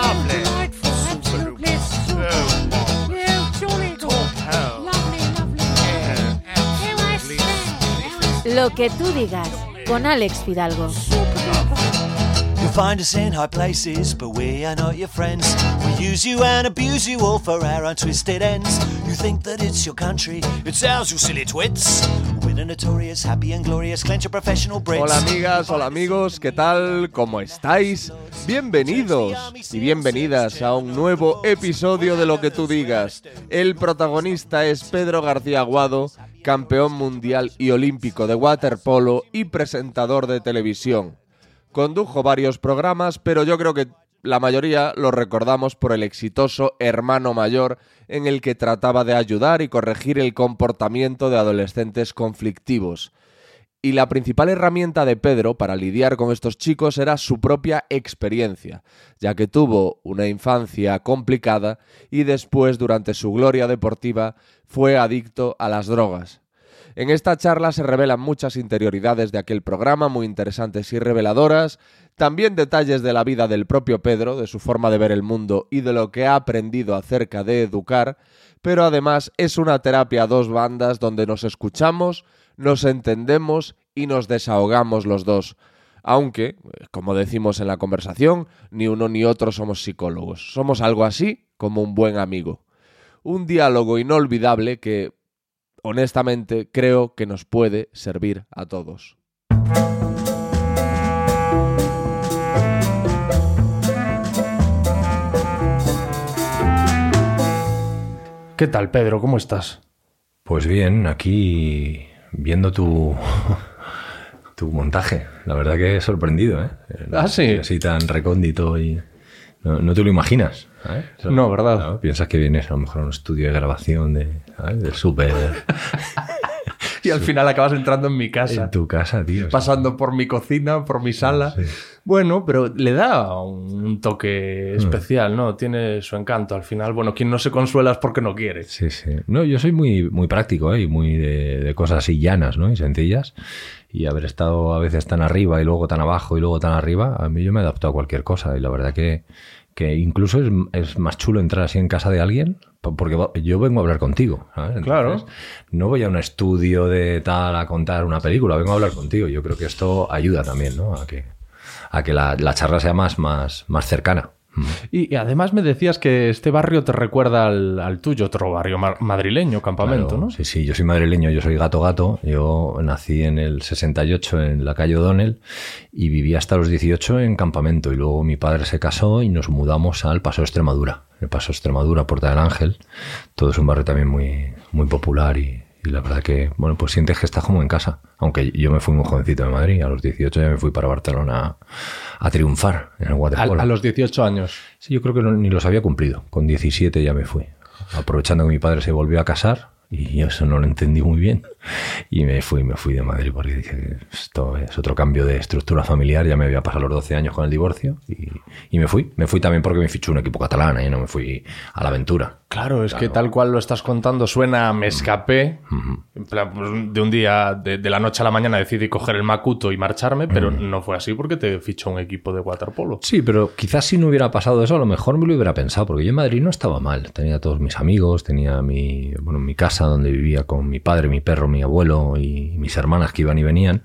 lovely. Delightful, absolutely super. Oh, Yeah, jolly good. hell. Lovely, lovely. Yeah, Here I absolutely. stand. Here I Lo que tú digas, con Alex Fidalgo. You'll find us in high places, but we are not your friends. We use you and abuse you all for our untwisted ends. You think that it's your country, it's ours, you silly twits. We're the notorious, happy and glorious, clench your professional Brits. Hola amigas, hola amigos, ¿qué tal? ¿Cómo estáis? Bienvenidos y bienvenidas a un nuevo episodio de Lo que tú digas. El protagonista es Pedro García Aguado, campeón mundial y olímpico de waterpolo y presentador de televisión. Condujo varios programas, pero yo creo que la mayoría lo recordamos por el exitoso Hermano Mayor, en el que trataba de ayudar y corregir el comportamiento de adolescentes conflictivos. Y la principal herramienta de Pedro para lidiar con estos chicos era su propia experiencia, ya que tuvo una infancia complicada y después, durante su gloria deportiva, fue adicto a las drogas. En esta charla se revelan muchas interioridades de aquel programa, muy interesantes y reveladoras, también detalles de la vida del propio Pedro, de su forma de ver el mundo y de lo que ha aprendido acerca de educar, pero además es una terapia a dos bandas donde nos escuchamos, nos entendemos y nos desahogamos los dos. Aunque, como decimos en la conversación, ni uno ni otro somos psicólogos. Somos algo así como un buen amigo. Un diálogo inolvidable que, honestamente, creo que nos puede servir a todos. ¿Qué tal, Pedro? ¿Cómo estás? Pues bien, aquí viendo tu, tu montaje. La verdad que he sorprendido, ¿eh? Ah, sí. Así tan recóndito y... No, no te lo imaginas. Eso- No, ¿verdad? claro, piensas que vienes a lo mejor a un estudio de grabación de, ¿sabes? del súper Y al final acabas entrando en mi casa. en tu casa, tío. Pasando por mi cocina, por mi sala. Sí. Bueno, pero le da un toque Mm. especial, ¿no? Tiene su encanto. Al final, bueno, quien no se consuela es porque no quiere. Sí, sí. No, yo soy muy, muy práctico ¿eh? y muy de, de cosas así llanas ¿no? y sencillas. Y haber estado a veces tan arriba y luego tan abajo y luego tan arriba, a mí yo me adapto a cualquier cosa. Y la verdad que, que incluso es, es más chulo entrar así en casa de alguien po- porque yo vengo a hablar contigo. ¿sabes? Entonces, Claro. No voy a un estudio de tal a contar una película, vengo a hablar contigo. Yo creo que esto ayuda también ¿no? a que, a que la, la charla sea más, más, más cercana. Mm. Y, y además me decías que este barrio te recuerda al, al tuyo, otro barrio ma- madrileño, campamento, Claro, ¿no? Sí, sí, yo soy madrileño, yo soy gato gato. Yo nací en el 68 en la calle O'Donnell y viví hasta los 18 en campamento. Y luego mi padre se casó y nos mudamos al Paso Extremadura. El Paso Extremadura, Puerta del Ángel. Todo es un barrio también muy, muy popular y, y la verdad que, bueno, pues sientes que estás como en casa. Aunque yo me fui muy jovencito de Madrid. A los 18 ya me fui para Barcelona a triunfar en el A, waterpolo. a los 18 años. Sí, yo creo que no- ni los había cumplido. Con 17 ya me fui. Aprovechando que mi padre se volvió a casar y yo eso no lo entendí muy bien. Y me fui, me fui de Madrid porque dije, esto es otro cambio de estructura familiar. Ya me había pasado los 12 años con el divorcio y, y me fui. Me fui también porque me fichó un equipo catalán y no me fui a la aventura. Claro, es que tal cual lo estás contando suena me escapé. En plan, pues, de un día, de, de la noche a la mañana decidí coger el Macuto y marcharme, pero no fue así porque te fichó un equipo de waterpolo. Sí, pero quizás si no hubiera pasado eso, a lo mejor me lo hubiera pensado, porque yo en Madrid no estaba mal. Tenía todos mis amigos, tenía mi, bueno, mi casa donde vivía con mi padre, mi perro, mi abuelo y mis hermanas que iban y venían.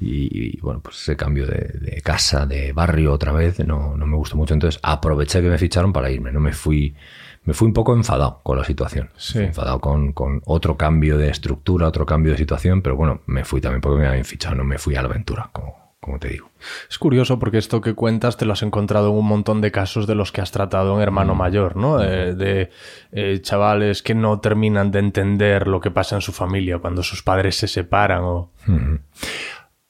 Y, y, bueno, pues ese cambio de, de casa, de barrio otra vez, no, no me gustó mucho. Entonces aproveché que me ficharon para irme. No me fui, me fui un poco enfadado con la situación. Sí. Enfadado con, con otro cambio de estructura, otro cambio de situación, pero bueno, me fui también porque me habían fichado, no me fui a la aventura, como, como te digo. Es curioso porque esto que cuentas te lo has encontrado en un montón de casos de los que has tratado en Hermano Mayor, ¿no? Eh, de eh, chavales que no terminan de entender lo que pasa en su familia cuando sus padres se separan o...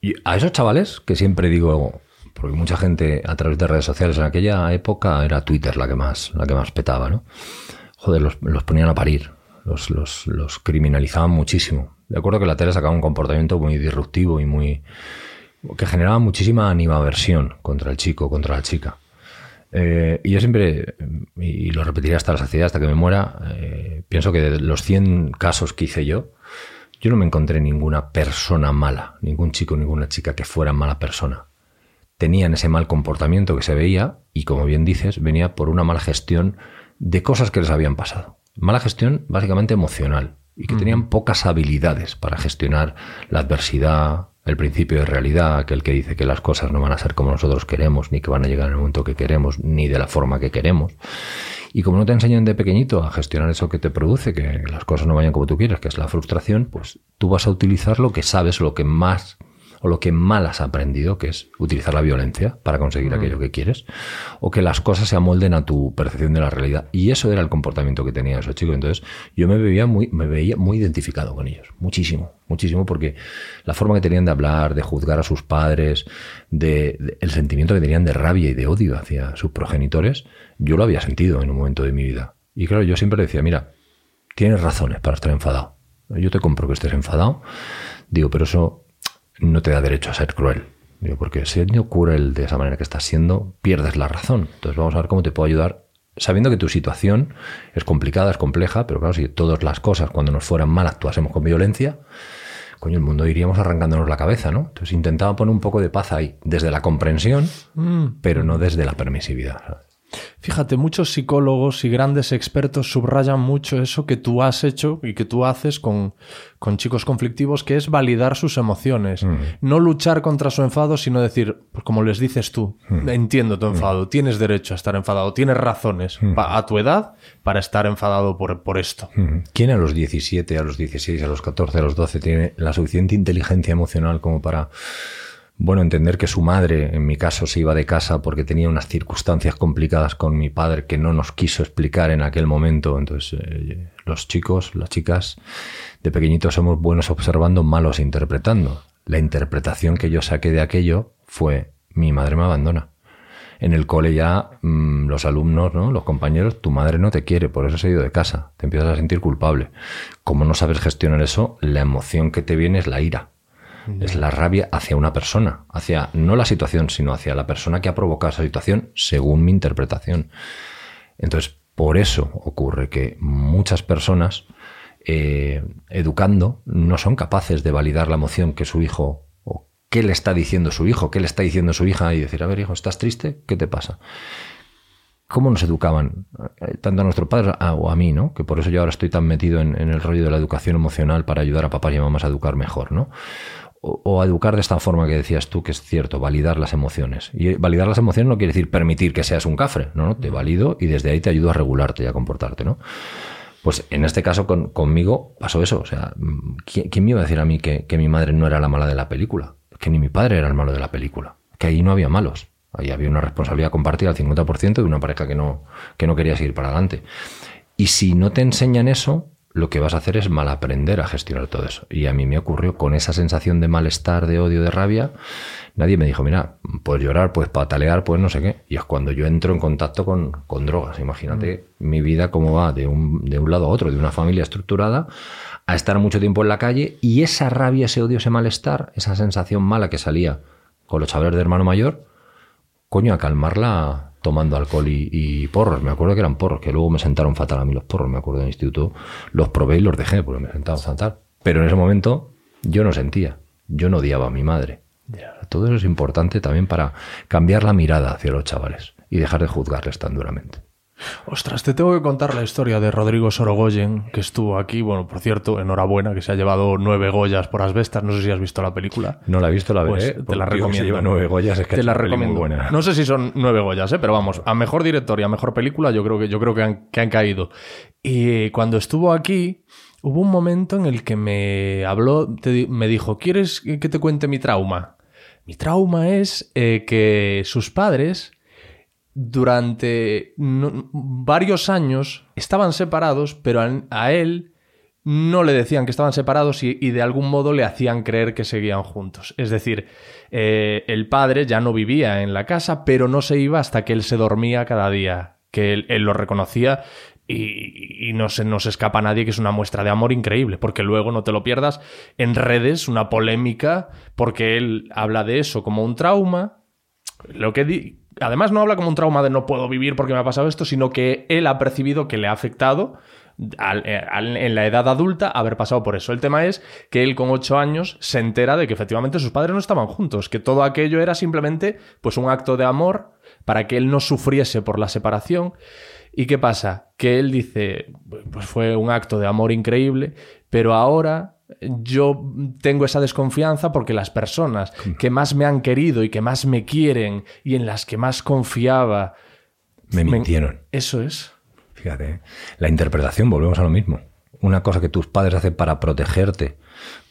Y a esos chavales, que siempre digo, porque mucha gente a través de redes sociales en aquella época era Twitter la que más, la que más petaba, ¿no? Joder, los, los ponían a parir, los, los, criminalizaban muchísimo. De acuerdo que la tele sacaba un comportamiento muy disruptivo y muy. que generaba muchísima animaversión contra el chico, contra la chica. Eh, y yo siempre, y lo repetiré hasta la saciedad, hasta que me muera, eh, pienso que de los 100 casos que hice yo, yo no me encontré ninguna persona mala, ningún chico, ninguna chica que fuera mala persona. Tenían ese mal comportamiento que se veía y, como bien dices, venía por una mala gestión de cosas que les habían pasado. Mala gestión básicamente emocional y que tenían pocas habilidades para gestionar la adversidad, el principio de realidad, aquel que dice que las cosas no van a ser como nosotros queremos, ni que van a llegar en el momento que queremos, ni de la forma que queremos. Y como no te enseñan de pequeñito a gestionar eso que te produce, que las cosas no vayan como tú quieres, que es la frustración, pues tú vas a utilizar lo que sabes, lo que más o lo que mal has aprendido, que es utilizar la violencia para conseguir aquello que quieres, o que las cosas se amolden a tu percepción de la realidad. Y eso era el comportamiento que tenía esos chicos. Entonces yo me veía muy, me veía muy identificado con ellos, muchísimo, muchísimo, porque la forma que tenían de hablar, de juzgar a sus padres, de, de- el sentimiento que tenían de rabia y de odio hacia sus progenitores, yo lo había sentido en un momento de mi vida. Y claro, yo siempre decía, mira, tienes razones para estar enfadado. Yo te compro que estés enfadado. Digo, pero eso no te da derecho a ser cruel. Digo, porque siendo cruel de esa manera que estás siendo, pierdes la razón. Entonces vamos a ver cómo te puedo ayudar. Sabiendo que tu situación es complicada, es compleja, pero claro, si todas las cosas cuando nos fueran mal actuásemos con violencia, coño, el mundo iríamos arrancándonos la cabeza, ¿no? Entonces intentaba poner un poco de paz ahí, desde la comprensión, pero no desde la permisividad. Fíjate, muchos psicólogos y grandes expertos subrayan mucho eso que tú has hecho y que tú haces con, con chicos conflictivos, que es validar sus emociones. No luchar contra su enfado, sino decir, pues como les dices tú, entiendo tu enfado, tienes derecho a estar enfadado, tienes razones a tu edad para estar enfadado por, por esto. ¿Quién a los 17, a los 16, a los 14, a los 12 tiene la suficiente inteligencia emocional como para, bueno, entender que su madre, en mi caso, se iba de casa porque tenía unas circunstancias complicadas con mi padre que no nos quiso explicar en aquel momento? Entonces, eh, los chicos, las chicas, de pequeñitos somos buenos observando, malos interpretando. La interpretación que yo saqué de aquello fue, mi madre me abandona en el cole ya mm, los alumnos, ¿no? los compañeros, tu madre no te quiere, por eso se ha ido de casa, te empiezas a sentir culpable. Como no sabes gestionar eso, la emoción que te viene es la ira. Es la rabia hacia una persona, hacia no la situación, sino hacia la persona que ha provocado esa situación, según mi interpretación. Entonces, por eso ocurre que muchas personas, eh, educando, no son capaces de validar la emoción que su hijo, o qué le está diciendo su hijo, qué le está diciendo su hija, y decir, a ver, hijo, ¿estás triste? ¿Qué te pasa? ¿Cómo nos educaban? eh, Tanto a nuestro padre a- o a mí, ¿no? Que por eso yo ahora estoy tan metido en, en el rollo de la educación emocional para ayudar a papás y mamás a educar mejor, ¿no? O, o educar de esta forma que decías tú, que es cierto, validar las emociones. Y validar las emociones no quiere decir permitir que seas un cafre, no, no, te valido y desde ahí te ayudo a regularte y a comportarte, ¿no? Pues en este caso con- conmigo pasó eso. O sea, ¿quién, quién me iba a decir a mí que, que mi madre no era la mala de la película? Que ni mi padre era el malo de la película. Que ahí no había malos. Ahí había una responsabilidad compartida al 50% de una pareja que no, que no quería seguir para adelante. Y si no te enseñan eso, lo que vas a hacer es mal aprender a gestionar todo eso. Y a mí me ocurrió con esa sensación de malestar, de odio, de rabia. Nadie me dijo, mira, puedes llorar, puedes patalear, pues no sé qué. Y es cuando yo entro en contacto con, con drogas. Imagínate mi vida cómo va de un, de un lado a otro, de una familia estructurada, a estar mucho tiempo en la calle y esa rabia, ese odio, ese malestar, esa sensación mala que salía con los chavales de hermano mayor, coño, a calmarla tomando alcohol y, porros. Me acuerdo que eran porros, que luego me sentaron fatal a mí los porros, me acuerdo en el instituto. Los probé y los dejé porque me sentaban fatal. Pero en ese momento yo no sentía, yo no odiaba a mi madre. Todo eso es importante también para cambiar la mirada hacia los chavales y dejar de juzgarles tan duramente. Ostras, te tengo que contar la historia de Rodrigo Sorogoyen, que estuvo aquí. Bueno, por cierto, enhorabuena, que se ha llevado nueve Goyas por asbestas. No sé si has visto la película. No la he visto, la Pues veré. te la recomiendo. Se lleva nueve Goyas, es que te la muy recomiendo. buena. No sé si son nueve Goyas, ¿eh? pero vamos, a mejor director y a mejor película, yo creo que, yo creo que, han, que han caído. Y cuando estuvo aquí, hubo un momento en el que me habló, te me dijo: ¿Quieres que te cuente mi trauma? Mi trauma es eh, que sus padres durante varios años estaban separados, pero a, él no le decían que estaban separados y, de algún modo le hacían creer que seguían juntos. Es decir, eh, el padre ya no vivía en la casa, pero no se iba hasta que él se dormía cada día, que él, lo reconocía y, no se nos escapa a nadie que es una muestra de amor increíble, porque luego no te lo pierdas en redes, una polémica, porque él habla de eso como un trauma, lo que además no habla como un trauma de no puedo vivir porque me ha pasado esto, sino que él ha percibido que le ha afectado eh, en la edad adulta haber pasado por eso. El tema es que él con ocho años se entera de que efectivamente sus padres no estaban juntos, que todo aquello era simplemente pues un acto de amor para que él no sufriese por la separación. ¿Y qué pasa? Que él dice, pues fue un acto de amor increíble, pero ahora yo tengo esa desconfianza porque las personas que más me han querido y que más me quieren y en las que más confiaba... Me mintieron. Eso es. Fíjate, ¿eh? la interpretación, volvemos a lo mismo. Una cosa que tus padres hacen para protegerte,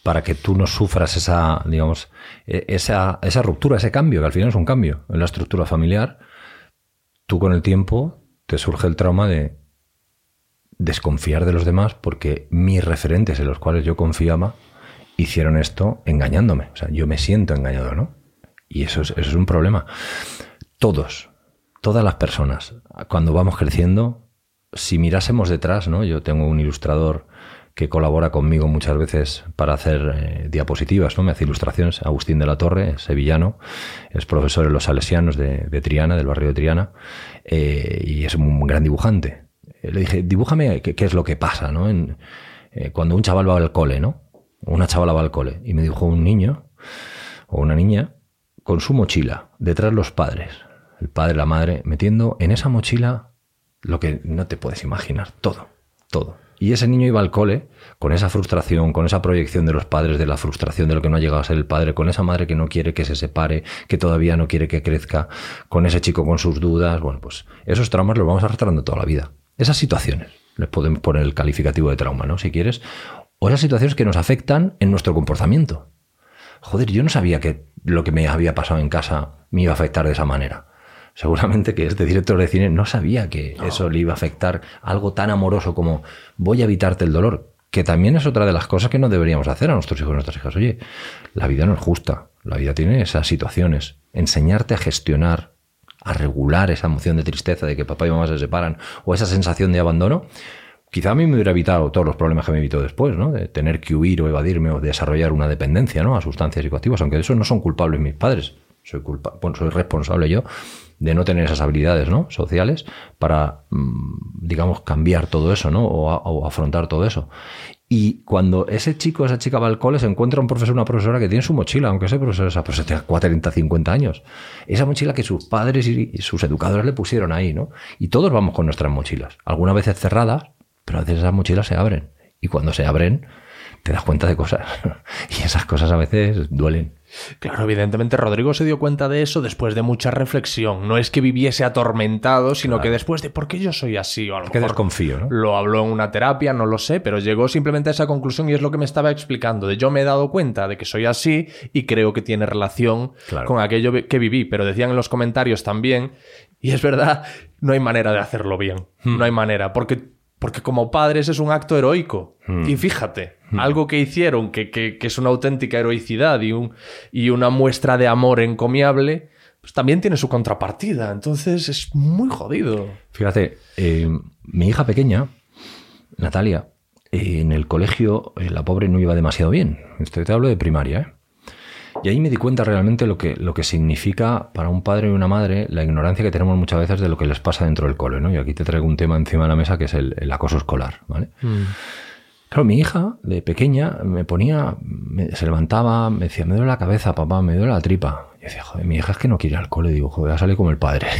para que tú no sufras esa, digamos, e- esa, esa ruptura, ese cambio, que al final es un cambio en la estructura familiar, tú con el tiempo te surge el trauma de desconfiar de los demás porque mis referentes en los cuales yo confiaba hicieron esto engañándome. O sea, yo me siento engañado, ¿no? Y eso es, un problema. Todos, todas las personas, cuando vamos creciendo, si mirásemos detrás, ¿no? Yo tengo un ilustrador que colabora conmigo muchas veces para hacer eh, diapositivas, ¿no? Me hace ilustraciones, Agustín de la Torre, sevillano, es profesor en los Salesianos de, de Triana, del barrio de Triana, eh, y es un gran dibujante. Eh, Le dije, dibújame qué, es lo que pasa, ¿no? Eh, cuando un chaval va al cole, ¿no? Una chavala va al cole, y me dibujó un niño o una niña con su mochila, detrás los padres, el padre, la madre, metiendo en esa mochila lo que no te puedes imaginar, todo, todo. Y ese niño iba al cole con esa frustración, con esa proyección de los padres, de la frustración de lo que no ha llegado a ser el padre, con esa madre que no quiere que se separe, que todavía no quiere que crezca, con ese chico con sus dudas. Bueno, pues esos traumas los vamos arrastrando toda la vida. Esas situaciones, les podemos poner el calificativo de trauma, ¿no? Si quieres. O esas situaciones que nos afectan en nuestro comportamiento. Joder, yo no sabía que lo que me había pasado en casa me iba a afectar de esa manera. Seguramente que este director de cine no sabía que eso le iba a afectar algo tan amoroso como voy a evitarte el dolor, que también es otra de las cosas que no deberíamos hacer a nuestros hijos y nuestras hijas. Oye, la vida no es justa, la vida tiene esas situaciones. Enseñarte a gestionar, a regular esa emoción de tristeza de que papá y mamá se separan o esa sensación de abandono, quizá a mí me hubiera evitado todos los problemas que me evitó después, ¿no? De tener que huir o evadirme o desarrollar una dependencia, ¿no? A sustancias psicoactivas, aunque de eso no son culpables mis padres. Soy, culpa bueno, soy responsable yo de no tener esas habilidades, ¿no? Sociales para, mm, digamos, cambiar todo eso, ¿no? O, afrontar todo eso. Y cuando ese chico, esa chica va al cole, se encuentra un profesor, una profesora que tiene su mochila, aunque sea profesora, esa profesora tenga 40, 50 años. Esa mochila que sus padres y sus educadores le pusieron ahí, ¿no? Y todos vamos con nuestras mochilas. Algunas veces cerradas, pero a veces esas mochilas se abren. Y cuando se abren, te das cuenta de cosas. y esas cosas a veces duelen. Claro, evidentemente Rodrigo se dio cuenta de eso después de mucha reflexión. No es que viviese atormentado, sino que después de ¿por qué yo soy así? O a lo Que mejor desconfío, ¿no? Lo habló en una terapia, no lo sé, pero llegó simplemente a esa conclusión y es lo que me estaba explicando. De yo me he dado cuenta de que soy así y creo que tiene relación Claro. con aquello que viví. Pero decían en los comentarios también, y es verdad, no hay manera de hacerlo bien. Hmm. No hay manera, porque, porque como padres es un acto heroico. Hmm. Y fíjate, algo que hicieron que, que- que es una auténtica heroicidad y, un, y una muestra de amor encomiable, pues también tiene su contrapartida. Entonces es muy jodido. Fíjate, eh, mi hija pequeña, Natalia, eh, en el colegio eh, la pobre no iba demasiado bien. Esto te hablo de primaria, ¿eh? Y ahí me di cuenta realmente lo que, lo que significa para un padre y una madre la ignorancia que tenemos muchas veces de lo que les pasa dentro del cole, ¿no? Y aquí te traigo un tema encima de la mesa que es el, el acoso escolar, ¿vale? Claro, mi hija de pequeña me ponía, me- se levantaba, me decía, me duele la cabeza, papá, me duele la tripa. Y yo decía, joder, mi hija es que no quiere ir al cole. Digo, joder, ha salido como el padre.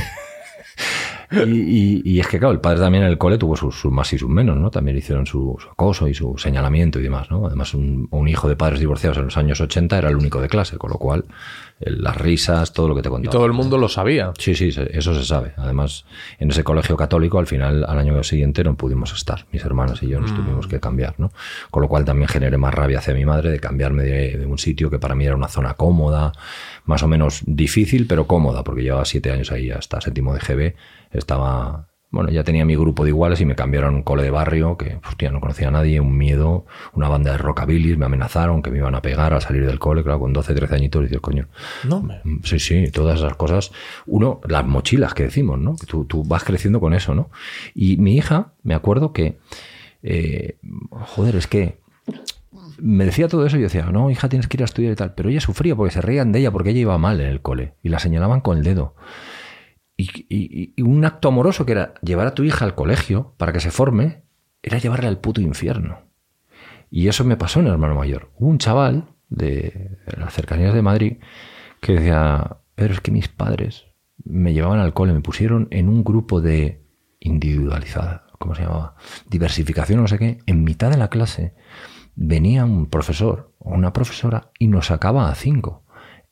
y, y- y es que, claro, el padre también en el cole tuvo sus, sus más y sus menos, ¿no? También hicieron su, su acoso y su señalamiento y demás, ¿no? Además, un, un hijo de padres divorciados en los años 80 era el único de clase, con lo cual, el- las risas, todo lo que te Y contaba. todo el mundo lo sabía. Sí, sí, eso se sabe. Además, en ese colegio católico, al final, al año siguiente no pudimos estar. Mis hermanos y yo nos tuvimos que cambiar, ¿no? Con lo cual también generé más rabia hacia mi madre de cambiarme de, de un sitio que para mí era una zona cómoda, más o menos difícil, pero cómoda, porque llevaba siete años ahí hasta séptimo de GB. Estaba, bueno, ya tenía mi grupo de iguales y me cambiaron un cole de barrio que, hostia, no conocía a nadie, un miedo, una banda de rockabilly, me amenazaron que me iban a pegar al salir del cole, claro, con 12, 13 añitos, y dices, coño, No, me... Mm, Sí, sí, todas esas cosas. Uno, las mochilas que decimos, ¿no? Tú, tú vas creciendo con eso, ¿no? Y mi hija, me acuerdo que, eh, joder, es que me decía todo eso y yo decía, no, hija, tienes que ir a estudiar y tal. Pero ella sufría porque se reían de ella porque ella iba mal en el cole y la señalaban con el dedo. Y, un acto amoroso que era llevar a tu hija al colegio para que se forme era llevarle al puto infierno. Y eso me pasó en Hermano Mayor. Hubo un chaval de las cercanías de Madrid que decía, pero es que mis padres me llevaban al cole, me pusieron en un grupo de individualizada, ¿cómo se llamaba? Diversificación, no sé qué. En mitad de la clase venía un profesor o una profesora y nos sacaba a cinco.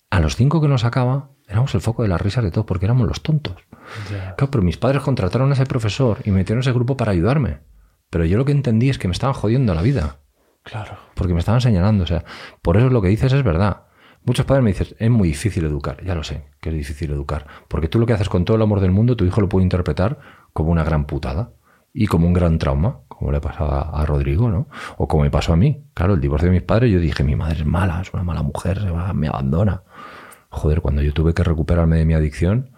A los cinco que nos sacaba, éramos el foco de las risas de todos porque éramos los tontos. Claro, pero mis padres contrataron a ese profesor y me metieron a ese grupo para ayudarme. Pero yo lo que entendí es que me estaban jodiendo la vida. Claro. Porque me estaban señalando. O sea, por eso lo que dices es verdad. Muchos padres me dicen, es muy difícil educar. Ya lo sé, que es difícil educar. Porque tú lo que haces con todo el amor del mundo, tu hijo lo puede interpretar como una gran putada y como un gran trauma, como le pasaba a Rodrigo, ¿no? O como me pasó a mí. Claro, el divorcio de mis padres, yo dije, mi madre es mala, es una mala mujer, se va, me abandona. Joder, cuando yo tuve que recuperarme de mi adicción,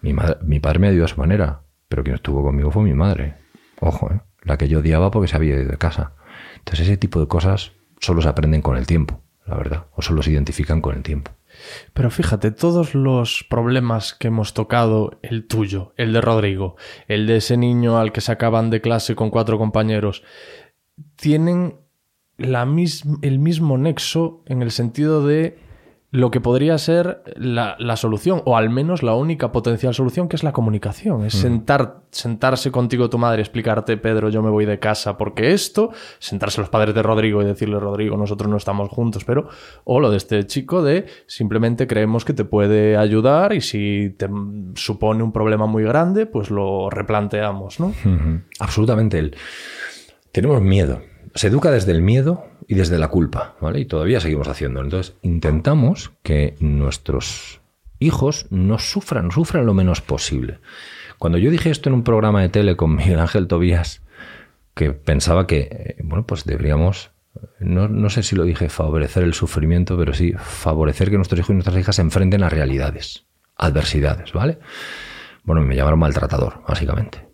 mi, madre, mi padre me ayudó a su manera, pero quien estuvo conmigo fue mi madre. Ojo, ¿eh? la que yo odiaba porque se había ido de casa. Entonces ese tipo de cosas solo se aprenden con el tiempo, la verdad, o solo se identifican con el tiempo. Pero fíjate, todos los problemas que hemos tocado, el tuyo, el de Rodrigo, el de ese niño al que sacaban de clase con cuatro compañeros, tienen la mis el mismo nexo en el sentido de lo que podría ser la, la, solución, o al menos la única potencial solución, que es la comunicación. Es sentar, sentarse contigo tu madre, explicarte, Pedro, yo me voy de casa porque esto, sentarse los padres de Rodrigo y decirle, Rodrigo, nosotros no estamos juntos, pero, o lo de este chico de simplemente creemos que te puede ayudar y si te supone un problema muy grande, pues lo replanteamos, ¿no? Absolutamente. El... Tenemos miedo. Se educa desde el miedo y desde la culpa, ¿vale? Y todavía seguimos haciendo. Entonces, intentamos que nuestros hijos no sufran, sufran lo menos posible. Cuando yo dije esto en un programa de tele con Miguel Ángel Tobías, que pensaba que, bueno, pues deberíamos, no, no sé si lo dije, favorecer el sufrimiento, pero sí favorecer que nuestros hijos y nuestras hijas se enfrenten a realidades, adversidades, ¿vale? Bueno, me llamaron maltratador, básicamente.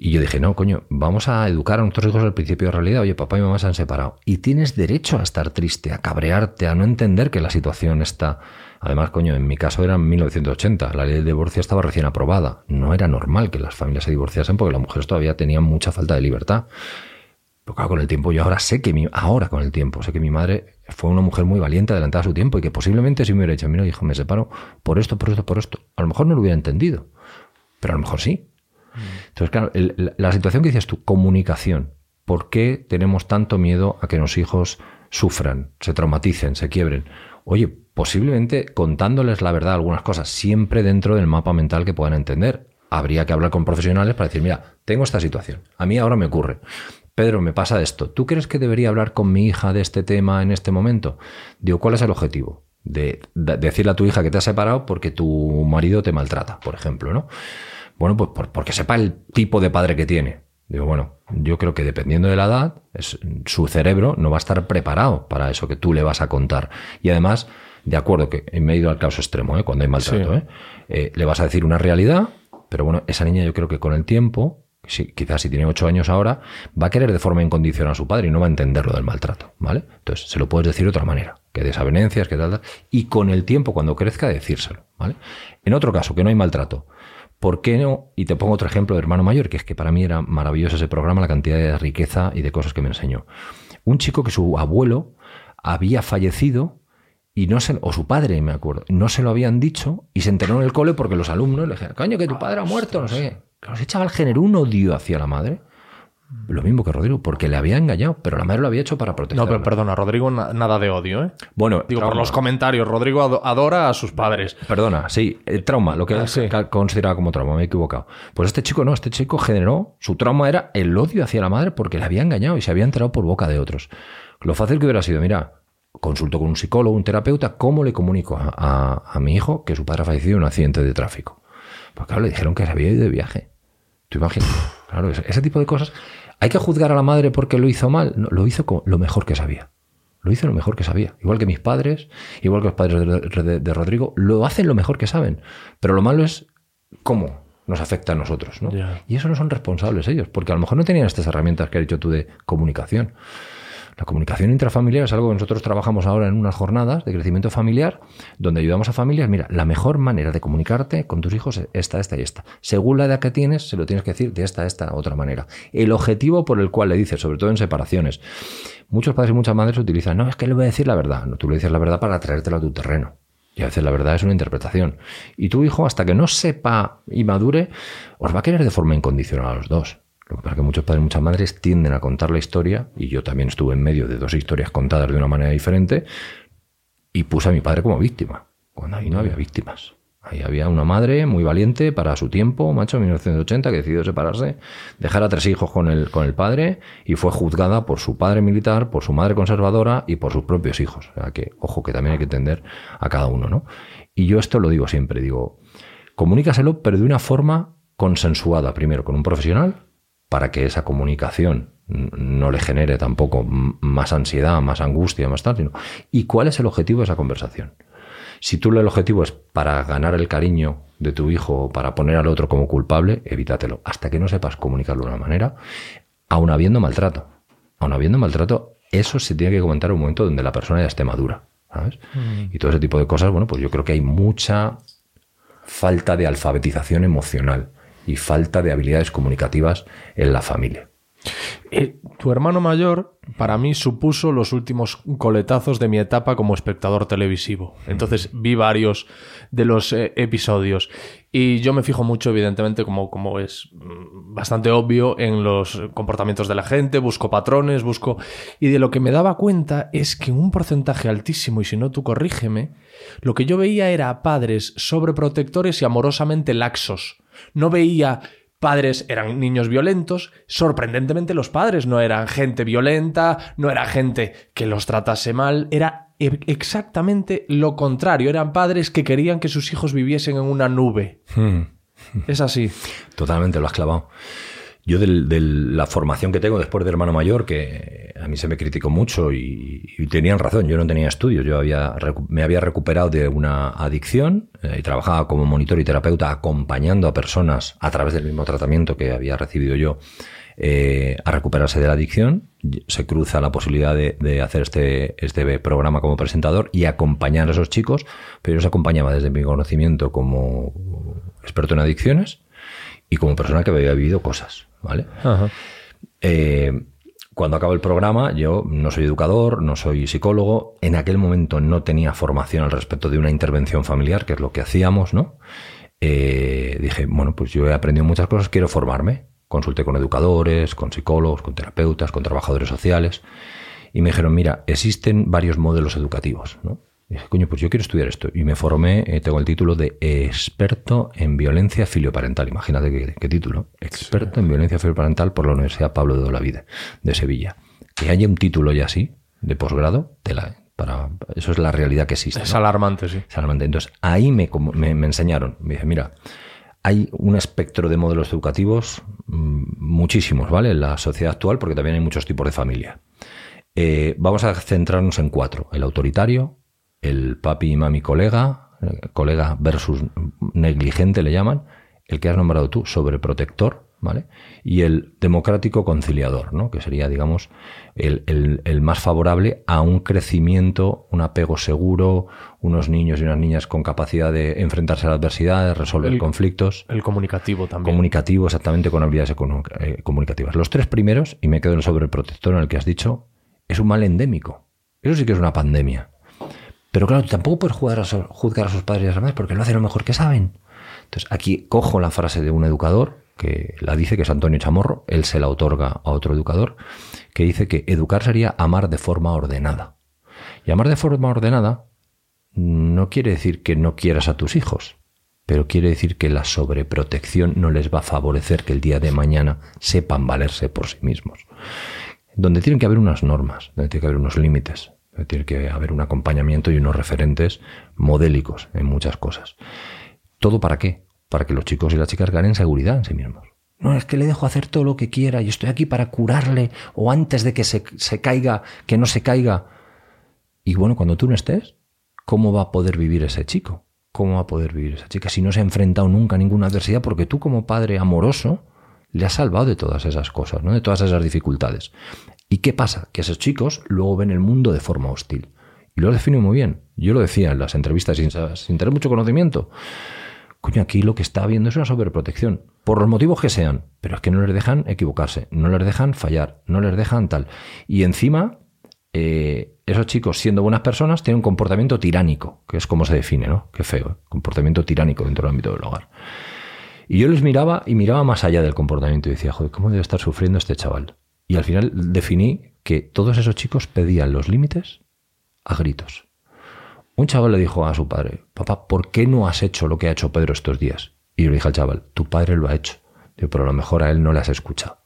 Y yo dije, no, coño, vamos a educar a nuestros hijos al principio de realidad. Oye, papá y mamá se han separado. Y tienes derecho a estar triste, a cabrearte, a no entender que la situación está... Además, coño, en mi caso era en 1980. La ley del divorcio estaba recién aprobada. No era normal que las familias se divorciasen porque las mujeres todavía tenían mucha falta de libertad. Pero claro, con el tiempo, yo ahora sé que mi... Ahora con el tiempo, sé que mi madre fue una mujer muy valiente, adelantada a su tiempo y que posiblemente si me hubiera dicho, mira, hijo, me separo por esto, por esto, por esto. A lo mejor no lo hubiera entendido. Pero a lo mejor sí. Entonces, claro, la situación que dices tú, comunicación. ¿Por qué tenemos tanto miedo a que los hijos sufran, se traumaticen, se quiebren? Oye, posiblemente contándoles la verdad algunas cosas, siempre dentro del mapa mental que puedan entender. Habría que hablar con profesionales para decir, mira, tengo esta situación, a mí ahora me ocurre. Pedro, me pasa esto. ¿Tú crees que debería hablar con mi hija de este tema en este momento? Digo, ¿cuál es el objetivo? De, de decirle a tu hija que te has separado porque tu marido te maltrata, por ejemplo, ¿no? Bueno, pues por, porque sepa el tipo de padre que tiene. Digo, bueno, yo creo que dependiendo de la edad, es, su cerebro no va a estar preparado para eso que tú le vas a contar. Y además, de acuerdo, que me he ido al caso extremo, ¿eh? cuando hay maltrato, Sí. ¿eh? Eh, le vas a decir una realidad, pero bueno, esa niña yo creo que con el tiempo, si- quizás si tiene ocho años ahora, va a querer de forma incondicional a su padre y no va a entender lo del maltrato, ¿vale? Entonces, se lo puedes decir de otra manera, que desavenencias, que tal, tal, y con el tiempo, cuando crezca, decírselo, ¿vale? En otro caso, que no hay maltrato, ¿Por qué no? Y te pongo otro ejemplo de hermano mayor, que es que para mí era maravilloso ese programa, la cantidad de riqueza y de cosas que me enseñó. Un chico que su abuelo había fallecido y no se, o su padre, me acuerdo, no se lo habían dicho y se enteró en el cole porque los alumnos le dijeron, coño, que tu padre ha muerto, no sé qué. Claro, ese chaval generó un odio hacia la madre. Lo mismo que Rodrigo, porque le había engañado, pero la madre lo había hecho para protegerlo. No, pero perdona, Rodrigo, na- nada de odio, ¿eh? Bueno, Digo, por los comentarios, Rodrigo ado- adora a sus padres. Perdona, sí, el trauma, lo que Ah, sí. consideraba como trauma, me he equivocado. Pues este chico no, este chico generó, su trauma era el odio hacia la madre porque le había engañado y se había enterado por boca de otros. Lo fácil que hubiera sido, mira, consulto con un psicólogo, un terapeuta, ¿cómo le comunico a, a- a mi hijo que su padre ha fallecido en un accidente de tráfico? Pues claro, le dijeron que se había ido de viaje. Tú imaginas, claro, ese, ese tipo de cosas. ¿Hay que juzgar a la madre porque lo hizo mal? No, lo hizo con lo mejor que sabía. Lo hizo lo mejor que sabía. Igual que mis padres, igual que los padres de, de- de Rodrigo, lo hacen lo mejor que saben. Pero lo malo es cómo nos afecta a nosotros. ¿no? Y eso no son responsables ellos, porque a lo mejor no tenían estas herramientas que has dicho tú de comunicación. La comunicación intrafamiliar es algo que nosotros trabajamos ahora en unas jornadas de crecimiento familiar, donde ayudamos a familias. Mira, la mejor manera de comunicarte con tus hijos es esta, esta y esta. Según la edad que tienes, se lo tienes que decir de esta, esta, otra manera. El objetivo por el cual le dices, sobre todo en separaciones, muchos padres y muchas madres utilizan, no, es que le voy a decir la verdad. No, tú le dices la verdad para traértela a tu terreno. Y a veces la verdad es una interpretación. Y tu hijo, hasta que no sepa y madure, os va a querer de forma incondicional a los dos. Lo que pasa es que muchos padres y muchas madres tienden a contar la historia, y yo también estuve en medio de dos historias contadas de una manera diferente, y puse a mi padre como víctima, cuando ahí no había víctimas. Ahí había una madre muy valiente para su tiempo, macho, en 1980, que decidió separarse, dejar a tres hijos con el, con el padre y fue juzgada por su padre militar, por su madre conservadora y por sus propios hijos. O sea que, ojo, que también hay que entender a cada uno, ¿no? Y yo esto lo digo siempre, digo, comunícaselo, pero de una forma consensuada, primero con un profesional, para que esa comunicación no le genere tampoco más ansiedad, más angustia, más tal, sino, ¿y cuál es el objetivo de esa conversación? Si tú el objetivo es para ganar el cariño de tu hijo o para poner al otro como culpable, evítatelo. Hasta que no sepas comunicarlo de una manera, aun habiendo maltrato. Aun habiendo maltrato, eso se tiene que comentar en un momento donde la persona ya esté madura. ¿sabes? Y todo ese tipo de cosas, bueno, pues yo creo que hay mucha falta de alfabetización emocional y falta de habilidades comunicativas en la familia. Eh, tu hermano mayor, para mí, supuso los últimos coletazos de mi etapa como espectador televisivo. Entonces vi varios de los eh, episodios. Y yo me fijo mucho, evidentemente, como, como es mm, bastante obvio, en los comportamientos de la gente, busco patrones, busco... Y de lo que me daba cuenta es que en un porcentaje altísimo, y si no tú corrígeme, lo que yo veía era padres sobreprotectores y amorosamente laxos. No veía padres eran niños violentos, sorprendentemente los padres no eran gente violenta, no era gente que los tratase mal, era e- exactamente lo contrario, eran padres que querían que sus hijos viviesen en una nube. Es así. Totalmente, lo has clavado. Yo de la formación que tengo después de hermano mayor, que a mí se me criticó mucho y, tenían razón, yo no tenía estudios, yo había, me había recuperado de una adicción eh, y trabajaba como monitor y terapeuta acompañando a personas a través del mismo tratamiento que había recibido yo eh, a recuperarse de la adicción. Se cruza la posibilidad de, de, hacer este, este programa como presentador y acompañar a esos chicos, pero yo los acompañaba desde mi conocimiento como experto en adicciones y como persona que había vivido cosas. ¿Vale? Eh, cuando acabo el programa, yo no soy educador, no soy psicólogo. En aquel momento no tenía formación al respecto de una intervención familiar, que es lo que hacíamos, ¿no? Eh, dije, bueno, pues yo he aprendido muchas cosas, quiero formarme. Consulté con educadores, con psicólogos, con terapeutas, con trabajadores sociales. Y me dijeron, mira, existen varios modelos educativos, ¿no? Y dije, coño, pues yo quiero estudiar esto. Y me formé, eh, tengo el título de experto en violencia filioparental. Imagínate qué, qué título. Experto en violencia filioparental por la Universidad Pablo de Olavide, de Sevilla. Que haya un título ya así, de posgrado, la, para, eso es la realidad que existe. Es ¿no? alarmante, sí. Es alarmante. Entonces, ahí me, me, me enseñaron. Me dije, mira, hay un espectro de modelos educativos mmm, muchísimos, ¿vale? En la sociedad actual, porque también hay muchos tipos de familia. Eh, vamos a centrarnos en cuatro. El autoritario, el papi y mami colega, colega versus negligente le llaman, el que has nombrado tú, sobreprotector, ¿vale? Y el democrático conciliador, ¿no? Que sería, digamos, el, el, el, más favorable a un crecimiento, un apego seguro, unos niños y unas niñas con capacidad de enfrentarse a la adversidad, de resolver El- conflictos. El comunicativo también. Comunicativo, exactamente, con habilidades eh, comunicativas. Los tres primeros, y me quedo en el sobreprotector en el que has dicho, es un mal endémico. Eso sí que es una pandemia. Pero claro, tampoco puedes juzgar a, sus padres y a sus madres porque lo hacen lo mejor que saben. Entonces, aquí cojo la frase de un educador que la dice, que es Antonio Chamorro, él se la otorga a otro educador, que dice que educar sería amar de forma ordenada. Y amar de forma ordenada no quiere decir que no quieras a tus hijos, pero quiere decir que la sobreprotección no les va a favorecer que el día de mañana sepan valerse por sí mismos. Donde tienen que haber unas normas, donde tiene que haber unos límites, tiene que haber un acompañamiento y unos referentes modélicos en muchas cosas. ¿Todo para qué? Para que los chicos y las chicas ganen seguridad en sí mismos. No, es que le dejo hacer todo lo que quiera y estoy aquí para curarle o antes de que se, se caiga, que no se caiga. Y bueno, cuando tú no estés, ¿cómo va a poder vivir ese chico? ¿Cómo va a poder vivir esa chica si no se ha enfrentado nunca a ninguna adversidad? Porque tú como padre amoroso le has salvado de todas esas cosas, ¿no? de todas esas dificultades. ¿Y qué pasa? Que esos chicos luego ven el mundo de forma hostil. Y lo define muy bien. Yo lo decía en las entrevistas sin, tener mucho conocimiento. Coño, aquí lo que está habiendo es una sobreprotección. Por los motivos que sean. Pero es que no les dejan equivocarse, no les dejan fallar, no les dejan tal. Y encima, eh, esos chicos, siendo buenas personas, tienen un comportamiento tiránico, que es como se define, ¿no? Qué feo, ¿eh? comportamiento tiránico dentro del ámbito del hogar. Y yo les miraba y miraba más allá del comportamiento y decía, joder, ¿cómo debe estar sufriendo este chaval? Y al final definí que todos esos chicos pedían los límites a gritos. Un chaval le dijo a su padre, papá, ¿por qué no has hecho lo que ha hecho Pedro estos días? Y yo le dije al chaval, tu padre lo ha hecho. Pero a lo mejor a él no le has escuchado.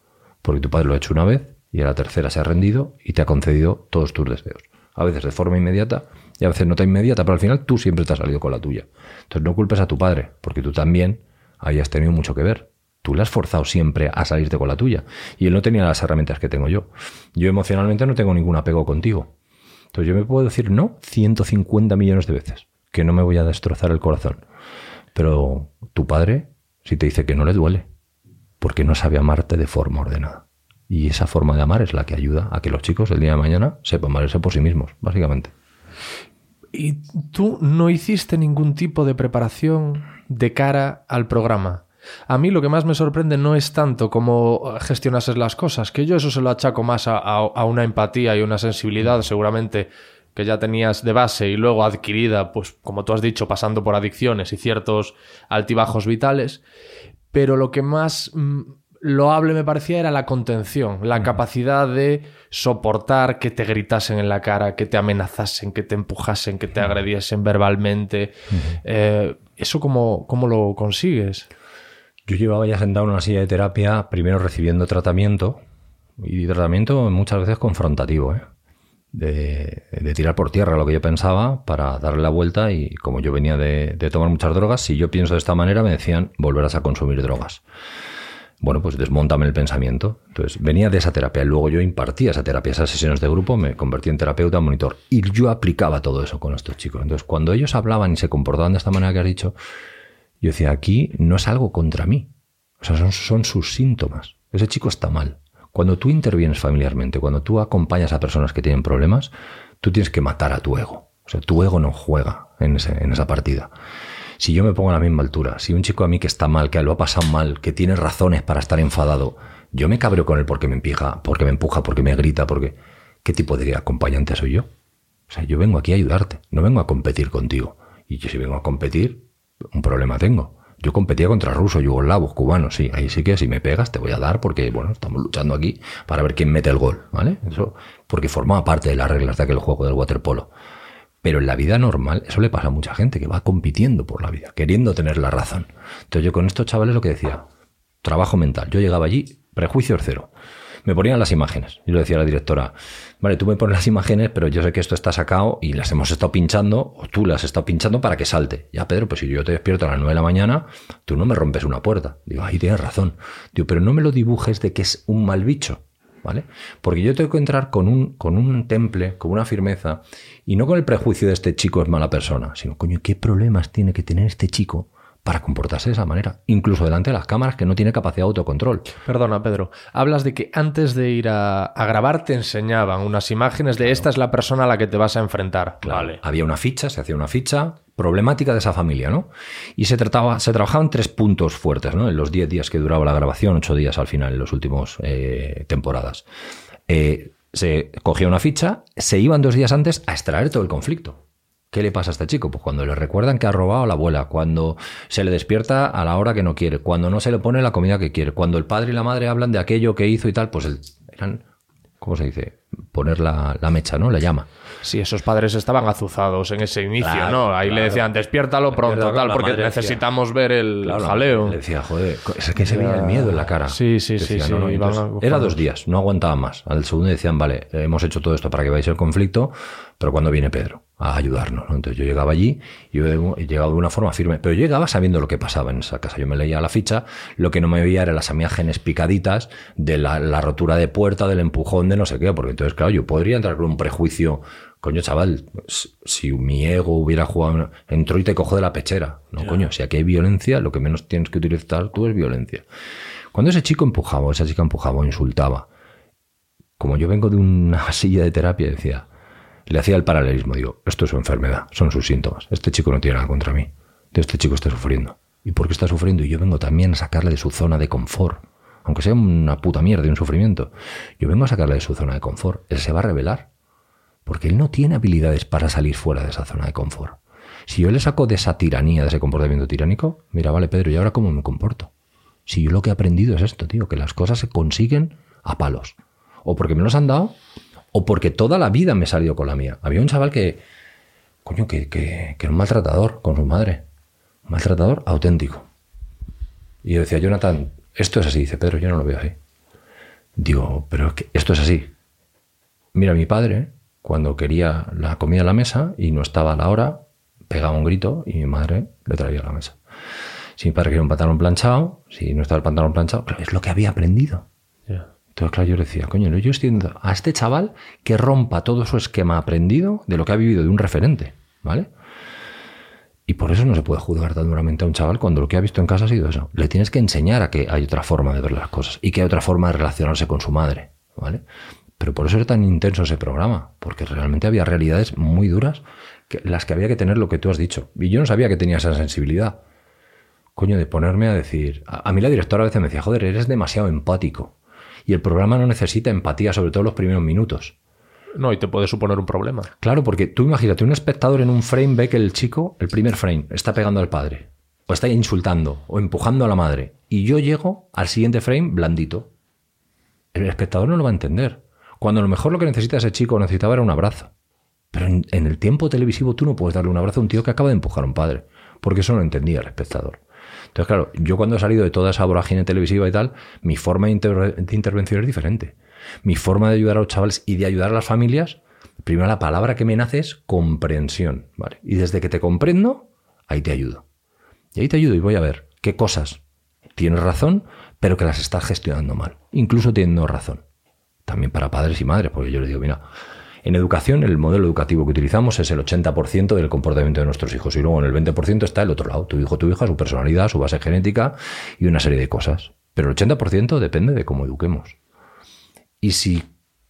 Porque tu padre lo ha hecho una vez y a la tercera se ha rendido y te ha concedido todos tus deseos. A veces de forma inmediata y a veces no tan inmediata, pero al final tú siempre te has salido con la tuya. Entonces no culpes a tu padre, porque tú también hayas tenido mucho que ver. Tú le has forzado siempre a salirte con la tuya. Y él no tenía las herramientas que tengo yo. Yo emocionalmente no tengo ningún apego contigo. Entonces yo me puedo decir no 150 millones de veces, que no me voy a destrozar el corazón. Pero tu padre, si te dice que no le duele, porque no sabe amarte de forma ordenada. Y esa forma de amar es la que ayuda a que los chicos el día de mañana sepan valerse por sí mismos, básicamente. ¿Y tú no hiciste ningún tipo de preparación de cara al programa? A mí lo que más me sorprende no es tanto cómo gestionases las cosas, que yo eso se lo achaco más a, a- a una empatía y una sensibilidad seguramente que ya tenías de base y luego adquirida, pues como tú has dicho, pasando por adicciones y ciertos altibajos vitales, pero lo que más mm, loable me parecía era la contención, la capacidad de soportar que te gritasen en la cara, que te amenazasen, que te empujasen, que te agrediesen verbalmente. Eh, ¿Eso cómo, cómo lo consigues? Yo llevaba ya sentado en una silla de terapia, primero recibiendo tratamiento, y tratamiento muchas veces confrontativo, ¿eh? de, tirar por tierra lo que yo pensaba para darle la vuelta y como yo venía de, de tomar muchas drogas, si yo pienso de esta manera me decían volverás a consumir drogas. Bueno, pues desmontame el pensamiento. Entonces, venía de esa terapia. Luego yo impartía esa terapia, esas sesiones de grupo, me convertí en terapeuta, monitor. Y yo aplicaba todo eso con estos chicos. Entonces, cuando ellos hablaban y se comportaban de esta manera que has dicho, yo decía, aquí no es algo contra mí. O sea, son, son sus síntomas. Ese chico está mal. Cuando tú intervienes familiarmente, cuando tú acompañas a personas que tienen problemas, tú tienes que matar a tu ego. O sea, tu ego no juega en, ese- en esa partida. Si yo me pongo a la misma altura, si un chico a mí que está mal, que lo ha pasado mal, que tiene razones para estar enfadado, yo me cabreo con él porque me empuja, porque me empuja, porque me grita, porque ¿qué tipo de acompañante soy yo? O sea, yo vengo aquí a ayudarte, no vengo a competir contigo. Y yo si vengo a competir, un problema tengo. Yo competía contra rusos, yugoslavos, cubanos, sí. Ahí sí que si me pegas te voy a dar porque, bueno, estamos luchando aquí para ver quién mete el gol, ¿vale? Eso porque formaba parte de las reglas de aquel juego del waterpolo. Pero en la vida normal, eso le pasa a mucha gente que va compitiendo por la vida, queriendo tener la razón. Entonces yo con estos chavales lo que decía, trabajo mental. Yo llegaba allí, prejuicios cero. Me ponían las imágenes. Y le decía a la directora, vale, tú me pones las imágenes, pero yo sé que esto está sacado y las hemos estado pinchando, o tú las has estado pinchando para que salte. Ya, Pedro, pues si yo te despierto a las 9 de la mañana, tú no me rompes una puerta. Digo, ahí tienes razón. Digo, pero no me lo dibujes de que es un mal bicho. ¿Vale? Porque yo tengo que entrar con un, con un temple, con una firmeza, y no con el prejuicio de este chico es mala persona, sino, coño, ¿qué problemas tiene que tener este chico para comportarse de esa manera? Incluso delante de las cámaras que no tiene capacidad de autocontrol. Perdona, Pedro. Hablas de que antes de ir a, a grabar te enseñaban unas imágenes de esta es la persona a la que te vas a enfrentar. Vale. Había una ficha, se hacía una ficha problemática de esa familia, ¿no? Y se trataba, se trabajaban tres puntos fuertes, ¿no? En los 10 días que duraba la grabación, 8 días al final, en los últimos eh, temporadas. Eh, se cogía una ficha, se iban dos días antes a extraer todo el conflicto. ¿Qué le pasa a este chico? Pues cuando le recuerdan que ha robado a la abuela, cuando se le despierta a la hora que no quiere, cuando no se le pone la comida que quiere, cuando el padre y la madre hablan de aquello que hizo y tal, pues el- eran, ¿cómo se dice? Poner la, la mecha, ¿no? La llama. Sí, esos padres estaban azuzados en ese inicio, Claro, ¿no? Ahí le decían, despiértalo pronto, tal, porque necesitamos ver el Claro, jaleo. Le decía, joder, es que se veía el miedo en la cara. Sí, sí, sí, Decía, sí, no, no, iban entonces, aguafados. era dos días, no aguantaba más. Al segundo decían, vale, hemos hecho todo esto para que veáis el conflicto, pero cuando viene Pedro a ayudarnos? ¿no? Entonces yo llegaba allí y yo he llegado de una forma firme, pero yo llegaba sabiendo lo que pasaba en esa casa. Yo me leía la ficha, lo que no me veía eran las imágenes picaditas de la, la rotura de puerta, del empujón, de no sé qué, porque entonces, claro, yo podría entrar con un prejuicio. Coño, chaval, si- si mi ego hubiera jugado, entró y te cojo de la pechera. No, coño, si aquí hay violencia, lo que menos tienes que utilizar tú es violencia. Cuando ese chico empujaba, esa chica empujaba o insultaba, como yo vengo de una silla de terapia, decía, le hacía el paralelismo, digo, esto es su enfermedad, son sus síntomas. Este chico no tiene nada contra mí. Este chico está sufriendo. ¿Y por qué está sufriendo? Y yo vengo también a sacarle de su zona de confort. Aunque sea una puta mierda y un sufrimiento. Yo vengo a sacarle de su zona de confort. Él se va a revelar. Porque él no tiene habilidades para salir fuera de esa zona de confort. Si yo le saco de esa tiranía, de ese comportamiento tiránico, mira, vale, Pedro, ¿y ahora cómo me comporto? Si yo lo que he aprendido es esto, tío, que las cosas se consiguen a palos. O porque me los han dado, o porque toda la vida me he salido con la mía. Había un chaval que, coño, que, que, era un maltratador con su madre. Un maltratador auténtico. Y yo decía, Jonathan, esto es así. Dice, Pedro, yo no lo veo así. Digo, pero esto es así. Mira, mi padre, cuando quería la comida a la mesa y no estaba a la hora, pegaba un grito y mi madre le traía a la mesa. Si mi padre quería un pantalón planchado, si no estaba el pantalón planchado, es lo que había aprendido. Entonces, claro, yo le decía, coño, yo estoy viendo a este chaval que rompa todo su esquema aprendido de lo que ha vivido de un referente, ¿vale? Y por eso no se puede juzgar tan duramente a un chaval cuando lo que ha visto en casa ha sido eso. Le tienes que enseñar a que hay otra forma de ver las cosas y que hay otra forma de relacionarse con su madre, ¿vale? Pero por eso era tan intenso ese programa, porque realmente había realidades muy duras, las que había que tener lo que tú has dicho. Y yo no sabía que tenía esa sensibilidad. Coño, de ponerme a decir. A, a mí la directora a veces me decía, joder, eres demasiado empático. Y el programa no necesita empatía, sobre todo los primeros minutos. No, y te puede suponer un problema. Claro, porque tú imagínate, un espectador en un frame ve que el chico, el primer frame, está pegando al padre, o está insultando, o empujando a la madre. Y yo llego al siguiente frame blandito. El espectador no lo va a entender. Cuando a lo mejor lo que necesita ese chico necesitaba era un abrazo. Pero en, en el tiempo televisivo tú no puedes darle un abrazo a un tío que acaba de empujar a un padre, porque eso no entendía el espectador. Entonces, claro, yo cuando he salido de toda esa vorágine televisiva y tal, mi forma de, inter- de intervención es diferente. Mi forma de ayudar a los chavales y de ayudar a las familias, primero la palabra que me nace es comprensión. ¿vale? Y desde que te comprendo, ahí te ayudo. Y ahí te ayudo y voy a ver qué cosas tienes razón, pero que las estás gestionando mal. Incluso teniendo razón. También para padres y madres, porque yo les digo, mira, en educación el modelo educativo que utilizamos es el 80% del comportamiento de nuestros hijos y luego en el 20% está el otro lado, tu hijo, tu hija, su personalidad, su base genética y una serie de cosas. Pero el 80% depende de cómo eduquemos. Y si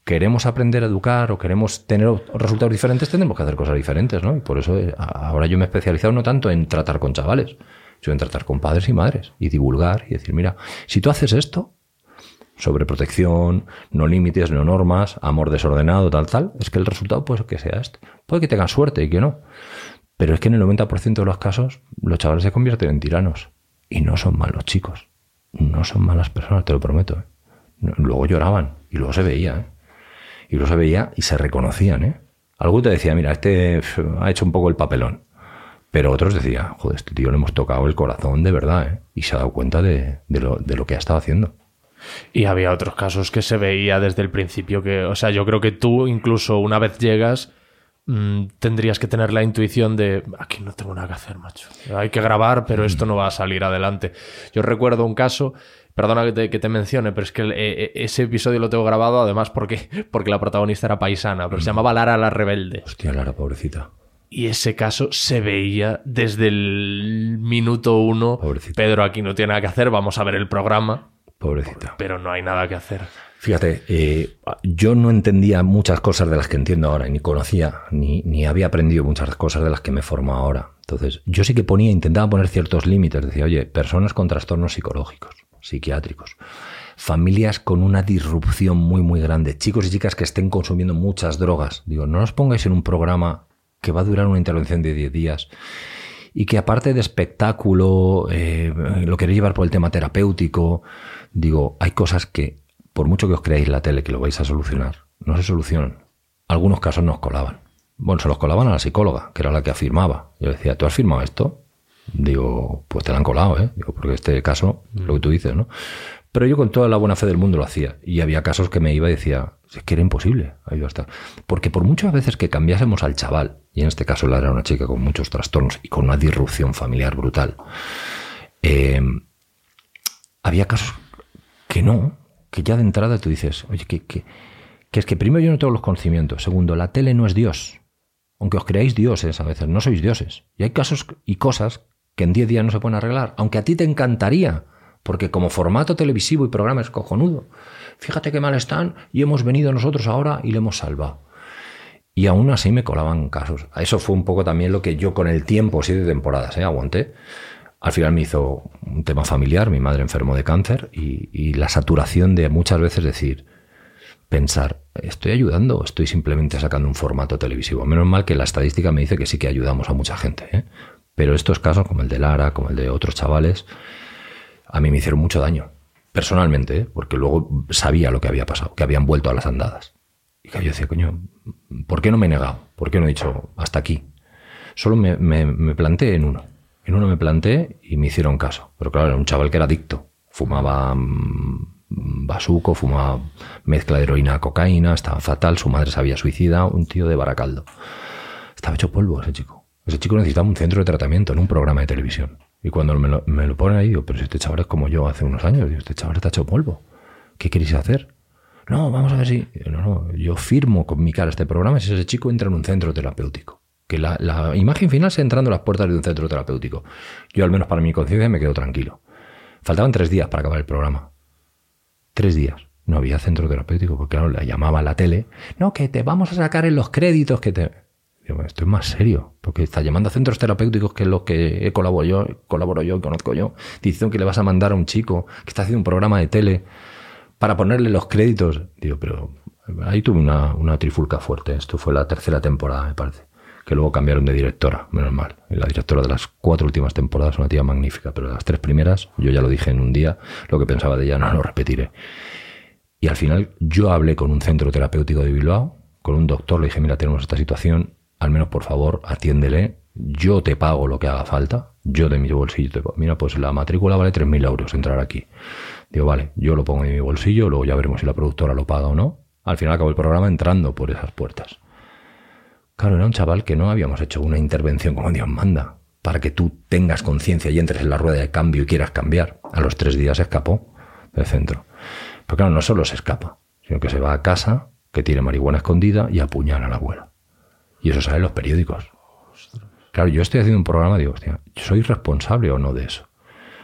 queremos aprender a educar o queremos tener resultados diferentes, tendremos que hacer cosas diferentes, ¿no? Y por eso eh, ahora yo me he especializado no tanto en tratar con chavales, sino en tratar con padres y madres y divulgar y decir, mira, si tú haces esto, sobre protección, no límites, no normas, amor desordenado, tal, tal, es que el resultado puede que sea este. Puede que tengan suerte y que no. Pero es que en el 90% de los casos los chavales se convierten en tiranos. Y no son malos chicos. No son malas personas, te lo prometo. ¿eh? Luego lloraban y luego se veía. ¿eh? Y luego se veía y se reconocían. ¿eh? Algo te decía, mira, este ha hecho un poco el papelón. Pero otros decían, joder, este tío le hemos tocado el corazón de verdad. ¿eh? Y se ha dado cuenta de lo, de lo que ha estado haciendo. Y había otros casos que se veía desde el principio que, o sea, yo creo que tú incluso una vez llegas mm, tendrías que tener la intuición de aquí no tengo nada que hacer, macho. Hay que grabar, pero esto no va a salir adelante. Yo recuerdo un caso, perdona que te, que te mencione, pero es que el- e- e- ese episodio lo tengo grabado además porque, porque la protagonista era paisana, pero se llamaba Lara la Rebelde. Hostia, Lara, pobrecita. Y ese caso se veía desde el minuto uno. Pobrecita. Pedro aquí no tiene nada que hacer, vamos a ver el programa, Pobrecita. pero no hay nada que hacer. Fíjate, eh, yo no entendía muchas cosas de las que entiendo ahora, ni conocía, ni, ni había aprendido muchas cosas de las que me formo ahora. Entonces, yo sí que ponía, intentaba poner ciertos límites. Decía, oye, personas con trastornos psicológicos, psiquiátricos, familias con una disrupción muy, muy grande, chicos y chicas que estén consumiendo muchas drogas. Digo, no os pongáis en un programa que va a durar una intervención de 10 días y que aparte de espectáculo, eh, lo queréis llevar por el tema terapéutico, digo, hay cosas que, por mucho que os creáis la tele que lo vais a solucionar, no se solucionan. Algunos casos nos colaban. Bueno, se los colaban a la psicóloga, que era la que afirmaba. Yo decía, ¿tú has firmado esto? Digo, pues te la han colado, ¿eh? Digo, porque este caso, lo que tú dices, ¿no? Pero yo con toda la buena fe del mundo lo hacía. Y había casos que me iba y decía, es que era imposible. Ahí va a estar. Porque por muchas veces que cambiásemos al chaval, y en este caso la era una chica con muchos trastornos y con una disrupción familiar brutal, eh, había casos que no, que ya de entrada tú dices, oye, que, que, que es que primero yo no tengo los conocimientos, segundo, la tele no es Dios. Aunque os creáis dioses a veces, no sois dioses. Y hay casos y cosas que en 10 días no se pueden arreglar, aunque a ti te encantaría Porque como formato televisivo y programa es cojonudo. Fíjate qué mal están y hemos venido nosotros ahora y le hemos salvado. Y aún así me colaban casos. Eso fue un poco también lo que yo con el tiempo, siete temporadas, ¿eh? aguanté. Al final me hizo un tema familiar, mi madre enfermó de cáncer y, la saturación de muchas veces decir, pensar, ¿estoy ayudando o estoy simplemente sacando un formato televisivo? Menos mal que la estadística me dice que sí que ayudamos a mucha gente. ¿eh? Pero estos casos, como el de Lara, como el de otros chavales, a mí me hicieron mucho daño. Personalmente, ¿eh? porque luego sabía lo que había pasado, que habían vuelto a las andadas. Y que yo decía, coño, ¿por qué no me he negado? ¿Por qué no he dicho hasta aquí? Solo me, me, planté en uno. En uno me planté y me hicieron caso. Pero claro, era un chaval que era adicto. Fumaba mm, basuco, fumaba mezcla de heroína cocaína, estaba fatal, su madre se había suicidado, un tío de Baracaldo. Estaba hecho polvo ese chico. Ese chico necesitaba un centro de tratamiento, en un programa de televisión. Y cuando me lo, ponen ahí, digo, pero si este chaval es como yo hace unos años, digo, este chaval está hecho polvo. ¿Qué queréis hacer? No, vamos a ver si. No, no, yo firmo con mi cara este programa si ese chico entra en un centro terapéutico. Que la, imagen final sea entrando a las puertas de un centro terapéutico. Yo, al menos para mi conciencia, me quedo tranquilo. Faltaban tres días para acabar el programa. Tres días. No había centro terapéutico, porque claro, la llamaba la tele. No, que te vamos a sacar en los créditos, que te. Digo, esto es más serio, porque está llamando a centros terapéuticos que los que colaboro yo, colaboro yo, conozco yo, diciendo que le vas a mandar a un chico que está haciendo un programa de tele para ponerle los créditos. Digo, pero ahí tuve una, una trifulca fuerte. Esto fue la tercera temporada, me parece. Que luego cambiaron de directora, menos mal. La directora de las cuatro últimas temporadas, una tía magnífica, pero de las tres primeras, yo ya lo dije en un día, lo que pensaba de ella no lo repetiré. Y al final yo hablé con un centro terapéutico de Bilbao, con un doctor, le dije, mira, tenemos esta situación, al menos por favor, atiéndele, yo te pago lo que haga falta, yo de mi bolsillo te pago. Mira, pues la matrícula vale 3.000 euros entrar aquí. Digo, vale, yo lo pongo en mi bolsillo, luego ya veremos si la productora lo paga o no. Al final acabó el programa entrando por esas puertas. Claro, era un chaval que no habíamos hecho una intervención como Dios manda, para que tú tengas conciencia y entres en la rueda de cambio y quieras cambiar. A los tres días se escapó del centro. Pero claro, no solo se escapa, sino que se va a casa, que tiene marihuana escondida y apuñala a la abuela. Y eso sale los periódicos. Claro, yo estoy haciendo un programa, digo, hostia, ¿soy responsable o no de eso?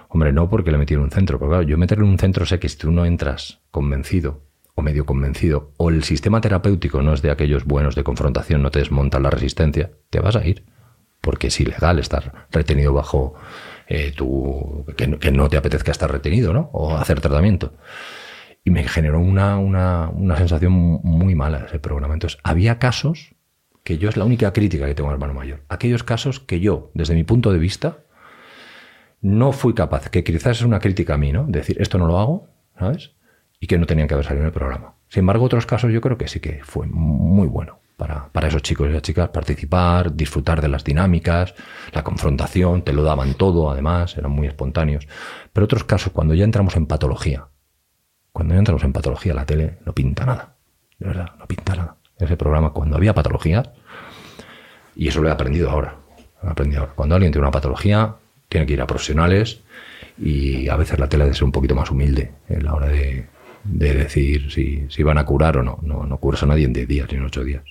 Hombre, no porque le metí en un centro, pero claro, yo meterle en un centro sé que si tú no entras convencido o medio convencido, o el sistema terapéutico no es de aquellos buenos de confrontación, no te desmonta la resistencia, te vas a ir. Porque es ilegal estar retenido bajo eh, tu. Que, no- que no te apetezca estar retenido, ¿no? O hacer tratamiento. Y me generó una, una, una sensación muy mala ese programa. Entonces, había casos que yo es la única crítica que tengo al hermano mayor. Aquellos casos que yo, desde mi punto de vista, no fui capaz, que quizás es una crítica a mí, ¿no? Decir, esto no lo hago, ¿sabes? Y que no tenían que haber salido en el programa. Sin embargo, otros casos yo creo que sí que fue muy bueno para, para esos chicos y esas chicas participar, disfrutar de las dinámicas, la confrontación, te lo daban todo, además, eran muy espontáneos. Pero otros casos, cuando ya entramos en patología, cuando ya entramos en patología, la tele no pinta nada. De verdad, no pinta nada. Ese programa, cuando había patologías, y eso lo he aprendido ahora. Aprendido. Cuando alguien tiene una patología, tiene que ir a profesionales y a veces la tele debe ser un poquito más humilde en la hora de, de decir si, si van a curar o no. No, no curas a nadie en 10 días ni en 8 días.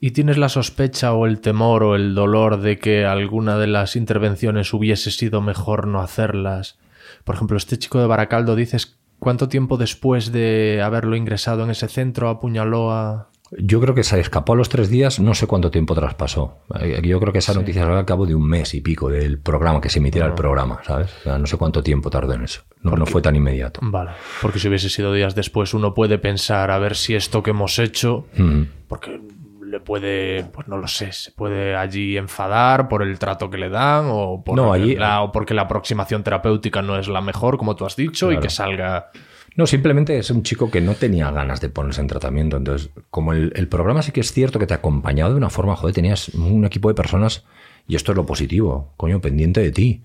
¿Y tienes la sospecha o el temor o el dolor de que alguna de las intervenciones hubiese sido mejor no hacerlas? Por ejemplo, este chico de Baracaldo, dices, ¿cuánto tiempo después de haberlo ingresado en ese centro apuñaló a... Yo creo que se escapó a los tres días, no sé cuánto tiempo traspasó. Eh, Yo creo que esa noticia salió al cabo de un mes y pico del programa, que se emitiera el programa, ¿sabes? O sea, no sé cuánto tiempo tardó en eso. No, no fue tan inmediato. Vale, porque si hubiese sido días después uno puede pensar a ver si esto que hemos hecho, Mm. porque le puede, pues no lo sé, se puede allí enfadar por el trato que le dan o, por No, allí- la, o porque la aproximación terapéutica no es la mejor, como tú has dicho, y que salga... No, simplemente es un chico que no tenía ganas de ponerse en tratamiento. Entonces, como el, el programa sí que es cierto que te ha acompañado de una forma, joder, tenías un equipo de personas, y esto es lo positivo, coño, pendiente de ti.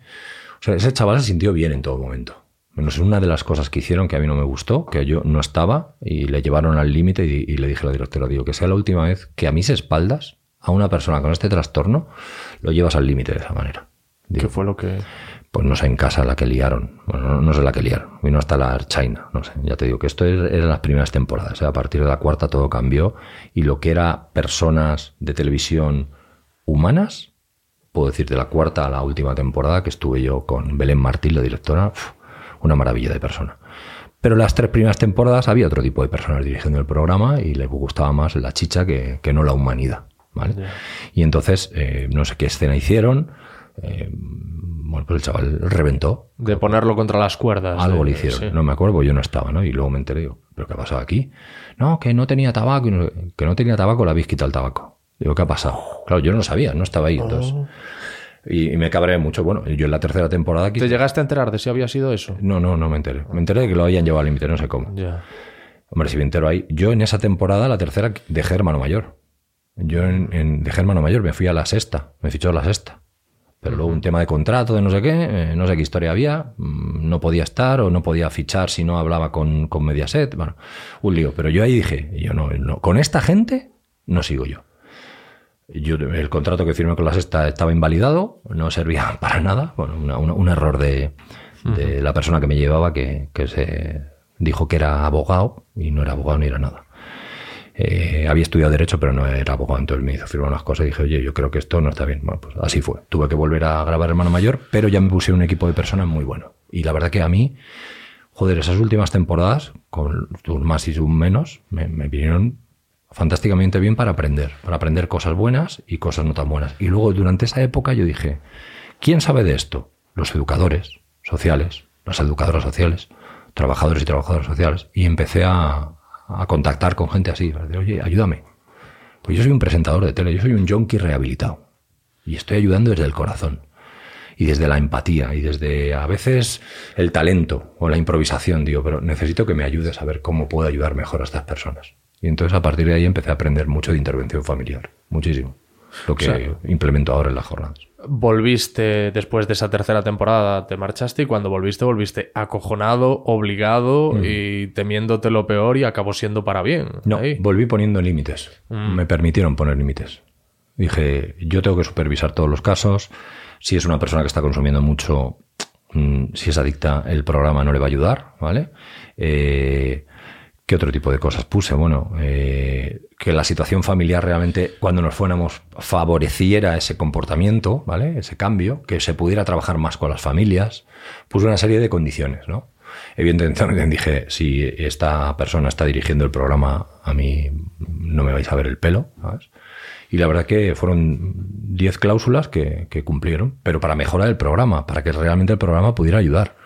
O sea, ese chaval se sintió bien en todo momento. Menos en una de las cosas que hicieron que a mí no me gustó, que yo no estaba, y le llevaron al límite y, y le dije a la directora, digo, que sea la última vez que a mis espaldas, a una persona con este trastorno, lo llevas al límite de esa manera. Digo, ¿Qué fue lo que...? Pues no sé en casa la que liaron. Bueno, no, no sé la que liaron. Vino hasta la China. No sé. Ya te digo que esto er- eran las primeras temporadas. ¿eh? A partir de la cuarta todo cambió. Y lo que era personas de televisión humanas, puedo decir de la cuarta a la última temporada que estuve yo con Belén Martín, la directora, uf, una maravilla de persona. Pero las tres primeras temporadas había otro tipo de personas dirigiendo el programa y le gustaba más la chicha que, que no la humanidad. ¿vale? Y entonces, eh, no sé qué escena hicieron. Eh, bueno, pues el chaval reventó. De ponerlo contra las cuerdas. Algo de- le hicieron. sí. No me acuerdo, yo no estaba, ¿no? Y luego me enteré, digo, ¿pero qué ha pasado aquí? No, que no tenía tabaco. que no tenía tabaco, le habéis quitado el tabaco. Digo, ¿qué ha pasado? Claro, yo no lo sabía, no estaba ahí. Entonces. Y, y me cabré mucho. Bueno, yo en la tercera temporada aquí. ¿Te llegaste a enterar de si había sido eso? No, no, no me enteré. Me enteré de que lo habían llevado al límite, no sé cómo. Ya. Hombre, si me entero ahí. Yo en esa temporada, la tercera, dejé hermano mayor. Yo en, en- dejé hermano mayor, me fui a la sexta, me fichó la sexta. Pero luego un tema de contrato, de no sé qué, eh, no sé qué historia había, mm, no podía estar o no podía fichar si no hablaba con, con Mediaset, bueno, un lío. Pero yo ahí dije, yo no, no, con esta gente no sigo yo. Yo, el contrato que firmé con la sexta estaba invalidado, no servía para nada. Bueno, una- una- un error de, de la persona que me llevaba que, que se dijo que era abogado y no era abogado ni era nada. Eh, había estudiado Derecho, pero no era abogado, entonces me hizo firmar unas cosas y dije, oye, yo creo que esto no está bien. Bueno, pues así fue. Tuve que volver a grabar Hermano Mayor, pero ya me puse un equipo de personas muy bueno. Y la verdad que a mí, joder, esas últimas temporadas, con sus más y sus menos, me, me vinieron fantásticamente bien para aprender, para aprender cosas buenas y cosas no tan buenas. Y luego durante esa época yo dije, ¿quién sabe de esto? Los educadores sociales, las educadoras sociales, trabajadores y trabajadoras sociales. Y empecé a, a contactar con gente así, para decir, oye, ayúdame. Pues yo soy un presentador de tele, yo soy un junkie rehabilitado. Y estoy ayudando desde el corazón. Y desde la empatía, y desde a veces el talento o la improvisación, digo, pero necesito que me ayudes a ver cómo puedo ayudar mejor a estas personas. Y entonces a partir de ahí empecé a aprender mucho de intervención familiar, muchísimo. Lo que sea, implemento ahora en las jornadas. Volviste después de esa tercera temporada, te marchaste y cuando volviste, volviste acojonado, obligado y temiéndote lo peor y acabó siendo para bien. No, Ahí. volví poniendo límites. Me permitieron poner límites. Dije, yo tengo que supervisar todos los casos. Si es una persona que está consumiendo mucho, mm, si es adicta, el programa no le va a ayudar, ¿vale? Eh, ¿Qué otro tipo de cosas puse? Bueno, eh, que la situación familiar realmente, cuando nos fuéramos, favoreciera ese comportamiento, ¿vale? Ese cambio, que se pudiera trabajar más con las familias. Puse una serie de condiciones, ¿no? Evidentemente dije, si esta persona está dirigiendo el programa, a mí no me vais a ver el pelo, ¿sabes? Y la verdad que fueron 10 cláusulas que, que cumplieron, pero para mejorar el programa, para que realmente el programa pudiera ayudar.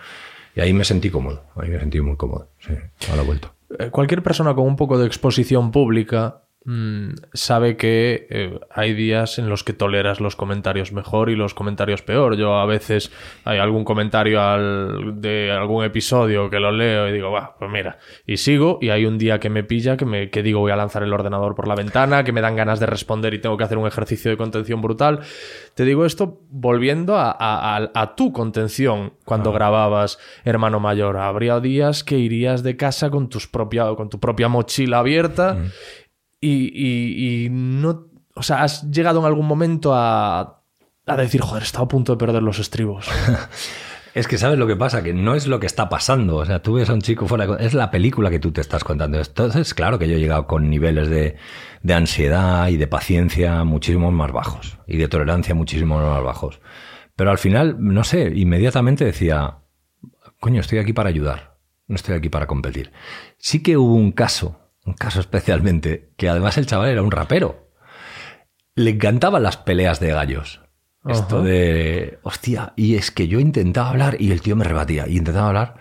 Y ahí me sentí cómodo, ahí me sentí muy cómodo, sí, a la vuelta. Eh, Cualquier persona con un poco de exposición pública mm, sabe que eh, hay días en los que toleras los comentarios mejor y los comentarios peor. Yo a veces hay algún comentario al- de algún episodio que lo leo y digo, va, pues mira, y sigo y hay un día que me pilla que, me, que digo voy a lanzar el ordenador por la ventana, que me dan ganas de responder y tengo que hacer un ejercicio de contención brutal. Te digo esto volviendo a, a- a- a tu contención cuando grababas Hermano Mayor. Habría días que irías de casa con, tus propia, con tu propia mochila abierta y, no... O sea, has llegado en algún momento a, decir, joder, estaba a punto de perder los estribos. Es que sabes lo que pasa, que no es lo que está pasando. O sea, tú ves a un chico fuera, es la película que tú te estás contando. Entonces, claro que yo he llegado con niveles de ansiedad y de paciencia muchísimo más bajos y de tolerancia muchísimo más bajos. Pero al final, no sé, inmediatamente decía, coño, estoy aquí para ayudar, no estoy aquí para competir. Sí que hubo un caso, un caso especialmente, que además el chaval era un rapero. Le encantaban las peleas de gallos. Esto de, hostia, y es que yo intentaba hablar y el tío me rebatía, y intentaba hablar.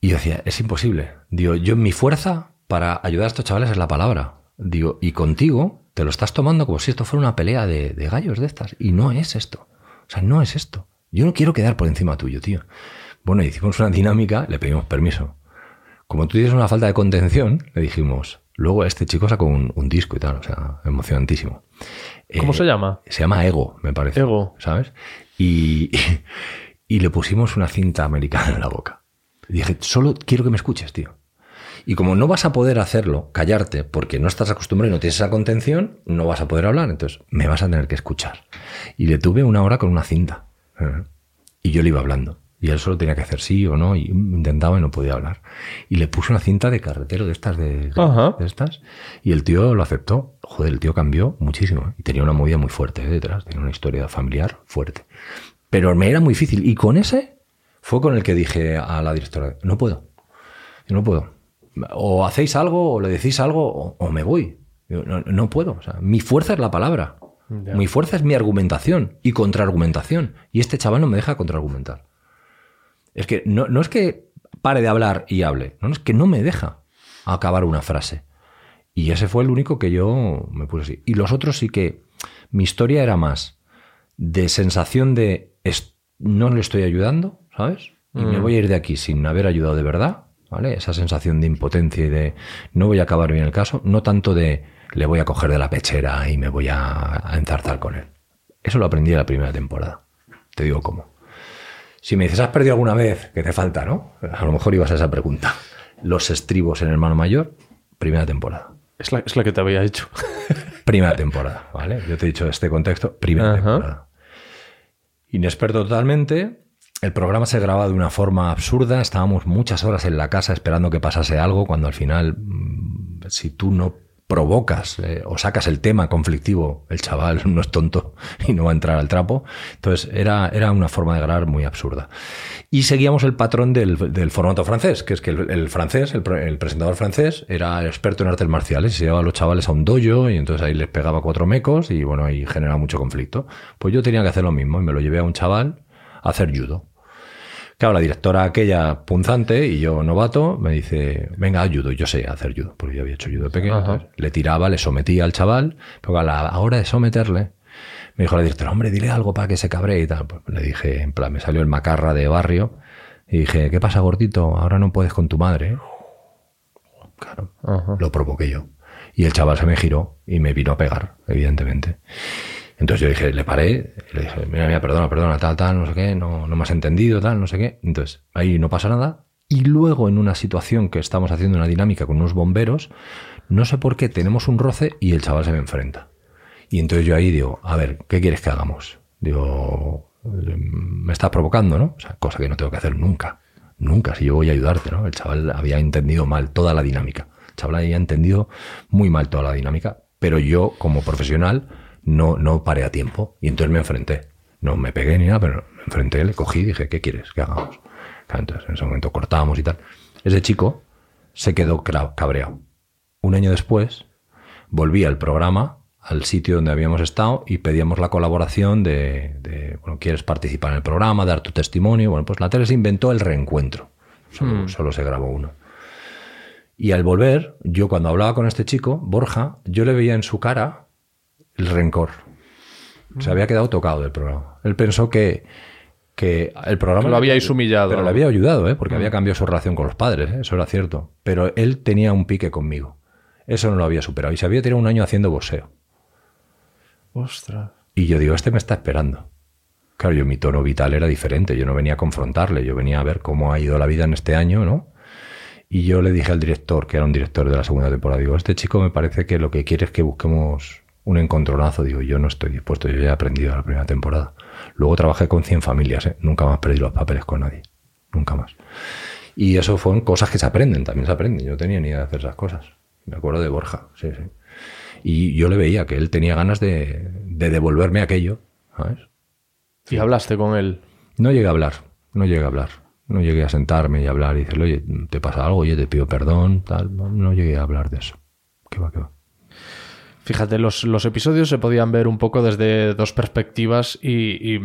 Y yo decía, es imposible. Digo, yo mi fuerza para ayudar a estos chavales es la palabra. Digo, y contigo te lo estás tomando como si esto fuera una pelea de, de gallos de estas. Y no es esto. O sea, no es esto. Yo no quiero quedar por encima tuyo, tío. Bueno, hicimos una dinámica, le pedimos permiso. Como tú tienes una falta de contención, le dijimos, luego este chico sacó un, un disco y tal, o sea, emocionantísimo. ¿Cómo Eh, se llama? Se llama Ego, me parece. Ego. ¿Sabes? Y, y le pusimos una cinta americana en la boca. Y dije, solo quiero que me escuches, tío. Y como no vas a poder hacerlo, callarte, porque no estás acostumbrado y no tienes esa contención, no vas a poder hablar. Entonces, me vas a tener que escuchar. Y le tuve una hora con una cinta. ¿eh? Y yo le iba hablando. Y él solo tenía que hacer sí o no. Y intentaba y no podía hablar. Y le puse una cinta de carretero de estas, de, estas. Y el tío lo aceptó. Joder, el tío cambió muchísimo. ¿eh? Y tenía una movida muy fuerte ¿eh? detrás. Tenía una historia familiar fuerte. Pero me era muy difícil. Y con ese fue con el que dije a la directora, no puedo, yo no puedo. O hacéis algo, o le decís algo, o, o me voy. No, no puedo. O sea, mi fuerza es la palabra. Mi fuerza es mi argumentación y contraargumentación. Y este chaval no me deja contraargumentar. Es que no, no es que pare de hablar y hable, no, es que no me deja acabar una frase. Y ese fue el único que yo me puse así. Y los otros sí que mi historia era más de sensación de es- no le estoy ayudando, ¿sabes? Y me Mm. voy a ir de aquí sin haber ayudado de verdad, ¿vale? Esa sensación de impotencia y de no voy a acabar bien el caso, no tanto de le voy a coger de la pechera y me voy a, a enzarzar con él. Eso lo aprendí en la primera temporada. Te digo cómo. Si me dices, ¿has perdido alguna vez? Que te falta, ¿no? A lo mejor ibas a esa pregunta. Los estribos en Hermano Mayor, primera temporada. Es la, es la que te había hecho. Primera temporada, ¿vale? Yo te he dicho este contexto, primera Ajá. temporada. Inexperto totalmente. El programa se graba de una forma absurda. Estábamos muchas horas en la casa esperando que pasase algo, cuando al final, mm, si tú no provocas eh, o sacas el tema conflictivo, el chaval no es tonto y no va a entrar al trapo. Entonces era, era una forma de grabar muy absurda. Y seguíamos el patrón del, del formato francés, que es que el, francés, el presentador francés, era experto en artes marciales y se llevaba a los chavales a un dojo y entonces ahí les pegaba cuatro mecos y bueno, ahí generaba mucho conflicto. Pues yo tenía que hacer lo mismo y me lo llevé a un chaval a hacer judo. Claro, la directora aquella punzante y yo novato me dice, venga, judo. Yo sé hacer judo, porque yo había hecho judo de pequeño. Entonces le tiraba, le sometía al chaval, pero a la hora de someterle, me dijo la directora, hombre, dile algo para que se cabree y tal. Pues le dije, en plan, me salió el macarra de barrio y dije, ¿qué pasa, gordito? Ahora no puedes con tu madre. ¿eh?". Claro, Ajá. lo provoqué yo. Y el chaval se me giró y me vino a pegar, evidentemente. Entonces yo dije, le paré, y le dije, mira, mira, perdona, perdona, tal, tal, no sé qué, no, no me has entendido, tal, no sé qué. Entonces, ahí no pasa nada. Y luego, en una situación que estamos haciendo una dinámica con unos bomberos, no sé por qué tenemos un roce y el chaval se me enfrenta. Y entonces yo ahí digo, a ver, ¿qué quieres que hagamos? Digo, me estás provocando, ¿no? O sea, cosa que no tengo que hacer nunca. Nunca, si yo voy a ayudarte, ¿no? El chaval había entendido mal toda la dinámica. El chaval había entendido muy mal toda la dinámica, pero yo, como profesional, no, no paré a tiempo. Y entonces me enfrenté. No me pegué ni nada, pero me enfrenté, le cogí y dije, ¿qué quieres que hagamos? Entonces, en ese momento cortábamos y tal. Ese chico se quedó cabreado. Un año después, volví al programa, al sitio donde habíamos estado y pedíamos la colaboración de, de, bueno, ¿quieres participar en el programa, dar tu testimonio? Bueno, pues la tele se inventó el reencuentro. Solo, solo se grabó uno. Y al volver, yo cuando hablaba con este chico, Borja, yo le veía en su cara el rencor. Se había quedado tocado del programa. Él pensó que, que el programa... Que lo habíais humillado. Pero le había ayudado, ¿eh? porque había cambiado su relación con los padres, ¿eh? eso era cierto. Pero él tenía un pique conmigo. Eso no lo había superado. Y se había tirado un año haciendo boxeo. Ostras. Y yo digo, este me está esperando. Claro, yo mi tono vital era diferente. Yo no venía a confrontarle, yo venía a ver cómo ha ido la vida en este año, ¿no? Y yo le dije al director, que era un director de la segunda temporada, digo, este chico me parece que lo que quiere es que busquemos un encontronazo. Digo, yo no estoy dispuesto, yo ya he aprendido la primera temporada. Luego trabajé con 100 familias, ¿eh? nunca más perdí los papeles con nadie. Nunca más. Y eso fueron cosas que se aprenden, también se aprenden. Yo no tenía ni idea de hacer esas cosas. Me acuerdo de Borja, sí, sí. Y yo le veía que él tenía ganas de, de devolverme aquello, ¿sabes? Y hablaste con él. No llegué a hablar, no llegué a hablar. No llegué a sentarme y hablar y decirle, oye, ¿te pasa algo? Oye, te pido perdón, tal. No, no llegué a hablar de eso. ¿Qué va, qué va? Fíjate, los, los episodios se podían ver un poco desde dos perspectivas y, y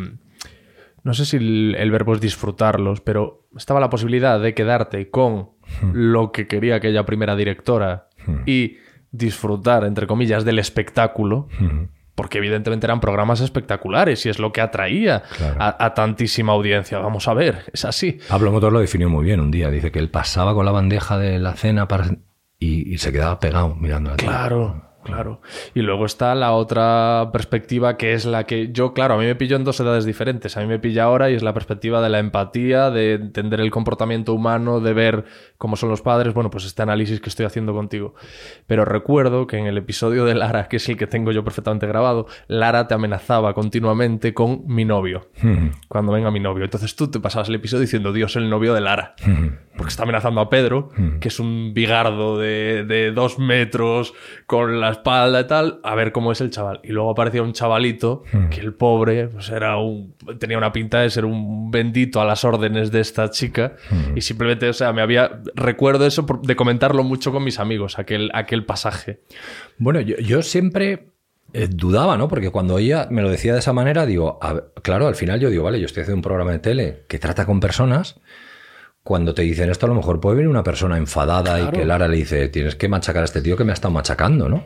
no sé si el, el verbo es disfrutarlos, pero estaba la posibilidad de quedarte con lo que quería aquella primera directora y disfrutar, entre comillas, del espectáculo, porque evidentemente eran programas espectaculares y es lo que atraía Claro. a, a tantísima audiencia. Vamos a ver, es así. Pablo Motor lo definió muy bien un día. Dice que él pasaba con la bandeja de la cena para... y, y se quedaba pegado mirando la. Claro, claro. Y luego está la otra perspectiva que es la que yo, claro, a mí me pilló en dos edades diferentes. A mí me pilla ahora y es la perspectiva de la empatía, de entender el comportamiento humano, de ver cómo son los padres. Bueno, pues este análisis que estoy haciendo contigo. Pero recuerdo que en el episodio de Lara, que es el que tengo yo perfectamente grabado, Lara te amenazaba continuamente con mi novio. Cuando venga mi novio. Entonces tú te pasabas el episodio diciendo, Dios, el novio de Lara. Porque está amenazando a Pedro, que es un bigardo de, de dos metros, con las espalda y tal, a ver cómo es el chaval. Y luego aparecía un chavalito que el pobre pues era un, tenía una pinta de ser un bendito a las órdenes de esta chica. Y simplemente, o sea, me había. Recuerdo eso por- de comentarlo mucho con mis amigos, aquel, aquel pasaje. Bueno, yo, yo siempre eh, dudaba, ¿no? Porque cuando ella me lo decía de esa manera, digo, a claro, al final yo digo, vale, yo estoy haciendo un programa de tele que trata con personas. Cuando te dicen esto, a lo mejor puede venir una persona enfadada y que Lara le dice, tienes que machacar a este tío que me ha estado machacando, ¿no?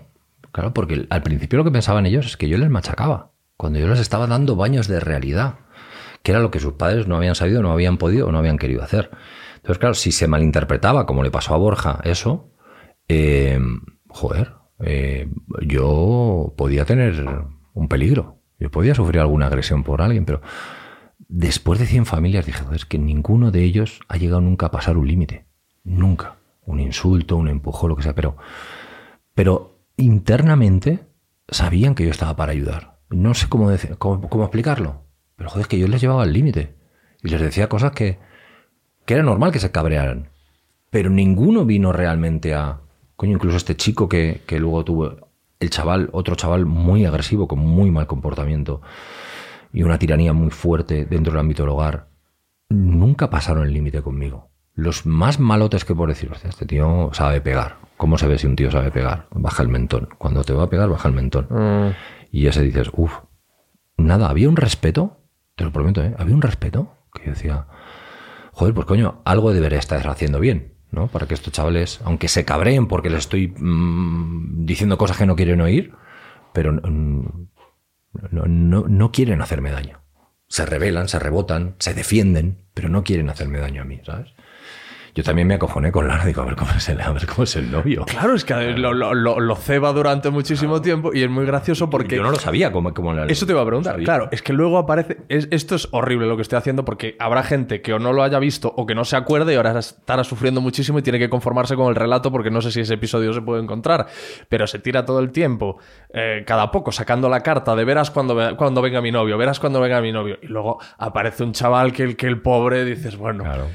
Claro, porque al principio lo que pensaban ellos es que yo les machacaba, cuando yo les estaba dando baños de realidad, que era lo que sus padres no habían sabido, no habían podido o no habían querido hacer. Entonces, claro, si se malinterpretaba, como le pasó a Borja, eso, eh, joder, eh, yo podía tener un peligro. Yo podía sufrir alguna agresión por alguien, pero después de 100 familias dije, joder, es que ninguno de ellos ha llegado nunca a pasar un límite. Nunca. Un insulto, un empujón, lo que sea, pero, pero internamente sabían que yo estaba para ayudar. No sé cómo, dec- cómo, explicarlo, pero joder, es que yo les llevaba al límite y les decía cosas que, que era normal que se cabrearan. Pero ninguno vino realmente a. Coño, incluso este chico que, que luego tuvo. El chaval, otro chaval muy agresivo, con muy mal comportamiento y una tiranía muy fuerte dentro del ámbito del hogar, nunca pasaron el límite conmigo. Los más malotes que por decir, "Hostia, este tío sabe pegar. ¿Cómo se ve si un tío sabe pegar? Baja el mentón. Cuando te va a pegar, baja el mentón. Y ese dices, uff, nada, había un respeto, te lo prometo, ¿eh? había un respeto que yo decía, joder, pues coño, algo debería estar haciendo bien, ¿no? Para que estos chavales, aunque se cabreen porque les estoy mm, diciendo cosas que no quieren oír, pero mm, no, no, no quieren hacerme daño. Se rebelan, se rebotan, se defienden, pero no quieren hacerme daño a mí, ¿sabes? Yo también me acojoné con Lara, digo, a ver cómo es el, a ver cómo es el novio. Claro, es que lo, lo, lo- lo ceba durante muchísimo tiempo y es muy gracioso porque. Yo no lo sabía cómo, cómo era Eso te iba a preguntar. Claro, es que luego aparece. es- esto es horrible lo que estoy haciendo porque habrá gente que o no lo haya visto o que no se acuerde y ahora estará sufriendo muchísimo y tiene que conformarse con el relato porque no sé si ese episodio se puede encontrar. Pero se tira todo el tiempo, eh, cada poco, sacando la carta de verás cuando, cuando venga mi novio, verás cuando venga mi novio. Y luego aparece un chaval que el, que el pobre dices, bueno, Claro.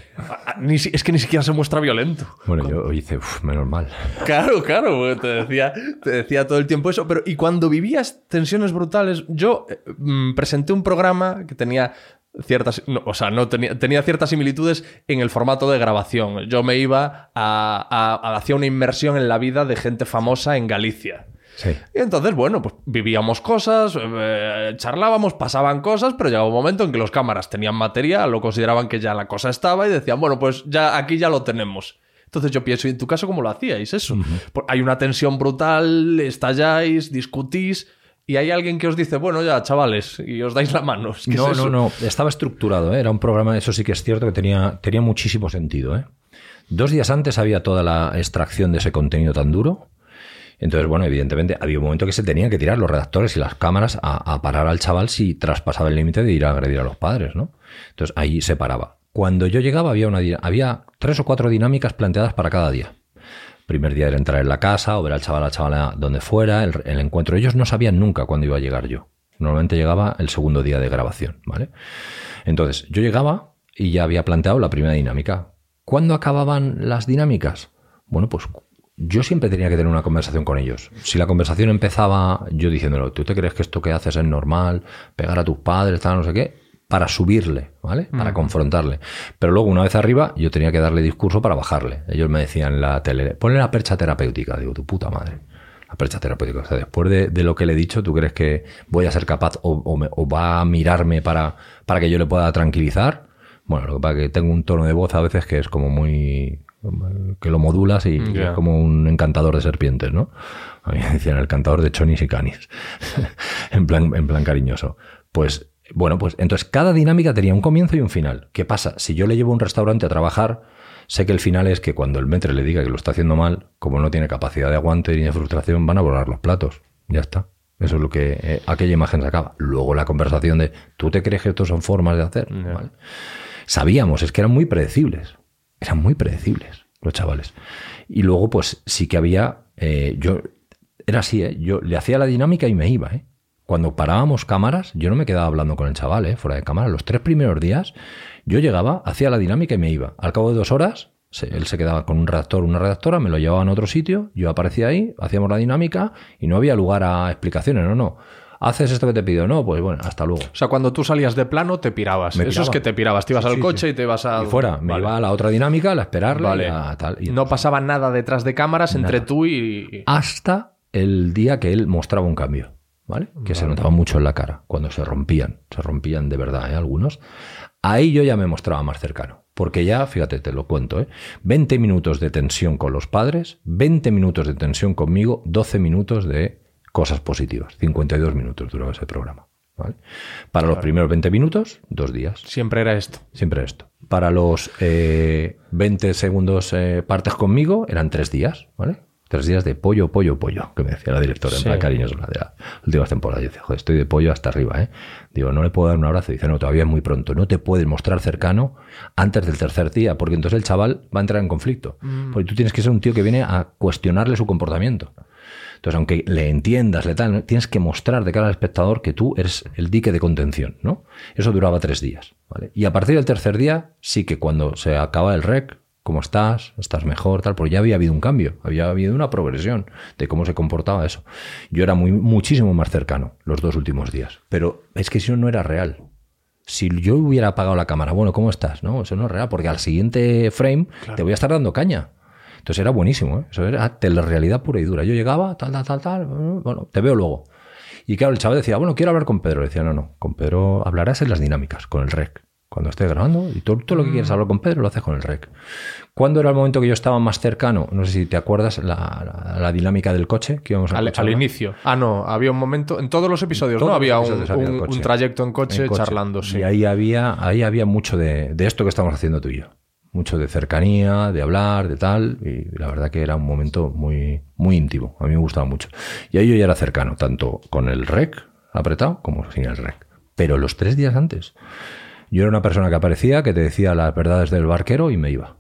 ni es que ni siquiera se muestra violento. Bueno, yo hice, uf, menos mal. Claro, claro, te decía, te decía todo el tiempo eso. Pero, y cuando vivías tensiones brutales, yo eh, mm, presenté un programa que tenía ciertas, no, o sea, no tenía, tenía ciertas similitudes en el formato de grabación. Yo me iba a, a, una inmersión en la vida de gente famosa en Galicia. Sí. Y entonces, bueno, pues vivíamos cosas, eh, charlábamos, pasaban cosas, pero llegaba un momento en que los cámaras tenían material, lo consideraban que ya la cosa estaba y decían, bueno, pues ya aquí ya lo tenemos. Entonces yo pienso, ¿y en tu caso cómo lo hacíais eso? Hay una tensión brutal, estalláis, discutís y hay alguien que os dice, bueno, ya, chavales, y os dais la mano. No, es no, no. Estaba estructurado. ¿eh? Era un programa, eso sí que es cierto, que tenía, tenía muchísimo sentido. ¿eh? Dos días antes había toda la extracción de ese contenido tan duro. Entonces, bueno, evidentemente había un momento que se tenían que tirar los redactores y las cámaras a, parar al chaval si traspasaba el límite de ir a agredir a los padres, ¿no? Entonces ahí se paraba. Cuando yo llegaba había, una, había tres o cuatro dinámicas planteadas para cada día. Primer día era entrar en la casa o ver al chaval a la chavala donde fuera, el, el encuentro. Ellos no sabían nunca cuándo iba a llegar yo. Normalmente llegaba el segundo día de grabación, ¿vale? Entonces, yo llegaba y ya había planteado la primera dinámica. ¿Cuándo acababan las dinámicas? Bueno, pues yo siempre tenía que tener una conversación con ellos. Si la conversación empezaba yo diciéndolo, ¿tú te crees que esto que haces es normal? Pegar a tus padres, tal, no sé qué. Para subirle, ¿vale? Para confrontarle. Pero luego, una vez arriba, yo tenía que darle discurso para bajarle. Ellos me decían en la tele, ponle la percha terapéutica. Digo, tu puta madre. La percha terapéutica. O sea, después de, de lo que le he dicho, ¿tú crees que voy a ser capaz o, o me- o va a mirarme para, para que yo le pueda tranquilizar? Bueno, lo que pasa es que tengo un tono de voz a veces que es como muy que lo modulas y, es como un encantador de serpientes, ¿no? A mí me decían el cantador de chonis y canis, en, plan, en plan cariñoso. Pues, bueno, pues entonces cada dinámica tenía un comienzo y un final. ¿Qué pasa? Si yo le llevo a un restaurante a trabajar, sé que el final es que cuando el metre le diga que lo está haciendo mal, como no tiene capacidad de aguante ni de frustración, van a volar los platos. Ya está. Eso es lo que eh, aquella imagen sacaba. Luego la conversación de, ¿tú te crees que esto son formas de hacer? ¿Vale? Sabíamos, es que eran muy predecibles. Eran muy predecibles los chavales. Y luego, pues sí que había. eh, yo Era así, ¿eh? Yo le hacía la dinámica y me iba, ¿eh? Cuando parábamos cámaras, yo no me quedaba hablando con el chaval. Fuera de cámara. Los tres primeros días, yo llegaba, hacía la dinámica y me iba. Al cabo de dos horas, él se quedaba con un redactor, una redactora, me lo llevaban a otro sitio, yo aparecía ahí, hacíamos la dinámica y no había lugar a explicaciones, no, no. ¿Haces esto que te pido? No, pues bueno, hasta luego. O sea, cuando tú salías de plano, te pirabas. Me Eso piraba. es que te pirabas. Te ibas Sí, al sí, coche sí. y te ibas a. Y fuera, me Vale. iba a la otra dinámica, a la Vale. y a tal. y No pasaba nada detrás de cámaras entre tú y. hasta el día que él mostraba un cambio, ¿vale? Que se notaba mucho en la cara, cuando se rompían, se rompían de verdad, ¿eh? Algunos. Ahí yo ya me mostraba más cercano, porque ya, fíjate, te lo cuento, ¿eh? 20 minutos de tensión con los padres, 20 minutos de tensión conmigo, 12 minutos de cosas positivas, 52 minutos duraba ese programa, ¿vale? Para los primeros 20 minutos, dos días. Siempre era esto. Siempre esto. Para los eh, 20 segundos eh, partes conmigo eran tres días, ¿vale? Tres días de pollo, pollo, pollo, que me decía la directora, en Sí. plan cariñosa, la de las últimas temporadas. Yo decía, joder, estoy de pollo hasta arriba, ¿eh? Digo, no le puedo dar un abrazo. Dice, no, todavía es muy pronto. No te puedes mostrar cercano antes del tercer día, porque entonces el chaval va a entrar en conflicto. Porque tú tienes que ser un tío que viene a cuestionarle su comportamiento. Entonces, aunque le entiendas, le tal, tienes que mostrar de cara al espectador que tú eres el dique de contención, ¿no? Eso duraba tres días, ¿vale? Y a partir del tercer día, sí que cuando se acaba el rec, ¿cómo estás? ¿Estás mejor? Tal, porque ya había habido un cambio, había habido una progresión de cómo se comportaba eso. Yo era muy, muchísimo más cercano los dos últimos días, pero es que si no, no era real. Si yo hubiera apagado la cámara, bueno, ¿cómo estás? No, eso no es real, porque al siguiente frame te voy a estar dando caña. Entonces era buenísimo, ¿eh? eso era telerrealidad pura y dura. Yo llegaba, tal, tal, tal, tal, bueno, te veo luego. Y claro, el chaval decía, bueno, quiero hablar con Pedro. Le decía, no, no, con Pedro hablarás en las dinámicas, con el rec. Cuando esté grabando, y todo, todo lo que quieres hablar con Pedro lo haces con el rec. ¿Cuándo era el momento que yo estaba más cercano? No sé si te acuerdas la, la- la dinámica del coche que íbamos a Al, al inicio. Ah, no, había un momento. En todos los episodios, Todos ¿no? Había un, episodios había un- coche. un trayecto en coche, En coche. charlando, sí. Y ahí había, ahí había mucho de, de esto que estamos haciendo tú y yo. Mucho de cercanía, de hablar, de tal. Y la verdad que era un momento muy, muy íntimo. A mí me gustaba mucho. Y ahí yo ya era cercano, tanto con el rec apretado como sin el rec. Pero los tres días antes, yo era una persona que aparecía, que te decía las verdades del barquero y me iba.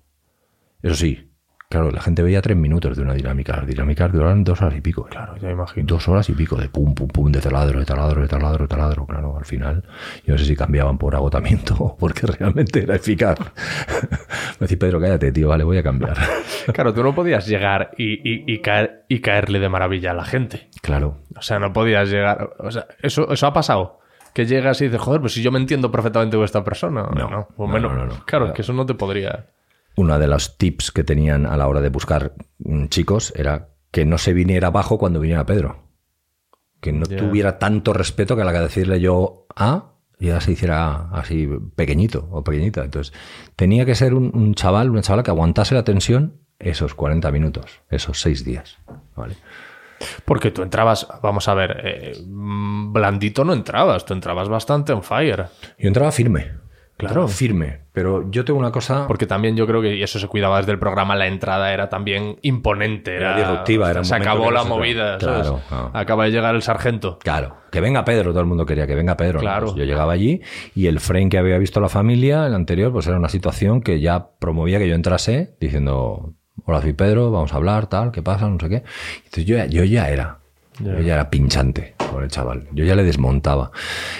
Eso sí, claro, la gente veía tres minutos de una dinámica. Las dinámicas duraban dos horas y pico. Claro, ya imagino. Dos horas y pico de pum, pum, pum, de taladro, de taladro, de taladro, de taladro. Claro, al final, yo no sé si cambiaban por agotamiento o porque realmente era eficaz. Me decía, Pedro, cállate, tío, vale, voy a cambiar. Claro, tú no podías llegar y, y- y caer, y caerle de maravilla a la gente. Claro, O sea, no podías llegar. O sea, eso, eso ha pasado. Que llegas y dices, joder, pues si yo me entiendo perfectamente con esta persona. No, no, pues no, no, no. Claro, que eso no te podría. Uno de los tips que tenían a la hora de buscar mm, chicos era que no se viniera abajo cuando viniera Pedro. Que no tuviera tanto respeto que a la que decirle yo A, ya se hiciera así pequeñito o pequeñita. Entonces, tenía que ser un, un chaval, una chavala que aguantase la tensión esos 40 minutos, esos 6 días. ¿vale? Porque tú entrabas, vamos a ver, eh, mm, blandito no entrabas, tú entrabas bastante on fire. Yo entraba firme. Claro. Firme. Pero yo tengo una cosa. Porque también yo creo que, y eso se cuidaba desde el programa, la entrada era también imponente. Era disruptiva, era Se acabó la se- movida. Claro, ¿sabes? claro. Acaba de llegar el sargento. Claro, que venga Pedro, todo el mundo quería que venga Pedro. ¿no? Claro. Pues yo llegaba allí y el frame que había visto la familia, el anterior, pues era una situación que ya promovía que yo entrase diciendo, hola, soy Pedro, vamos a hablar, tal, ¿qué pasa? No sé qué. Entonces yo, yo ya era, yo ya era pinchante con el chaval, yo ya le desmontaba.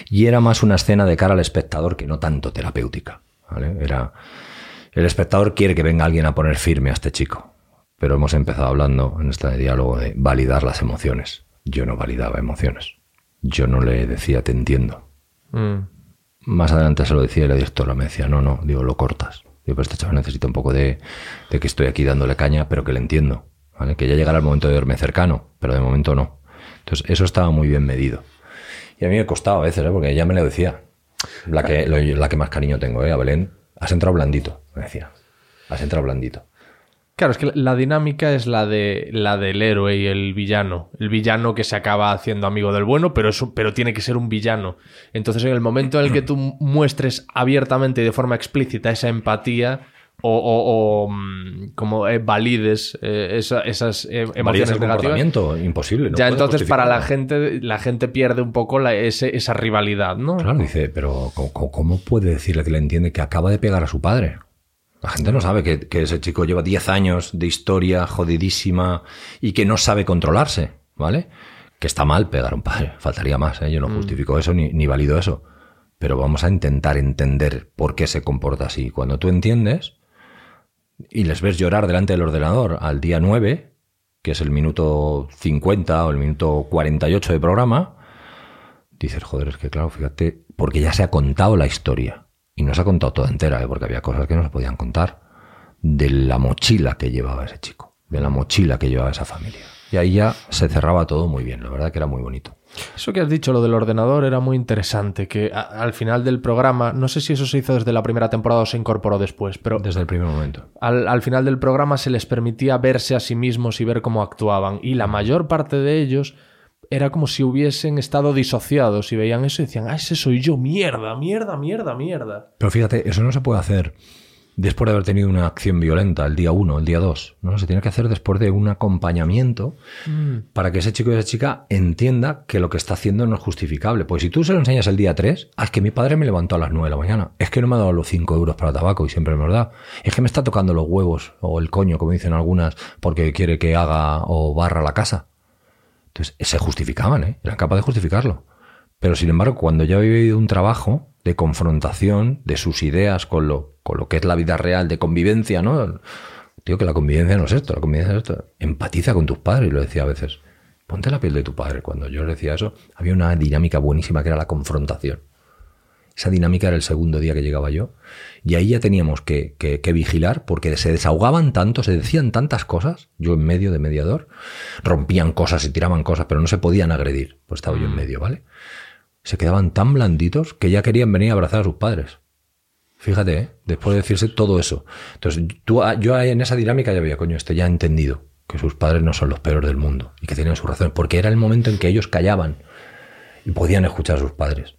Y era más una escena de cara al espectador que no tanto terapéutica. ¿vale? Era, el espectador quiere que venga alguien a poner firme a este chico. Pero hemos empezado hablando en este diálogo de validar las emociones. Yo no validaba emociones. Yo no le decía te entiendo. Mm. Más adelante se lo decía y la directora me decía, no, no, digo, lo cortas. Digo, pero este chaval necesita un poco de, de que estoy aquí dándole caña, pero que le entiendo. ¿vale? Que ya llegará el momento de verme cercano, pero de momento no. Entonces, eso estaba muy bien medido. Y a mí me costaba a veces, ¿eh? porque ella me lo decía. La que, la que más cariño tengo, ¿eh? A Belén. Has entrado blandito, me decía. Has entrado blandito. Claro, es que la dinámica es la de la del héroe y el villano. El villano que se acaba haciendo amigo del bueno, pero eso, pero tiene que ser un villano. Entonces, en el momento en el que tú muestres abiertamente y de forma explícita esa empatía o, o- o, mm, como eh, valides eh, esa- esas eh, emociones el negativas. imposible. no ya entonces para la gente la gente pierde un poco la- ese- esa rivalidad, ¿no? Claro, dice, pero ¿cómo, cómo- puede decirle que le entiende que acaba de pegar a su padre? La gente no sabe que, que ese chico lleva 10 años de historia jodidísima y que no sabe controlarse, ¿vale? Que está mal pegar a un padre, faltaría más, ¿eh? Yo no justifico eso ni, ni valido eso. Pero vamos a intentar entender por qué se comporta así. Cuando tú entiendes, y les ves llorar delante del ordenador al día 9, que es el minuto 50 o el minuto 48 de programa, dices, joder, es que claro, fíjate, porque ya se ha contado la historia. Y no se ha contado toda entera, ¿eh? porque había cosas que no se podían contar. De la mochila que llevaba ese chico, de la mochila que llevaba esa familia. Y ahí ya se cerraba todo muy bien, la verdad que era muy bonito. Eso que has dicho, lo del ordenador, era muy interesante, que a- al final del programa, no sé si eso se hizo desde la primera temporada o se incorporó después, pero Desde el primer momento. al, al final del programa se les permitía verse a sí mismos y ver cómo actuaban. Y la mayor parte de ellos era como si hubiesen estado disociados y veían eso y decían, ah, ese soy yo, mierda, mierda, mierda, mierda. Pero fíjate, eso no se puede hacer después de haber tenido una acción violenta el día 1, el día 2. No, se tiene que hacer después de un acompañamiento para que ese chico y esa chica entienda que lo que está haciendo no es justificable. Pues si tú se lo enseñas el día 3, ah, es que mi padre me levantó a las 9 de la mañana. Es que no me ha dado los 5 euros para tabaco y siempre me los da. Es que me está tocando los huevos o el coño, como dicen algunas, porque quiere que haga o barra la casa. Entonces, se justificaban, ¿eh? Eran capaces de justificarlo. Pero sin embargo, cuando ya había vivido un trabajo de confrontación de sus ideas con lo, con lo que es la vida real, de convivencia, ¿no? Digo que la convivencia no es esto, la convivencia es esto. Empatiza con tus padres, y lo decía a veces. Ponte la piel de tu padre. Cuando yo le decía eso, había una dinámica buenísima que era la confrontación. Esa dinámica era el segundo día que llegaba yo. Y ahí ya teníamos que, que- que vigilar porque se desahogaban tanto, se decían tantas cosas, yo en medio de mediador, rompían cosas y tiraban cosas, pero no se podían agredir, pues estaba yo en medio, ¿vale? Se quedaban tan blanditos que ya querían venir a abrazar a sus padres. Fíjate, ¿eh? después de decirse todo eso. Entonces, tú, yo ahí en esa dinámica ya veía, coño, este ya ha entendido que sus padres no son los peores del mundo y que tienen sus razones, porque era el momento en que ellos callaban y podían escuchar a sus padres.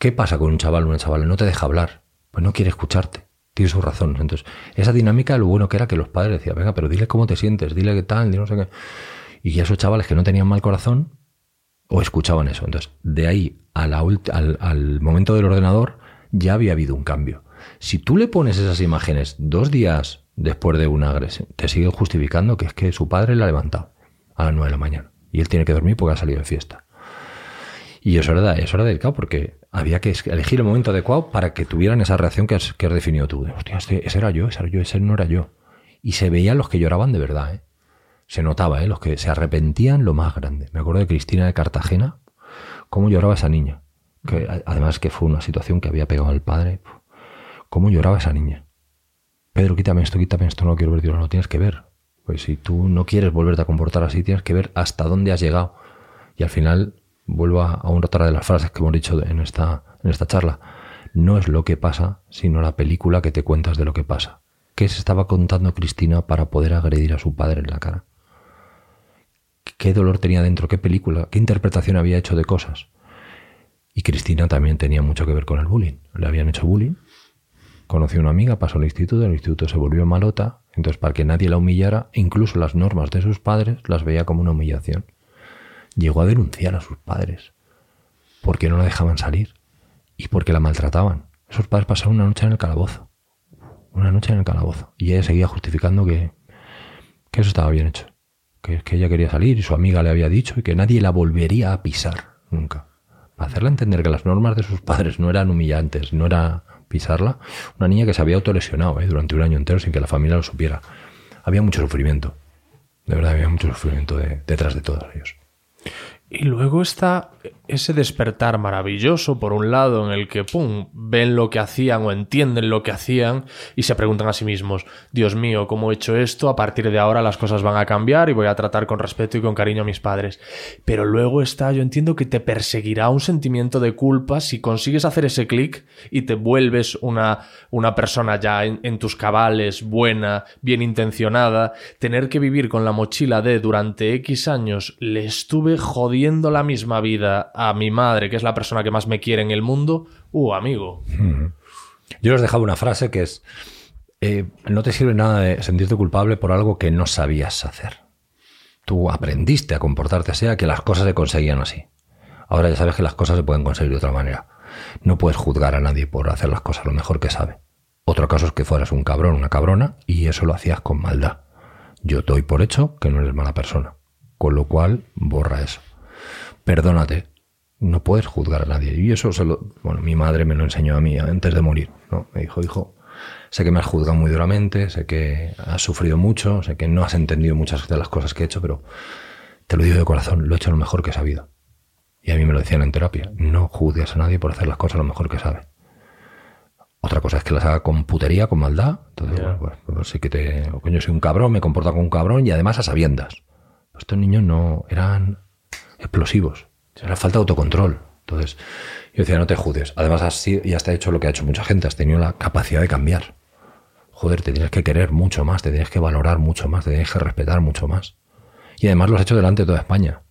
¿Qué pasa con un chaval o una chavala? No te deja hablar, pues no quiere escucharte, tiene sus razones. Entonces, esa dinámica, lo bueno que era que los padres decían, venga, pero dile cómo te sientes, dile qué tal, dile no sé qué. Y esos chavales que no tenían mal corazón, o escuchaban eso. Entonces, de ahí al momento del ordenador, ya había habido un cambio. Si tú le pones esas imágenes dos días después de una agresión, te siguen justificando que es que su padre le ha levantado a las nueve de la mañana y él tiene que dormir porque ha salido de fiesta. Y eso era, eso era delicado porque había que elegir el momento adecuado para que tuvieran esa reacción que has, que has definido tú. Hostia, este- ese era yo, ese era yo, ese no era yo. Y se veían los que lloraban de verdad, ¿eh? Se notaba, ¿eh? Los que se arrepentían lo más grande. Me acuerdo de Cristina de Cartagena, cómo lloraba esa niña. Que, además que fue una situación que había pegado al padre. Cómo lloraba esa niña. Pedro, quítame esto, quítame esto, no lo quiero ver, no lo tienes que ver. Pues si tú no quieres volverte a comportar así, tienes que ver hasta dónde has llegado. Y al final, vuelvo a, a una otra de las frases que hemos dicho en esta, en esta charla. No es lo que pasa, sino la película que te cuentas de lo que pasa. ¿Qué se estaba contando Cristina para poder agredir a su padre en la cara? ¿Qué dolor tenía dentro? ¿Qué película? ¿Qué interpretación había hecho de cosas? Y Cristina también tenía mucho que ver con el bullying. Le habían hecho bullying. Conoció una amiga, pasó al instituto, el instituto se volvió malota. Entonces, para que nadie la humillara, incluso las normas de sus padres las veía como una humillación. Llegó a denunciar a sus padres porque no la dejaban salir y porque la maltrataban. Esos padres pasaron una noche en el calabozo. Una noche en el calabozo. Y ella seguía justificando que, que eso estaba bien hecho. Que, que ella quería salir y su amiga le había dicho y que nadie la volvería a pisar nunca. Para hacerle entender que las normas de sus padres no eran humillantes, no era pisarla. Una niña que se había autolesionado ¿eh? durante un año entero sin que la familia lo supiera. Había mucho sufrimiento. De verdad, había mucho sufrimiento de- detrás de todos ellos. Y luego está ese despertar maravilloso, por un lado, en el que, pum, ven lo que hacían o entienden lo que hacían y se preguntan a sí mismos, Dios mío, ¿cómo he hecho esto? A partir de ahora las cosas van a cambiar y voy a tratar con respeto y con cariño a mis padres. Pero luego está, yo entiendo que te perseguirá un sentimiento de culpa si consigues hacer ese clic y te vuelves una, una persona ya en, en tus cabales, buena, bien intencionada, tener que vivir con la mochila de durante X años le estuve jodiendo la misma vida a mi madre, que es la persona que más me quiere en el mundo, uh, amigo. Yo les dejaba una frase que es, eh, no te sirve nada de sentirte culpable por algo que no sabías hacer. Tú aprendiste a comportarte así, a que las cosas se conseguían así. Ahora ya sabes que las cosas se pueden conseguir de otra manera. No puedes juzgar a nadie por hacer las cosas lo mejor que sabe. Otro caso es que fueras un cabrón, una cabrona, y eso lo hacías con maldad. Yo doy por hecho que no eres mala persona. Con lo cual, borra eso. Perdónate. No puedes juzgar a nadie. Y eso se lo. Bueno, mi madre me lo enseñó a mí antes de morir. ¿no? Me dijo, hijo, Sé que me has juzgado muy duramente, sé que has sufrido mucho, sé que no has entendido muchas de las cosas que he hecho, pero te lo digo de corazón, lo he hecho lo mejor que he sabido. Y a mí me lo decían en terapia, no juzgues a nadie por hacer las cosas lo mejor que sabe. Otra cosa es que las haga con putería, con maldad. Entonces, bueno, pues, pues sí que te... o coño, soy un cabrón, me comporto como un cabrón y además a sabiendas. Estos niños no eran explosivos. Era falta de autocontrol. Entonces, yo decía, no te juzgues. Además, has sido, y hasta hecho lo que ha hecho mucha gente. Has tenido la capacidad de cambiar. Joder, te tienes que querer mucho más, te tienes que valorar mucho más, te tienes que respetar mucho más. Y además lo has hecho delante de toda España.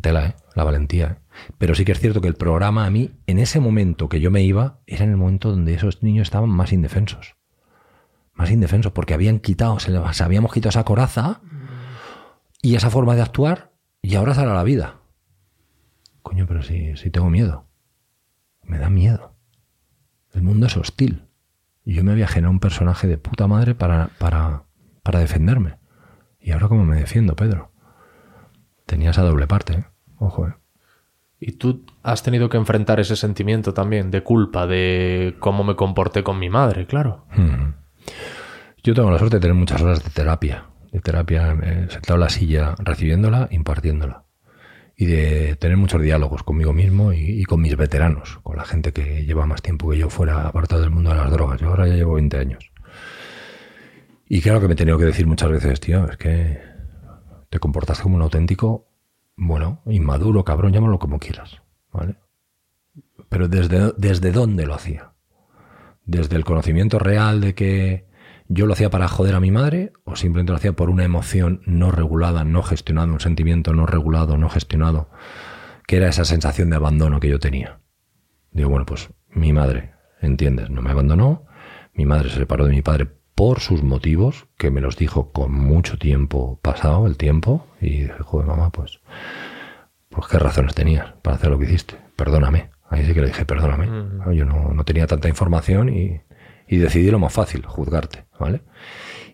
Tela, ¿eh? La valentía, ¿eh? Pero sí que es cierto que el programa a mí, en ese momento que yo me iba, era en el momento donde esos niños estaban más indefensos. Más indefensos, porque habían quitado, se habíamos quitado esa coraza y esa forma de actuar y ahora sale a la vida. Coño, pero si, si tengo miedo. Me da miedo. El mundo es hostil. Y yo me había generado un personaje de puta madre para, para, para defenderme. Y ahora cómo me defiendo, Pedro. Tenía esa doble parte, ¿eh? Ojo, ¿eh? Y tú has tenido que enfrentar ese sentimiento también de culpa, de cómo me comporté con mi madre, claro. Mm. Yo tengo la suerte de tener muchas horas de terapia. De terapia, eh, sentado en la silla, recibiéndola, impartiéndola. Y de tener muchos diálogos conmigo mismo y, con mis veteranos, con la gente que lleva más tiempo que yo fuera apartado del mundo de las drogas. Yo ahora ya llevo 20 años. Y claro que me he tenido que decir muchas veces, tío, es que te comportas como un auténtico, bueno, inmaduro, cabrón, llámalo como quieras, ¿vale? Pero ¿desde, desde dónde lo hacía? ¿Desde el conocimiento real de que yo lo hacía para joder a mi madre o simplemente lo hacía por una emoción no regulada, no gestionada, un sentimiento no regulado, no gestionado, que era esa sensación de abandono que yo tenía? Digo, bueno, pues mi madre, ¿entiendes? No me abandonó, mi madre se separó de mi padre por sus motivos, que me los dijo con mucho tiempo pasado, el tiempo, y dije, joder, mamá, pues, pues qué razones tenías para hacer lo que hiciste, perdóname. Ahí sí que le dije, perdóname. Yo no, no tenía tanta información y, y decidí lo más fácil, juzgarte, ¿vale?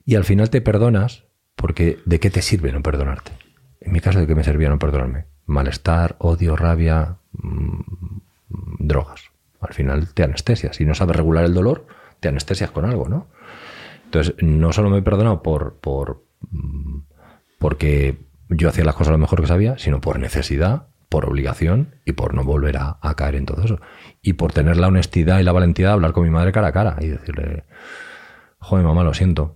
Y al final te perdonas porque ¿de qué te sirve no perdonarte? En mi caso, ¿de qué me servía no perdonarme? Malestar, odio, rabia, mm, drogas. Al final te anestesias. Si no sabes regular el dolor, te anestesias con algo, ¿no? Entonces, no solo me he perdonado por, por mm, porque yo hacía las cosas lo mejor que sabía, sino por necesidad, por obligación y por no volver a, a caer en todo eso. Y por tener la honestidad y la valentía de hablar con mi madre cara a cara y decirle, joder, mamá, lo siento.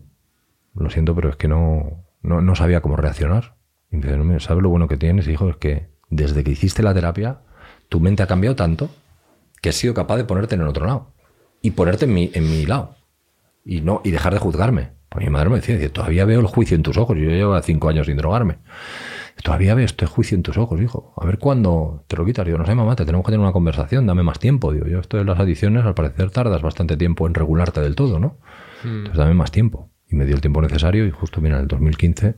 Lo siento, pero es que no, no, no sabía cómo reaccionar. Y me dice, "No, mira, ¿sabes lo bueno que tienes, hijo? Es que desde que hiciste la terapia, tu mente ha cambiado tanto que has sido capaz de ponerte en el otro lado. Y ponerte en mi, en mi lado. Y no, y dejar de juzgarme. Pues mi madre me decía, todavía veo el juicio en tus ojos. Yo llevo cinco años sin drogarme. Todavía veo este juicio en tus ojos, hijo. A ver cuándo te lo quitas. Digo, no sé, mamá, te tenemos que tener una conversación, dame más tiempo. Digo, yo esto de las adicciones, al parecer tardas bastante tiempo en regularte del todo, ¿no? Entonces dame más tiempo. Y me dio el tiempo necesario y justo, mira, en el 2015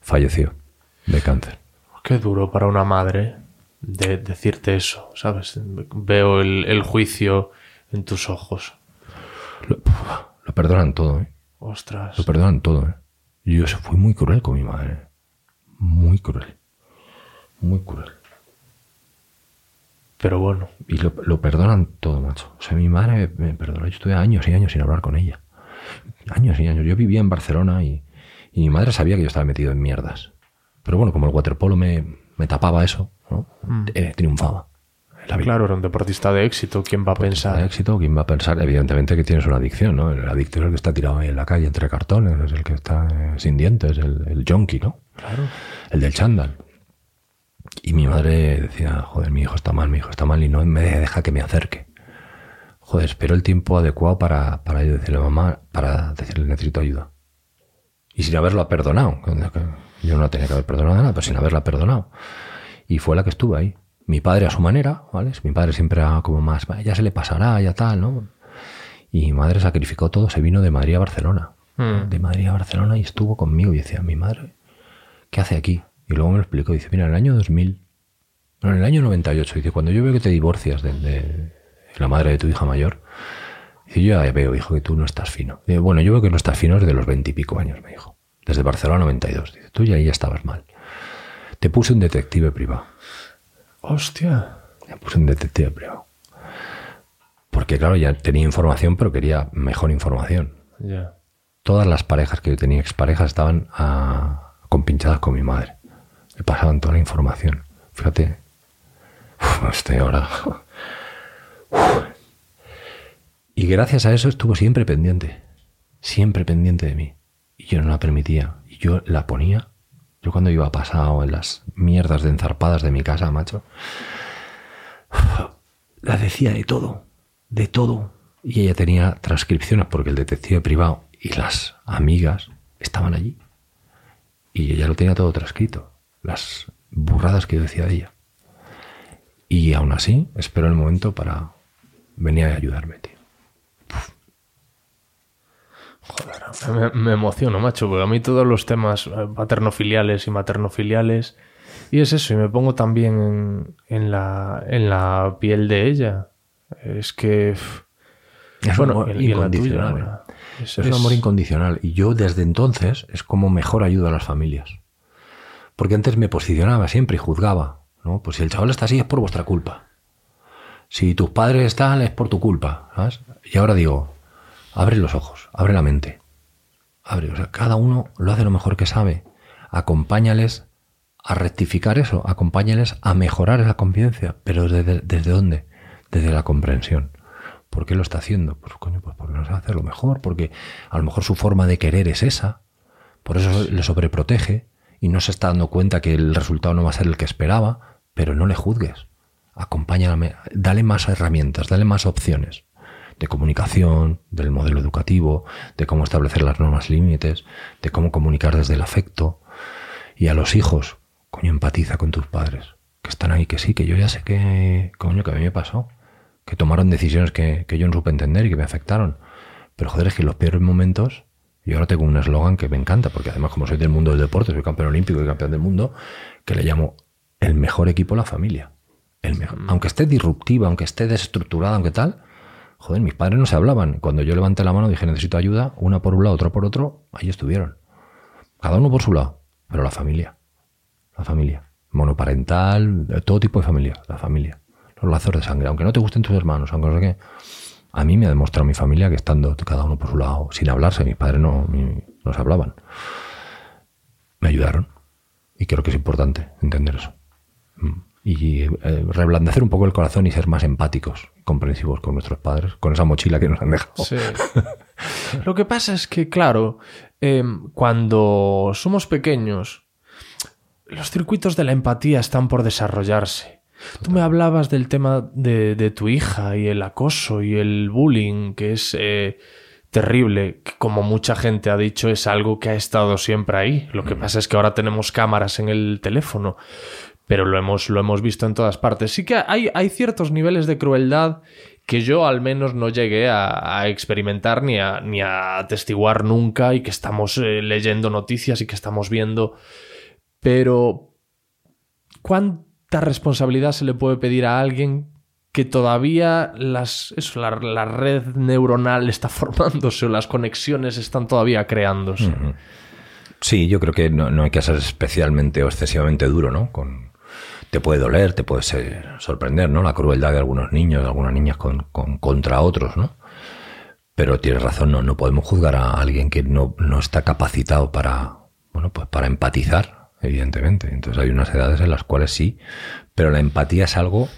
falleció de cáncer. Qué duro para una madre de decirte eso, ¿sabes? Veo el, el juicio en tus ojos. Lo, lo perdonan todo, ¿eh? Ostras. Lo perdonan todo, ¿eh? Y yo fui muy cruel con mi madre. Muy cruel. Muy cruel. Pero bueno, Y lo, lo perdonan todo, macho. O sea, mi madre me, me perdonó. Yo estuve años y años sin hablar con ella. Años y años. Yo vivía en Barcelona y, y mi madre sabía que yo estaba metido en mierdas. Pero bueno, como el waterpolo me, me tapaba eso, ¿no? Eh, triunfaba. En la vida. claro, era un deportista de éxito. ¿Quién va a de pensar? éxito, ¿quién va a pensar? Evidentemente que tienes una adicción, ¿no? El adicto es el que está tirado ahí en la calle entre cartones, es el que está eh, sin dientes, el, el junkie, ¿no? Claro. El del chándal. Y mi madre decía, joder, mi hijo está mal, mi hijo está mal y no me deja que me acerque. Joder, espero el tiempo adecuado para, para decirle a mamá, para decirle necesito ayuda. Y sin haberlo perdonado. Yo no tenía que haber perdonado nada, pero sin haberla perdonado. Y fue la que estuvo ahí. Mi padre a su manera, ¿vale? Mi padre siempre era como más, "Va, ya se le pasará, ya tal, ¿no? Y mi madre sacrificó todo, se vino de Madrid a Barcelona. Mm. De Madrid a Barcelona y estuvo conmigo. Y decía, mi madre, ¿qué hace aquí? Y luego me lo explicó. Dice, mira, en el año 2000, no, en el año 98, dice, cuando yo veo que te divorcias de, de la madre de tu hija mayor, dice, yo ya veo, hijo, que tú no estás fino. Dice, bueno, yo veo que no estás fino desde los veintipico años, me dijo. Desde Barcelona 92. Dice, tú ya ahí ya estabas mal. Te puse un detective privado. Hostia. Me puse un detective privado. Porque claro, ya tenía información, pero quería mejor información. Ya. Todas las parejas que yo tenía, exparejas, estaban ah, compinchadas con mi madre. Me pasaban toda la información. Fíjate, uf, estoy ahora. Uf. Y gracias a eso estuvo siempre pendiente. Siempre pendiente de mí. Y yo no la permitía. Y yo la ponía. Yo cuando iba pasado en las mierdas de enzarpadas de mi casa, macho, la decía de todo. De todo. Y ella tenía transcripciones porque el detective privado y las amigas estaban allí. Y ella lo tenía todo transcrito. Las burradas que yo decía de ella. Y aún así, espero el momento para venir a ayudarme, tío. Me, me emociono, macho, porque a mí todos los temas eh, paternofiliales y maternofiliales. Y es eso, y me pongo también en, en la, en la piel de ella. Es que. Es bueno, un amor tuya, incondicional. Es- Es, un amor incondicional. Y yo desde entonces es como mejor ayudo a las familias. Porque antes me posicionaba siempre y juzgaba. ¿no? Pues si el chaval está así es por vuestra culpa. Si tus padres están es por tu culpa. ¿sabes? Y ahora digo, abre los ojos, abre la mente. Abre, o sea, cada uno lo hace lo mejor que sabe. Acompáñales a rectificar eso, acompáñales a mejorar esa convivencia. Pero ¿desde, desde dónde? Desde la comprensión. ¿Por qué lo está haciendo? Pues coño, pues porque no sabe hacerlo mejor, porque a lo mejor su forma de querer es esa, por eso le sobreprotege y no se está dando cuenta que el resultado no va a ser el que esperaba, pero no le juzgues. Acompáñale, dale más herramientas, dale más opciones de comunicación, del modelo educativo, de cómo establecer las normas límites, de cómo comunicar desde el afecto. Y a los hijos, coño, empatiza con tus padres, que están ahí, que sí, que yo ya sé que, coño, que a mí me pasó, que tomaron decisiones que, que yo no supe entender y que me afectaron. Pero joder, es que en los peores momentos, yo ahora tengo un eslogan que me encanta, porque además como soy del mundo del deporte, soy campeón olímpico y campeón del mundo, que le llamo el mejor equipo la familia. El mejor. Aunque esté disruptiva, aunque esté desestructurada, aunque tal, joder, mis padres no se hablaban. Cuando yo levanté la mano dije necesito ayuda, una por un lado, otra por otro, ahí estuvieron. Cada uno por su lado, pero la familia. La familia. Monoparental, todo tipo de familia, la familia. Los lazos de sangre, aunque no te gusten tus hermanos, aunque no sé qué. A mí me ha demostrado mi familia que estando cada uno por su lado, sin hablarse, mis padres no, ni- no se hablaban. Me ayudaron. Y creo que es importante entender eso. Mm. Y eh, reblandecer un poco el corazón y ser más empáticos, comprensivos con nuestros padres, con esa mochila que nos han dejado. Sí. Lo que pasa es que, claro, em, cuando somos pequeños, los circuitos de la empatía están por desarrollarse. Tú me hablabas del tema de, de tu hija y el acoso y el bullying, que es eh, terrible, que como mucha gente ha dicho, es algo que ha estado siempre ahí. Lo que pasa es que ahora tenemos cámaras en el teléfono, pero lo hemos, lo hemos visto en todas partes. Sí que hay, hay ciertos niveles de crueldad que yo al menos no llegué a, experimentar ni a, ni a atestiguar nunca y que estamos eh, leyendo noticias y que estamos viendo. Pero, ¿cuánta responsabilidad se le puede pedir a alguien que todavía las, eso, la, la red neuronal está formándose o las conexiones están todavía creándose? Sí, yo creo que no, no hay que ser especialmente o excesivamente duro, ¿no? Con, te puede doler, te puede sorprender, ¿no? La crueldad de algunos niños, de algunas niñas con, con- contra otros, ¿no? Pero tienes razón, no, no podemos juzgar a alguien que no, no está capacitado para, bueno, pues para empatizar, evidentemente. Entonces hay unas edades en las cuales sí, pero la empatía es algo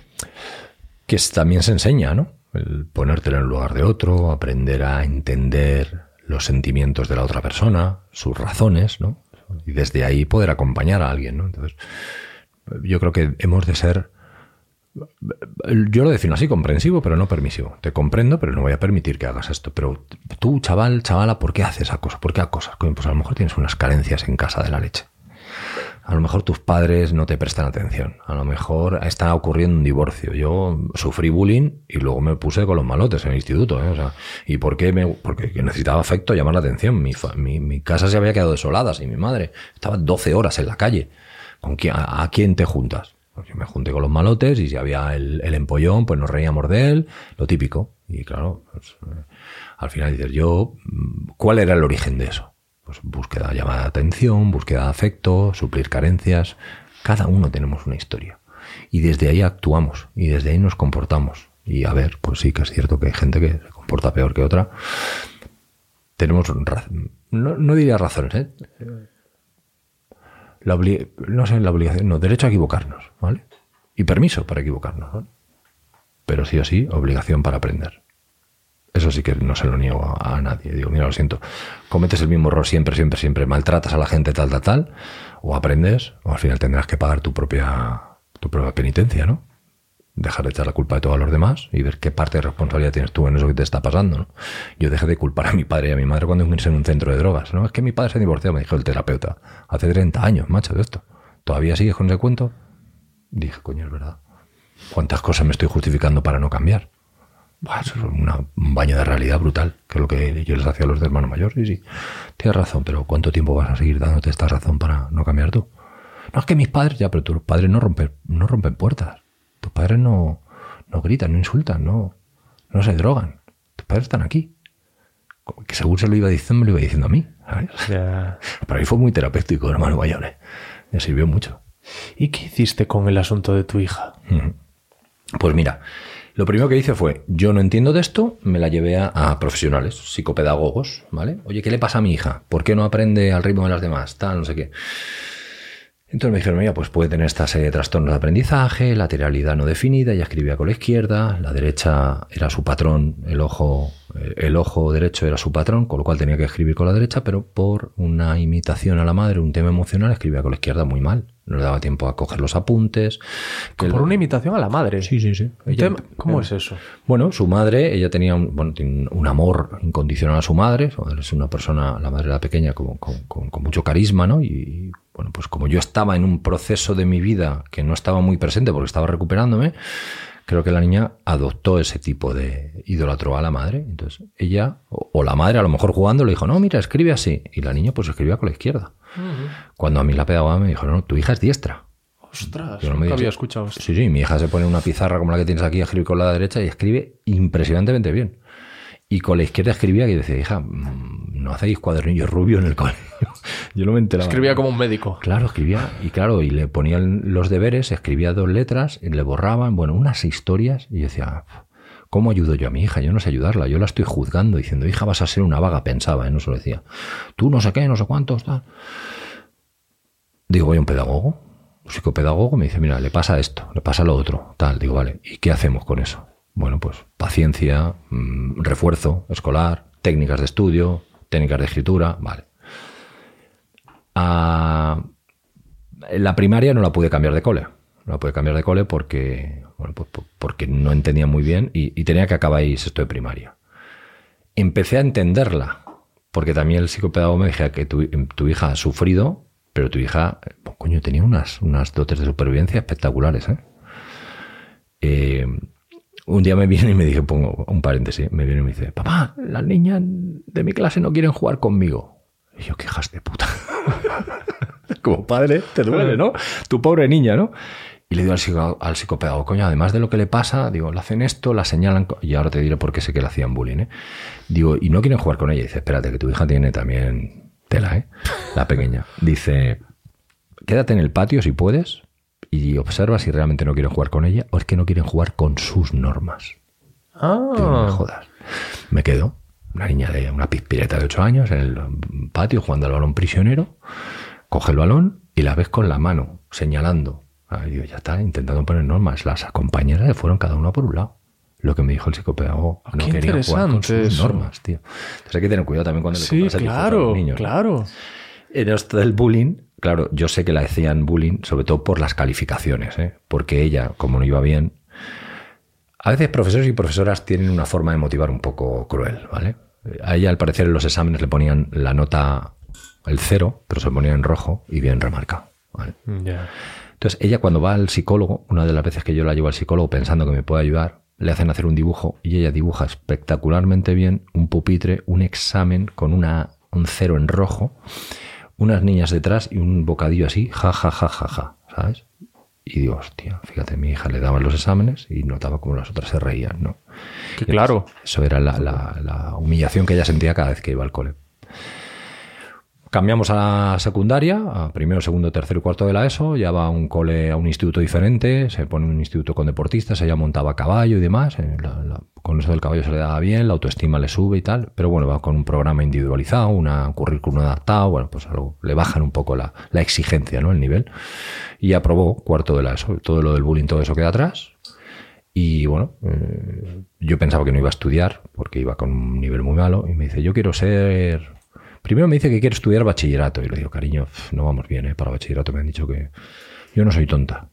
que también se enseña, ¿no? El en el lugar de otro, aprender a entender los sentimientos de la otra persona, sus razones, ¿no? Y desde ahí poder acompañar a alguien, ¿no? Entonces, yo creo que hemos de ser, yo lo defino así, comprensivo, pero no permisivo. Te comprendo, pero no voy a permitir que hagas esto. Pero tú, chaval, chavala, ¿por qué haces esa cosa? ¿Por qué acosas? Pues a lo mejor tienes unas carencias en casa de la leche. A lo mejor tus padres no te prestan atención. A lo mejor está ocurriendo un divorcio. Yo sufrí bullying y luego me puse con los malotes en el instituto. ¿eh? O sea, ¿Y por qué? Me, porque necesitaba afecto, llamar la atención. Mi, mi, mi casa se había quedado desolada sin mi madre. Estaba 12 horas en la calle. ¿Con quién, a, quién te juntas? Pues yo me junté con los malotes y si había el, el empollón, pues nos reíamos de él, lo típico. Y claro, pues, eh, al final dices, yo, mm, ¿cuál era el origen de eso? Pues búsqueda, llamada de atención, búsqueda de afecto, suplir carencias. Cada uno tenemos una historia. Y desde ahí actuamos y desde ahí nos comportamos. Y a ver, pues sí que es cierto que hay gente que se comporta peor que otra. Tenemos, no, no diría razones, ¿eh? No sé, la obligación, no, derecho a equivocarnos, ¿vale? Y permiso para equivocarnos, ¿vale? Pero sí o sí, obligación para aprender. Eso sí que no se lo niego a, a nadie. Digo, mira, lo siento, cometes el mismo error siempre, siempre, siempre, maltratas a la gente tal, tal, tal, o aprendes, o al final tendrás que pagar tu propia, tu propia penitencia, ¿no? Dejar de echar la culpa de todo a los demás y ver qué parte de responsabilidad tienes tú en eso que te está pasando, ¿no? Yo dejé de culpar a mi padre y a mi madre cuando me en un centro de drogas, ¿no? Es que mi padre se divorció, me dijo el terapeuta, hace 30 años, macho, de esto. ¿Todavía sigues con ese cuento? Dije, coño, es verdad. ¿Cuántas cosas me estoy justificando para no cambiar? Buah, eso es un baño de realidad brutal, que es lo que yo les hacía a los de hermano mayor. Sí, sí, tienes razón, pero ¿cuánto tiempo vas a seguir dándote esta razón para no cambiar tú? No, es que mis padres, ya, pero tus padres no rompen, no rompen puertas. Tus padres no, no gritan, no insultan, no, no se drogan. Tus padres están aquí. Que según se lo iba diciendo, me lo iba diciendo a mí. ¿sabes? Ya. Para mí fue muy terapéutico, hermano mayor. ¿eh? Me sirvió mucho. ¿Y qué hiciste con el asunto de tu hija? Pues mira, lo primero que hice fue, yo no entiendo de esto, me la llevé a, a profesionales, psicopedagogos, ¿vale? Oye, ¿qué le pasa a mi hija? ¿Por qué no aprende al ritmo de las demás? Tal, no sé qué. Entonces me dijeron, mira, pues puede tener esta serie de trastornos de aprendizaje, lateralidad no definida, ella escribía con la izquierda, la derecha era su patrón, el ojo, eh, el ojo derecho era su patrón, con lo cual tenía que escribir con la derecha, pero por una imitación a la madre, un tema emocional, escribía con la izquierda muy mal. No le daba tiempo a coger los apuntes. que Por el- una imitación a la madre. Sí, sí, sí. Ella- ¿Cómo es eso? bueno, su madre, ella tenía un, bueno, tiene un amor incondicional a su madre. Su madre es una persona, la madre era pequeña, con, con- con- con mucho carisma, ¿no? Y bueno, pues como yo estaba en un proceso de mi vida que no estaba muy presente porque estaba recuperándome, creo que la niña adoptó ese tipo de idolatró a la madre. Entonces ella, o, la madre a lo mejor jugando, le dijo, no, mira, escribe así. Y la niña pues escribía con la izquierda. Cuando a mí la pedagoga me dijo, no, tu hija es diestra. Ostras, Yo no me nunca había escuchado esto. Sí, sí, mi hija se pone una pizarra como la que tienes aquí a escribir con la derecha y escribe impresionantemente bien. Y con la izquierda escribía que decía, hija, no hacéis cuadernillos rubios en el colegio. Yo no me enteraba. Escribía como un médico. Claro, escribía, y claro, y le ponían los deberes, escribía dos letras, y le borraban, bueno, unas historias, y yo decía, ¿cómo ayudo yo a mi hija? Yo no sé ayudarla, yo la estoy juzgando, diciendo, hija, vas a ser una vaga, pensaba, ¿eh? no se lo decía. Tú no sé qué, no sé cuántos, tal. Digo, voy a un pedagogo, un psicopedagogo, me dice, mira, le pasa esto, le pasa lo otro, tal. Digo, vale, ¿y qué hacemos con eso? Bueno, pues paciencia, mm, refuerzo escolar, técnicas de estudio, técnicas de escritura, vale. Ah, la primaria no la pude cambiar de cole. No la pude cambiar de cole porque, pues, pues, porque no entendía muy bien y, tenía que acabar ahí de primaria. Empecé a entenderla, porque también el psicopedagogo me decía que tu, tu hija ha sufrido, pero tu hija, eh, coño, tenía unas, unas dotes de supervivencia espectaculares. ¿eh? Eh, un día me viene y me dije, pongo un paréntesis, me viene y me dice, papá, las niñas de mi clase no quieren jugar conmigo. Y yo, qué hijas de puta. Como padre, te duele, ¿no? Tu pobre niña, ¿no? Y le digo al, psico- al psicopedagogo, coño, además de lo que le pasa, digo, le hacen esto, la señalan, y ahora te diré por qué sé que le hacían bullying, ¿eh? Digo, y no quieren jugar con ella. Y dice, espérate, que tu hija tiene también tela, ¿eh? La pequeña. Dice, quédate en el patio si puedes y observa si realmente no quieren jugar con ella o es que no quieren jugar con sus normas. Digo, no me Ah, jodas. Me quedo, una niña de una pispireta de 8 años en el patio jugando al balón prisionero, coge el balón y la ves con la mano señalando. Ah, y digo, ya está, intentando poner normas. Las compañeras se fueron cada una por un lado. Lo que me dijo el psicopedagogo. Ah, no qué querían jugar con sus eso. normas, tío. Entonces hay que tener cuidado también cuando le sí, compras a los claro, niños. claro. En esto del bullying, claro, yo sé que la hacían bullying sobre todo por las calificaciones, ¿eh? porque ella, como no iba bien, a veces profesores y profesoras tienen una forma de motivar un poco cruel, ¿vale? A ella, al parecer, en los exámenes le ponían la nota, el cero, pero se lo ponían en rojo y bien remarcado, ¿vale? Ya. Entonces, ella cuando va al psicólogo, una de las veces que yo la llevo al psicólogo pensando que me puede ayudar, le hacen hacer un dibujo y ella dibuja espectacularmente bien un pupitre, un examen con una, un cero en rojo, unas niñas detrás y un bocadillo así, ja, ja, ja, ja, ja, ¿sabes? Y digo, hostia, fíjate, mi hija le daban los exámenes y notaba como las otras se reían, ¿no? Que claro. Eso era la, la- la humillación que ella sentía cada vez que iba al cole. Cambiamos a la secundaria, a primero, segundo, tercero y cuarto de la ESO, ya va a un cole, a un instituto diferente, se pone un instituto con deportistas, ella montaba caballo y demás, eh, con eso del caballo se le daba bien, la autoestima le sube y tal, pero bueno, va con un programa individualizado, una, un currículum adaptado, bueno, pues algo, le bajan un poco la, la exigencia, ¿no? El nivel. Y aprobó cuarto de la ESO, todo lo del bullying, todo eso queda atrás. Y bueno, eh, yo pensaba que no iba a estudiar porque iba con un nivel muy malo y me dice, yo quiero ser... Primero me dice que quiere estudiar bachillerato y le digo, cariño, no vamos bien, ¿eh? para bachillerato me han dicho que yo no soy tonta.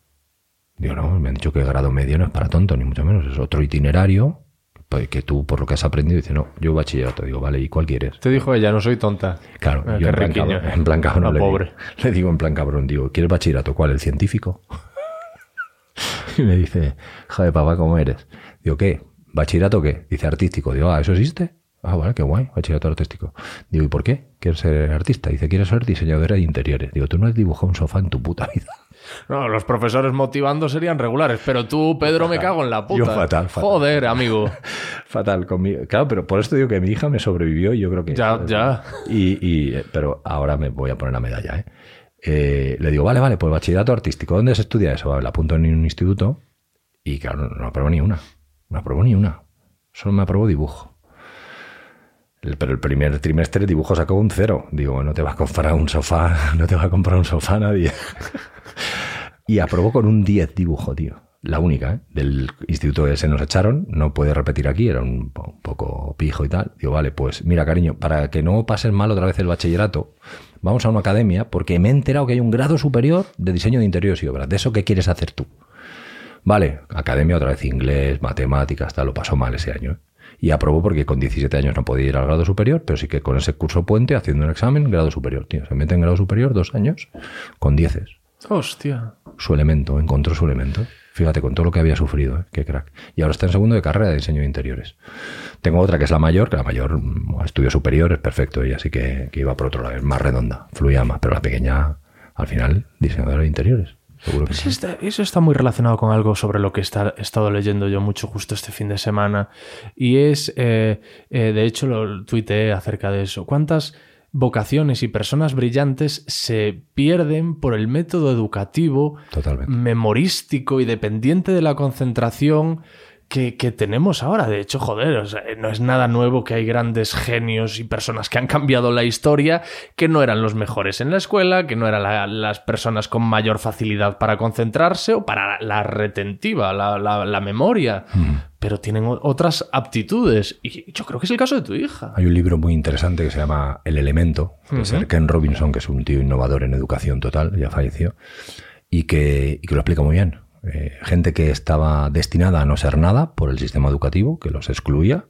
Digo, no, me han dicho que grado medio no es para tonto, ni mucho menos, es otro itinerario pues, que tú por lo que has aprendido dice, no, yo bachillerato. Digo, vale, ¿y cuál quieres? Te dijo ella, no soy tonta. Claro, Ah, yo en plan, cabrón, en plan cabrón La le, pobre. Digo, le digo en plan cabrón, digo, ¿quieres bachillerato? ¿Cuál? ¿El científico? y me dice, joder, papá, ¿cómo eres? Digo, ¿qué? ¿Bachillerato qué? Dice, artístico. Digo, ah, ¿eso existe? Ah, vale, qué guay, bachillerato artístico. Digo, ¿y por qué? ¿Quieres ser artista? Dice, quiero ser diseñadora de interiores. Digo, tú no has dibujado un sofá en tu puta vida. No, los profesores motivando serían regulares, pero tú, Pedro, me cago en la puta. Yo fatal, fatal. Joder, amigo. Fatal conmigo. Claro, pero por esto digo que mi hija me sobrevivió y yo creo que... Ya, ya. Y, y, eh, pero ahora me voy a poner la medalla, ¿eh? Eh, le digo, vale, vale, pues bachillerato artístico. ¿Dónde se estudia eso? Vale, la apunto en un instituto y claro, no, no aprobó ni una. No aprobó ni una. Solo me aprobó dibujo. Pero el primer trimestre dibujo sacó un cero. Digo, no te vas a comprar un sofá, no te va a comprar un sofá nadie. y aprobó con un 10 dibujo, tío. La única, ¿eh? Del instituto que se nos echaron, no puede repetir aquí, era un, po- un poco pijo y tal. Digo, vale, pues mira, cariño, para que no pases mal otra vez el bachillerato, vamos a una academia porque me he enterado que hay un grado superior de diseño de interiores y obras. De eso que quieres hacer tú. Vale, academia otra vez inglés, matemáticas, tal, lo pasó mal ese año. ¿eh? Y aprobó porque con 17 años no podía ir al grado superior, pero sí que con ese curso puente, haciendo un examen, grado superior. Tío, se mete en grado superior dos años con dieces. Hostia. Su elemento, encontró su elemento. Fíjate, con todo lo que había sufrido, ¿eh? qué crack. Y ahora está en segundo de carrera de diseño de interiores. Tengo otra que es la mayor, que la mayor, mm, estudio superior, es perfecto, y así que, que iba por otro lado, es más redonda, fluía más, pero la pequeña, al final, diseñadora de interiores. Seguro que Pues está- eso está muy relacionado con algo sobre lo que está- he estado leyendo yo mucho justo este fin de semana. Y es, eh, eh, de hecho, lo tuiteé acerca de eso. ¿Cuántas vocaciones y personas brillantes se pierden por el método educativo Totalmente. memorístico y dependiente de la concentración que, que tenemos ahora. De hecho, joder, o sea, no es nada nuevo que hay grandes genios y personas que han cambiado la historia, que no eran los mejores en la escuela, que no eran la- las personas con mayor facilidad para concentrarse o para la retentiva, la, la- la memoria. Pero tienen otras aptitudes. Y yo creo que es el caso de tu hija. Hay un libro muy interesante que se llama El Elemento, de Sir Ken Robinson, que es un tío innovador en educación total, ya falleció, y que, y que lo explica muy bien. Eh, gente que estaba destinada a no ser nada por el sistema educativo, que los excluía.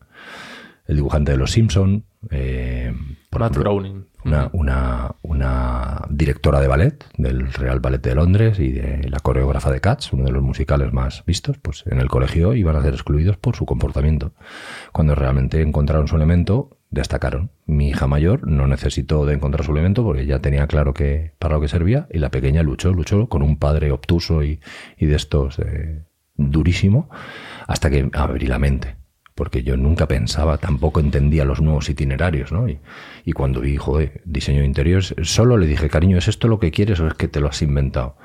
El dibujante de Los Simpson, eh, por Matt ejemplo, Groening. una, una, una directora de ballet del Real Ballet de Londres y de la coreógrafa de Cats, uno de los musicales más vistos, pues en el colegio iban a ser excluidos por su comportamiento. Cuando realmente encontraron su elemento, destacaron. Mi hija mayor no necesitó de encontrar su elemento porque ya tenía claro que para lo que servía y la pequeña luchó, luchó con un padre obtuso y, y de estos eh, durísimo hasta que abrí la mente porque yo nunca pensaba, tampoco entendía los nuevos itinerarios, ¿no? Y, y cuando vi, joder, diseño de interiores, solo le dije, cariño, ¿es esto lo que quieres o es que te lo has inventado?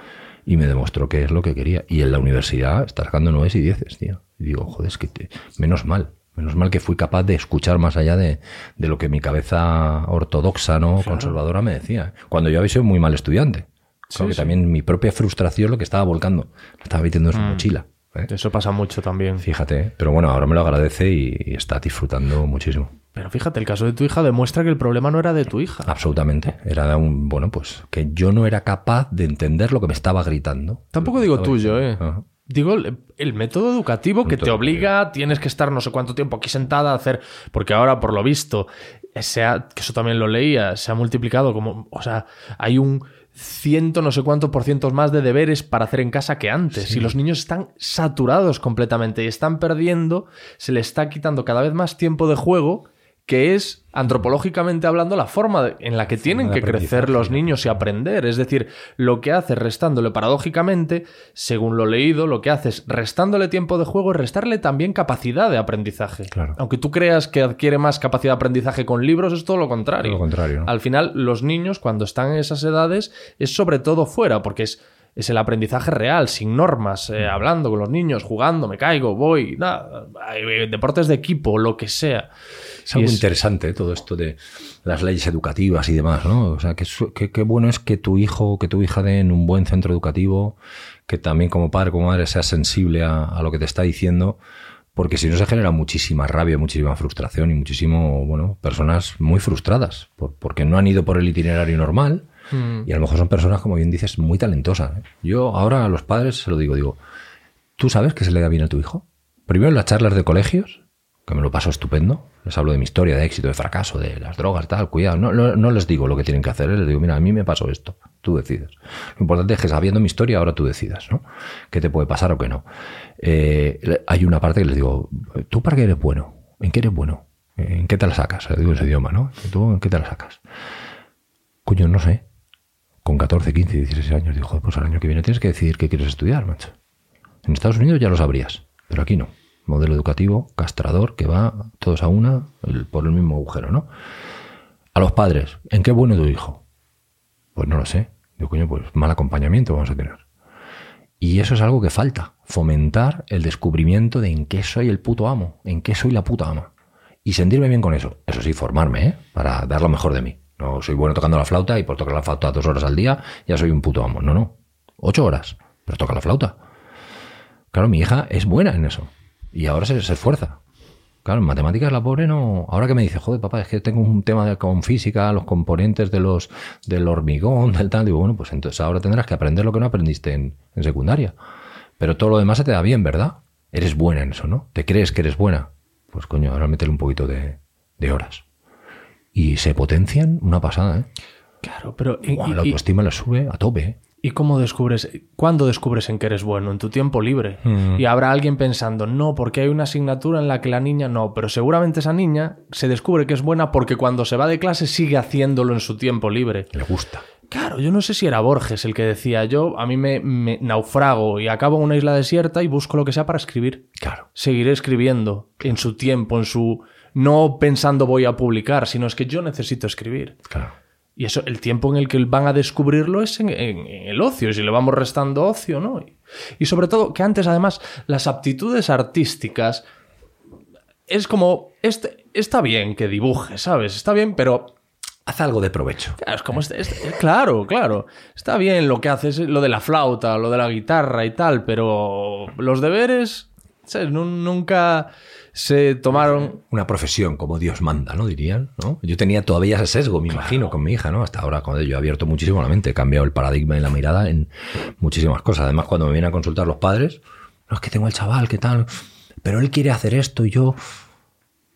Y me demostró que es lo que quería. Y en la universidad está sacando nueves y dieces, tío. Y digo, joder, es que te- menos mal. Menos mal que fui capaz de escuchar más allá de, de lo que mi cabeza ortodoxa, ¿no? Conservadora me decía. Cuando yo había sido muy mal estudiante. Que también mi propia frustración lo que estaba volcando. Lo estaba metiendo en su mochila. ¿eh? Eso pasa mucho también. Fíjate, ¿eh? pero bueno, ahora me lo agradece y, y está disfrutando muchísimo. Pero fíjate, el caso de tu hija demuestra que el problema no era de tu hija. Absolutamente. Era de un, bueno, pues que yo no era capaz de entender lo que me estaba gritando. Tampoco digo tuyo, ¿eh? Ajá. Digo el, el método educativo que te obliga, tienes que estar no sé cuánto tiempo aquí sentada a hacer, porque ahora por lo visto, se ha- que eso también lo leía, se ha multiplicado como, o sea, hay un ciento no sé cuántos por cientos más de deberes para hacer en casa que antes y los niños están saturados completamente y están perdiendo, se le está quitando cada vez más tiempo de juego que es, antropológicamente hablando, la forma de- en la que tienen que crecer los niños y aprender. Es decir, lo que hace restándole paradójicamente, según lo leído, lo que hace es restándole tiempo de juego y restarle también capacidad de aprendizaje. Claro. Aunque tú creas que adquiere más capacidad de aprendizaje con libros, es todo lo contrario. Todo lo contrario, ¿no? Al final, los niños, cuando están en esas edades, es sobre todo fuera, porque es, es el aprendizaje real, sin normas, Mm. eh, hablando con los niños, jugando, me caigo, voy, nada, deportes de equipo, lo que sea. Es algo es- interesante ¿eh? todo esto de las leyes educativas y demás, ¿no? O sea, que bueno es que tu hijo que tu hija den un buen centro educativo, que también como padre, como madre, seas sensible a, a lo que te está diciendo, porque si no se genera muchísima rabia, muchísima frustración y muchísimo, bueno, personas muy frustradas, por- porque no han ido por el itinerario normal y a lo mejor son personas, como bien dices, muy talentosas. ¿eh? Yo ahora a los padres se lo digo, digo, ¿tú sabes que se le da bien a tu hijo? Primero en las charlas de colegios, que me lo paso estupendo. Les hablo de mi historia, de éxito, de fracaso, de las drogas, tal, cuidado. No, no, les digo lo que tienen que hacer, les digo, mira, a mí me pasó esto, tú decides. Lo importante es que sabiendo mi historia, ahora tú decidas, ¿no? ¿Qué te puede pasar o qué no? Eh, hay una parte que les digo, ¿tú para qué eres bueno? ¿En qué eres bueno? ¿En qué te la sacas? Les digo ese idioma, ¿no? ¿Tú en qué te la sacas? Coño, no sé. Con 14, 15, 16 años, "Joder, pues al año que viene tienes que decidir qué quieres estudiar, macho. En Estados Unidos ya lo sabrías, pero aquí no. Modelo educativo, castrador, que va todos a una por el mismo agujero, ¿no? A los padres, ¿en qué bueno tu hijo? Pues no lo sé. Digo, coño, pues mal acompañamiento vamos a tener. Y eso es algo que falta, fomentar el descubrimiento de en qué soy el puto amo, en qué soy la puta ama. Y sentirme bien con eso. Eso sí, formarme, ¿eh? Para dar lo mejor de mí. No soy bueno tocando la flauta y por tocar la flauta dos horas al día ya soy un puto amo. No, no. Ocho horas, pero toca la flauta. Claro, mi hija es buena en eso. Y ahora se, se esfuerza. Claro, en matemáticas la pobre no. Ahora que me dice, joder, papá, es que tengo un tema de- con física, los componentes de los, del hormigón, del tal. Digo, bueno, pues entonces ahora tendrás que aprender lo que no aprendiste en, en secundaria. Pero todo lo demás se te da bien, ¿verdad? Eres buena en eso, ¿no? ¿Te crees que eres buena? Pues coño, ahora métele un poquito de, de horas. Y se potencian una pasada, ¿eh? Claro, pero ¿y, Buah, y- la y- autoestima le sube a tope, ¿eh? ¿Y cómo descubres? ¿Cuándo descubres en que eres bueno? En tu tiempo libre. Mm. Y habrá alguien pensando, no, porque hay una asignatura en la que la niña no, pero seguramente esa niña se descubre que es buena porque cuando se va de clase sigue haciéndolo en su tiempo libre. Le gusta. Claro, yo no sé si era Borges el que decía, yo a mí me, me naufrago y acabo en una isla desierta y busco lo que sea para escribir. Claro. Seguiré escribiendo en su tiempo, en su... No pensando voy a publicar, sino es que yo necesito escribir. Claro. Y eso, el tiempo en el que van a descubrirlo es en, en- en el ocio, y si le vamos restando ocio, ¿no? Y, y sobre todo que antes, además, las aptitudes artísticas es como, este, está bien que dibuje, ¿sabes? Está bien, pero Haz algo de provecho. Claro, es como este- este- claro, claro. Está bien lo que haces, lo de la flauta, lo de la guitarra y tal, pero los deberes nunca se tomaron. una profesión como Dios manda, ¿no? Dirían, ¿no? Yo tenía todavía ese sesgo, me imagino, con mi hija, ¿no? Hasta ahora, cuando yo he abierto muchísimo la mente, he cambiado el paradigma y la mirada en muchísimas cosas. Además, cuando me vienen a consultar los padres, no es que tengo el chaval, ¿qué tal? Pero él quiere hacer esto y yo.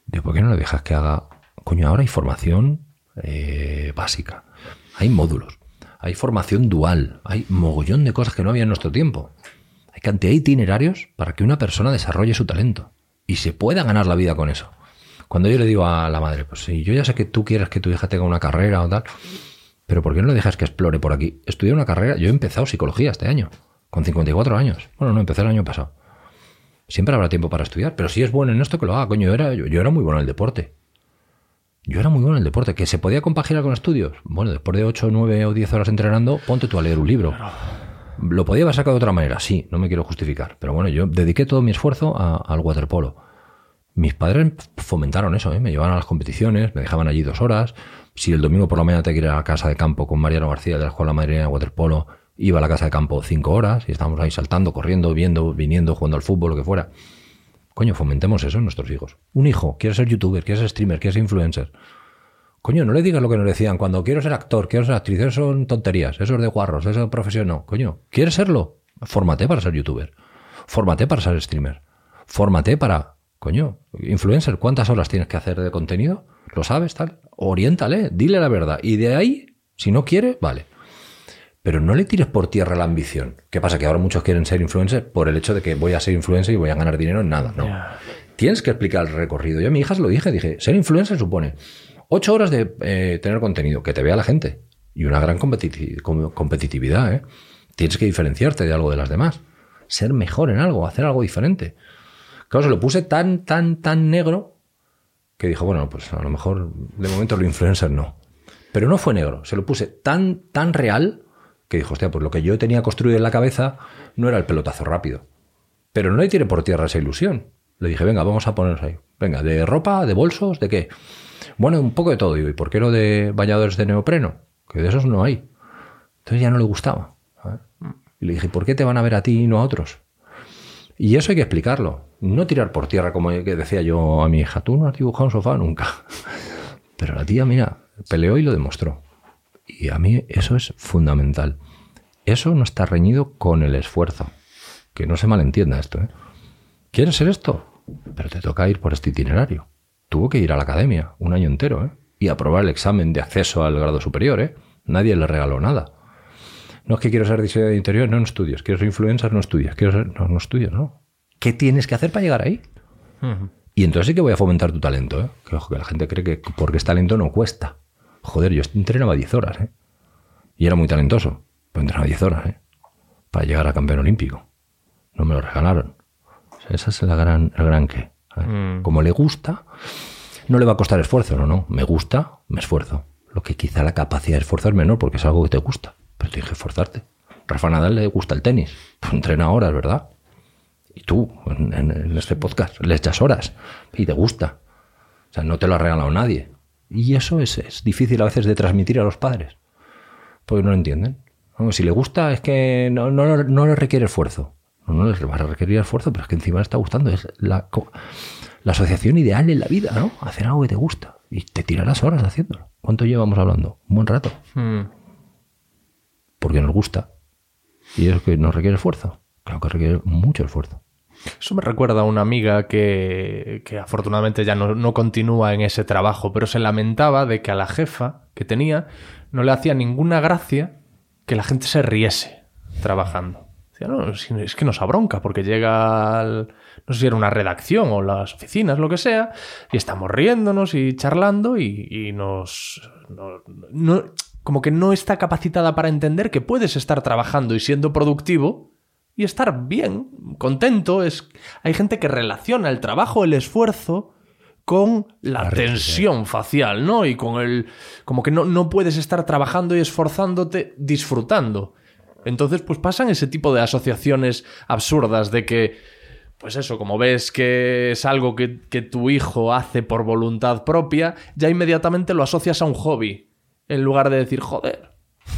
Digo, ¿por qué no le dejas que haga? Coño, ahora hay formación eh, básica, hay módulos, hay formación dual, hay mogollón de cosas que no había en nuestro tiempo. Hay cantidad de itinerarios para que una persona desarrolle su talento y se pueda ganar la vida con eso. Cuando yo le digo a la madre, pues sí, yo ya sé que tú quieres que tu hija tenga una carrera o tal, pero ¿por qué no le dejas que explore por aquí? Estudiar una carrera, yo he empezado psicología este año, con 54 años. Bueno, no, empecé el año pasado. Siempre habrá tiempo para estudiar, pero si es bueno en esto, que lo haga. Coño, yo era, yo, yo era muy bueno en el deporte. Yo era muy bueno en el deporte. ¿Que se podía compaginar con estudios? Bueno, después de 8, 9 o 10 horas entrenando, ponte tú a leer un libro. ¿Lo podía haber sacado de otra manera? Sí, no me quiero justificar. Pero bueno, yo dediqué todo mi esfuerzo al waterpolo. Mis padres fomentaron eso, ¿eh? me llevaban a las competiciones, me dejaban allí dos horas. Si el domingo por la mañana te que ir a la casa de campo con Mariano García de la Escuela Madrileña de Waterpolo, iba a la casa de campo cinco horas y estábamos ahí saltando, corriendo, viendo, viniendo, jugando al fútbol, lo que fuera. Coño, fomentemos eso en nuestros hijos. Un hijo quiere ser youtuber, quiere ser streamer, quiere ser influencer. Coño, no le digas lo que nos decían cuando quiero ser actor, quiero ser actriz, eso son tonterías, eso es de guarros, eso es profesión, no. Coño, ¿quieres serlo? Fórmate para ser youtuber. Fórmate para ser streamer. Fórmate para, coño, influencer, ¿cuántas horas tienes que hacer de contenido? ¿Lo sabes, tal? Oriéntale, dile la verdad. Y de ahí, si no quiere, vale. Pero no le tires por tierra la ambición. ¿Qué pasa? Que ahora muchos quieren ser influencer por el hecho de que voy a ser influencer y voy a ganar dinero en nada. No. Tienes que explicar el recorrido. Yo a mi hija se lo dije, dije, ser influencer supone ocho horas de eh, tener contenido, que te vea la gente, y una gran competiti- com- competitividad, ¿eh? Tienes que diferenciarte de algo de las demás, ser mejor en algo, hacer algo diferente. Claro, se lo puse tan, tan, tan negro que dijo, bueno, pues a lo mejor de momento lo influencer no. Pero no fue negro, se lo puse tan, tan real que dijo, hostia, pues lo que yo tenía construido en la cabeza no era el pelotazo rápido. Pero no le tiré por tierra esa ilusión. Le dije, venga, vamos a ponernos ahí. Venga, ¿de ropa, de bolsos, de qué? Bueno, un poco de todo. Digo, ¿y por qué no de bañadores de neopreno? Que de esos no hay. Entonces ya no le gustaba. Y le dije, ¿por qué te van a ver a ti y no a otros? Y eso hay que explicarlo. No tirar por tierra, como decía yo a mi hija, tú no has dibujado un sofá nunca. Pero la tía, mira, peleó y lo demostró. Y a mí eso es fundamental. Eso no está reñido con el esfuerzo. Que no se malentienda esto. ¿eh? ¿Quieres ser esto? Pero te toca ir por este itinerario. Tuvo que ir a la academia un año entero ¿eh? y aprobar el examen de acceso al grado superior. ¿eh? Nadie le regaló nada. No es que quiero ser diseñador de interior, no, no estudias. Quiero ser influencer, no estudias. Quiero ser... No, no estudias, ¿no? ¿Qué tienes que hacer para llegar ahí? Y entonces sí que voy a fomentar tu talento, ¿eh? Que, ojo, que la gente cree que porque es talento no cuesta. Joder, yo entrenaba 10 horas, ¿eh? Y era muy talentoso. Pero entrenaba 10 horas, ¿eh? Para llegar a campeón olímpico. No me lo regalaron. O sea, esa es la gran, el gran qué. ¿sabes? Como le gusta, no le va a costar esfuerzo, no, no. Me gusta, me esfuerzo. Lo que quizá la capacidad de esfuerzo es menor porque es algo que te gusta. Pero tienes que esforzarte. Rafa Nadal le gusta el tenis. Pues entrena horas, ¿verdad? Y tú, en, este podcast, le echas horas y te gusta. O sea, no te lo ha regalado nadie. Y eso es, es difícil a veces de transmitir a los padres. Porque no lo entienden. No, si le gusta es que no, no, no le requiere esfuerzo. No, no les va a requerir esfuerzo, pero es que encima le está gustando. Es la, la asociación ideal en la vida, ¿no? Hacer algo que te gusta. Y te tirarás horas haciéndolo. ¿Cuánto llevamos hablando? Un buen rato. Hmm. Porque nos gusta. Y es que no requiere esfuerzo. Claro que requiere mucho esfuerzo. Eso me recuerda a una amiga que, que afortunadamente ya no, no continúa en ese trabajo, pero se lamentaba de que a la jefa que tenía no le hacía ninguna gracia que la gente se riese trabajando. Decía, no, es es que nos abronca porque llega al, no sé si era una redacción o las oficinas, lo que sea, y estamos riéndonos y charlando y, y nos... no- no- como que no está capacitada para entender que puedes estar trabajando y siendo productivo y estar bien, contento. Es, hay gente que relaciona el trabajo, el esfuerzo con la, tensión facial, ¿no? Y con el... Como que no, no puedes estar trabajando y esforzándote disfrutando. Entonces, pues pasan ese tipo de asociaciones absurdas de que, pues eso, como ves que es algo que, que tu hijo hace por voluntad propia, ya inmediatamente lo asocias a un hobby, en lugar de decir, joder,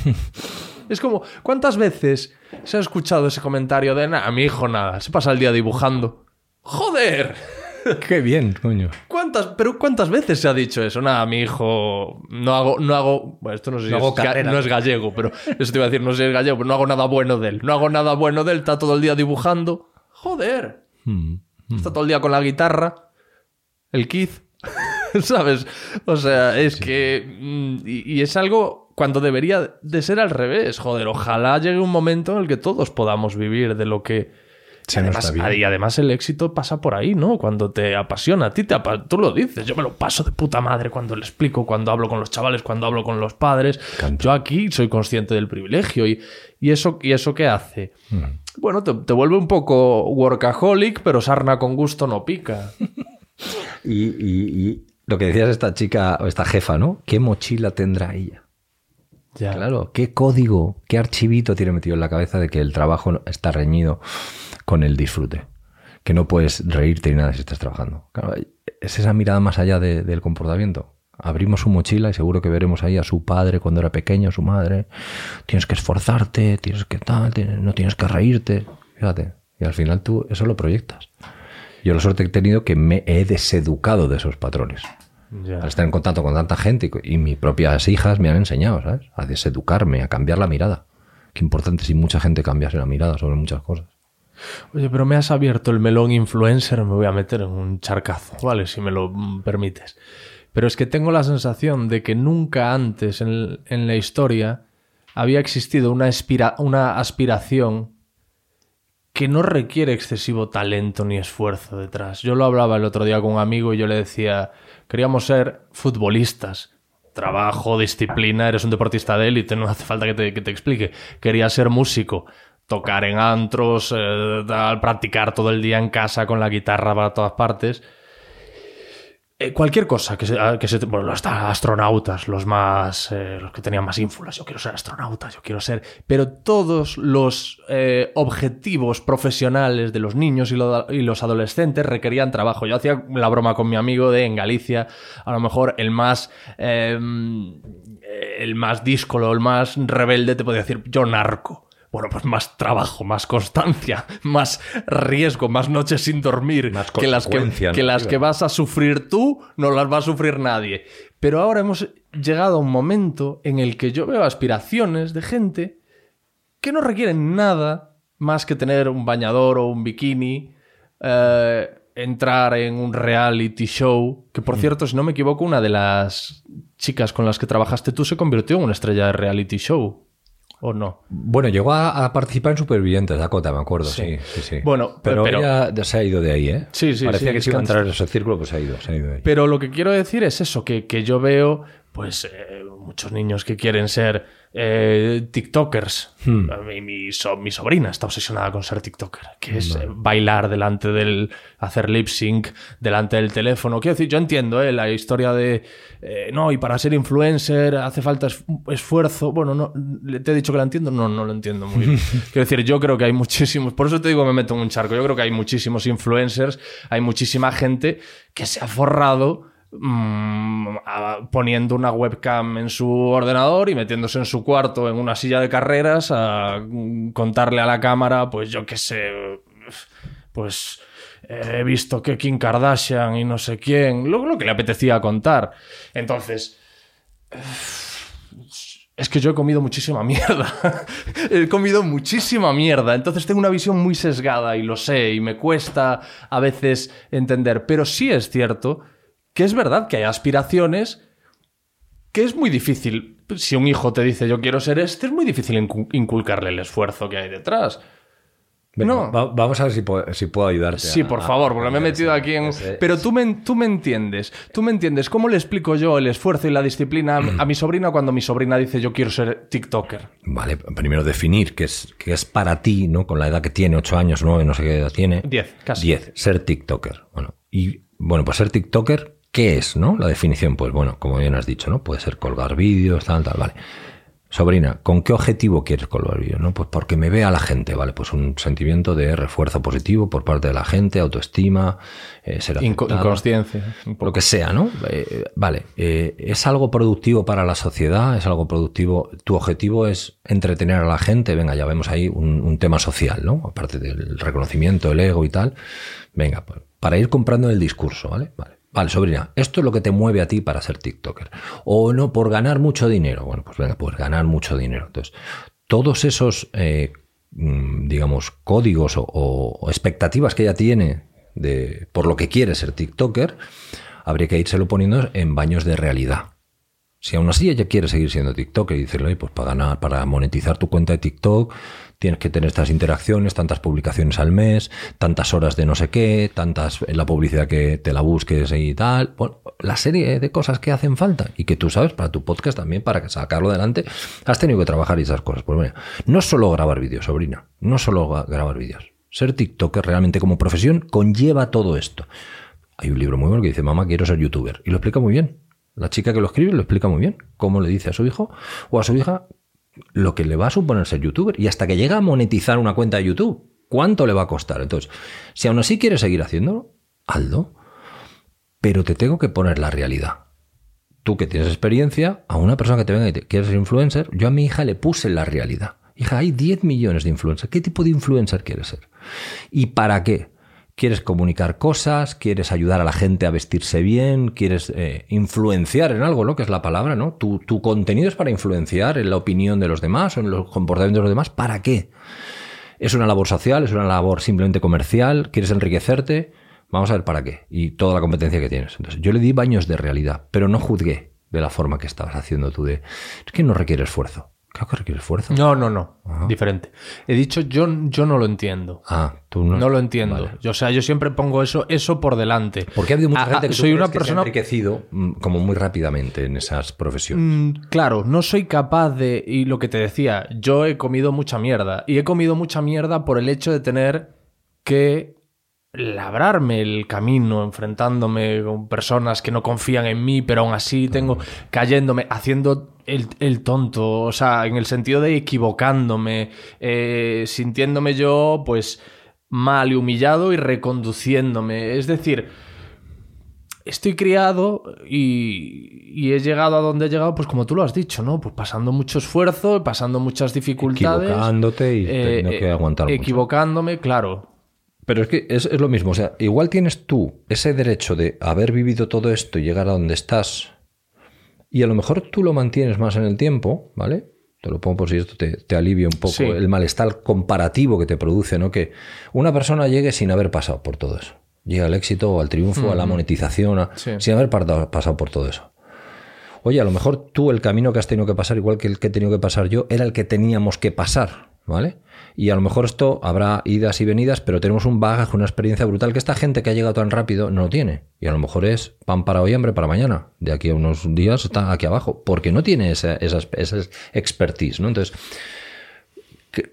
es como, ¿cuántas veces se ha escuchado ese comentario de, nada, mi hijo nada, se pasa el día dibujando? ¡Joder! Qué bien, coño. ¿Cuántas, pero cuántas veces se ha dicho eso? Nada, mi hijo, no hago, no hago, bueno, esto no sé si No hago es, ga- no es gallego, pero eso te iba a decir, no sé si es gallego, pero no hago nada bueno de él. No hago nada bueno de él, está todo el día dibujando. Joder. Está todo el día con la guitarra, el Keith, ¿sabes? O sea, es que... mm, Y, y es algo cuando debería de ser al revés. Joder, ojalá llegue un momento en el que todos podamos vivir de lo que... No además, y además el éxito pasa por ahí, ¿no? Cuando te apasiona, a ti te apa- tú lo dices, yo me lo paso de puta madre cuando le explico, cuando hablo con los chavales, cuando hablo con los padres. Canto. Yo aquí soy consciente del privilegio y, y eso y eso qué hace. Mm. Bueno, te, te vuelve un poco workaholic, pero sarna con gusto no pica. Y, y- y lo que decías esta chica, o esta jefa, ¿no? ¿Qué mochila tendrá ella? Ya. Claro, ¿qué código, qué archivito tiene metido en la cabeza de que el trabajo está reñido con el disfrute? Que no puedes reírte ni nada si estás trabajando. Claro, es esa mirada más allá de- del comportamiento. Abrimos su mochila y seguro que veremos ahí a su padre cuando era pequeño, a su madre. Tienes que esforzarte, tienes que tal, tienes- no tienes que reírte. Fíjate. Y al final tú eso lo proyectas. Yo la suerte que he tenido que me he deseducado de esos patrones. Al estar en contacto con tanta gente y, y mis propias hijas me han enseñado, ¿sabes? A deseducarme, a cambiar la mirada. Qué importante si mucha gente cambiase la mirada sobre muchas cosas. Oye, pero me has abierto el melón influencer, me voy a meter en un charcazo, ¿vale? Si me lo mm, permites. Pero es que tengo la sensación de que nunca antes en, en la historia había existido una, aspira- una aspiración que no requiere excesivo talento ni esfuerzo detrás. Yo lo hablaba el otro día con un amigo y yo le decía, queríamos ser futbolistas. Trabajo, disciplina, eres un deportista de élite, no hace falta que te, que te explique. Quería ser músico, tocar en antros, eh, practicar todo el día en casa con la guitarra para todas partes. Eh, cualquier cosa que se, que se bueno, los astronautas, los más eh, los que tenían más ínfulas, yo quiero ser astronauta, yo quiero ser, pero todos los eh, objetivos profesionales de los niños y, lo- y los adolescentes requerían trabajo. Yo hacía la broma con mi amigo de en Galicia, a lo mejor el más eh, el más díscolo, el más rebelde te podía decir yo narco. Bueno, pues más trabajo, más constancia, más riesgo, más noches sin dormir, Más que las que, que las que vas a sufrir tú no las va a sufrir nadie. Pero ahora hemos llegado a un momento en el que yo veo aspiraciones de gente que no requieren nada más que tener un bañador o un bikini, eh, entrar en un reality show, que por cierto, si no me equivoco, una de las chicas con las que trabajaste tú se convirtió en una estrella de reality show, ¿o no? Bueno, llegó a, a participar en Supervivientes, Dakota, me acuerdo, sí, sí, sí. Bueno, pero, pero- ella se ha ido de ahí, ¿eh? Sí, sí, Parecía sí, que se iba a entrar en ese círculo, pues se ha ido, se ha ido de ahí. Pero lo que quiero decir es eso, que, que yo veo, pues, eh, muchos niños que quieren ser eh, TikTokers. Mi, mi so- mi sobrina está obsesionada con ser TikToker, que es eh, bailar delante del. hacer lip sync delante del teléfono. Quiero decir, yo entiendo eh, la historia de. no, y para ser influencer hace falta es- esfuerzo. Bueno, no, te he dicho que la entiendo, no, no lo entiendo muy bien. Quiero decir, yo creo que hay muchísimos. Por eso te digo, me meto en un charco. Yo creo que hay muchísimos influencers, hay muchísima gente que se ha forrado mm, poniendo una webcam en su ordenador y metiéndose en su cuarto en una silla de carreras a mm, contarle a la cámara, pues yo qué sé, pues eh, he visto que Kim Kardashian y no sé quién, lo, lo que le apetecía contar. Entonces, es que yo he comido muchísima mierda. he comido muchísima mierda. Entonces tengo una visión muy sesgada y lo sé y me cuesta a veces entender. Pero sí es cierto que es verdad que hay aspiraciones que es muy difícil. Si un hijo te dice yo quiero ser este, es muy difícil incu- inculcarle el esfuerzo que hay detrás. Venga, no. va- vamos a ver si puedo, si puedo ayudarte. Sí, a- por favor, porque me he metido aquí en... ese- Pero tú me, tú me entiendes, tú me entiendes. ¿Cómo le explico yo el esfuerzo y la disciplina a, mi sobrina cuando mi sobrina dice yo quiero ser TikToker? Vale, primero definir qué es, qué es para ti, ¿no? Con la edad que tiene, 8 años, 9, no sé qué edad tiene. Diez, casi. 10, ser TikToker. Bueno, y bueno, pues ser TikToker, ¿qué es, no? La definición, pues bueno, como bien has dicho, ¿no? Puede ser colgar vídeos, tal, tal, vale. Sobrina, ¿con qué objetivo quieres colgar vídeos? ¿no? Pues porque me vea la gente, ¿vale? Pues un sentimiento de refuerzo positivo por parte de la gente, autoestima, eh, ser Inco- inconsciencia. lo que sea, ¿no? Eh, vale, eh, ¿es algo productivo para la sociedad? ¿Es algo productivo? ¿Tu objetivo es entretener a la gente? Venga, ya vemos ahí un, un tema social, ¿no? Aparte del reconocimiento, el ego y tal. Venga, pues, para ir comprando el discurso, ¿vale? Vale. Vale, sobrina, esto es lo que te mueve a ti para ser TikToker. O no, por ganar mucho dinero. Bueno, pues venga, pues ganar mucho dinero. Entonces, todos esos, eh, mm, digamos, códigos o, expectativas que ella tiene de, por lo que quiere ser TikToker, habría que írselo poniendo en baños de realidad. Si aún así ella quiere seguir siendo TikToker y decirle, "Oye, pues para ganar, para monetizar tu cuenta de TikTok, tienes que tener estas interacciones, tantas publicaciones al mes, tantas horas de no sé qué, tantas en la publicidad que te la busques y tal. Bueno, la serie de cosas que hacen falta y que tú sabes para tu podcast también, para sacarlo adelante, has tenido que trabajar y esas cosas. Pues mira, no solo grabar vídeos, sobrina, no solo gra- grabar vídeos. Ser TikToker realmente como profesión conlleva todo esto. Hay un libro muy bueno que dice, mamá, quiero ser youtuber. Y lo explica muy bien. La chica que lo escribe lo explica muy bien. Cómo le dice a su hijo o a su hija lo que le va a suponer ser youtuber. Y hasta que llega a monetizar una cuenta de YouTube, ¿cuánto le va a costar? Entonces, si aún así quieres seguir haciéndolo, hazlo. Pero te tengo que poner la realidad. Tú que tienes experiencia, a una persona que te venga y te quiere ser influencer, yo a mi hija le puse la realidad. Hija, hay 10 millones de influencers. ¿Qué tipo de influencer quieres ser? ¿Y para qué? ¿Quieres comunicar cosas? ¿Quieres ayudar a la gente a vestirse bien? ¿Quieres eh, influenciar en algo, ¿no? Que es la palabra, ¿no? Tu, tu contenido es para influenciar en la opinión de los demás o en los comportamientos de los demás. ¿Para qué? ¿Es una labor social? ¿Es una labor simplemente comercial? ¿Quieres enriquecerte? Vamos a ver para qué. Y toda la competencia que tienes. Entonces, yo le di baños de realidad, pero no juzgué de la forma que estabas haciendo tú de... Es que no requiere esfuerzo. Creo que requiere esfuerzo. No, no, no. Diferente. He dicho yo, yo no lo entiendo. Ah, tú no. No lo entiendo. Vale. Yo, o sea, yo siempre pongo eso, eso por delante. Porque ha habido mucha Ah, gente que soy una que se ha persona enriquecido mm, como muy rápidamente en esas profesiones. Mm, Claro, no soy capaz de. Y lo que te decía, yo he comido mucha mierda. Y he comido mucha mierda por el hecho de tener que labrarme el camino, enfrentándome con personas que no confían en mí, pero aún así tengo cayéndome, haciendo el, el tonto, o sea, en el sentido de equivocándome, eh, sintiéndome yo, pues, mal y humillado y reconduciéndome. Es decir, estoy criado y, y he llegado a donde he llegado, pues como tú lo has dicho, ¿no? Pues pasando mucho esfuerzo, pasando muchas dificultades. Equivocándote y teniendo que aguantar mucho. Equivocándome, claro. Pero es que es, es lo mismo. O sea, igual tienes tú ese derecho de haber vivido todo esto y llegar a donde estás. Y a lo mejor tú lo mantienes más en el tiempo, ¿vale? Te lo pongo por si esto te, te alivia un poco Sí. el malestar comparativo que te produce, ¿no? Que una persona llegue sin haber pasado por todo eso. Llega al éxito, al triunfo, a la monetización, a- Sí. sin haber pasado por todo eso. Oye, a lo mejor tú el camino que has tenido que pasar, igual que el que he tenido que pasar yo, era el que teníamos que pasar, ¿vale? Y a lo mejor esto habrá idas y venidas, pero tenemos un bagaje, una experiencia brutal que esta gente que ha llegado tan rápido no lo tiene. Y a lo mejor es pan para hoy, hambre para mañana. De aquí a unos días está aquí abajo, porque no tiene esa, esa, expertise, ¿no? Entonces,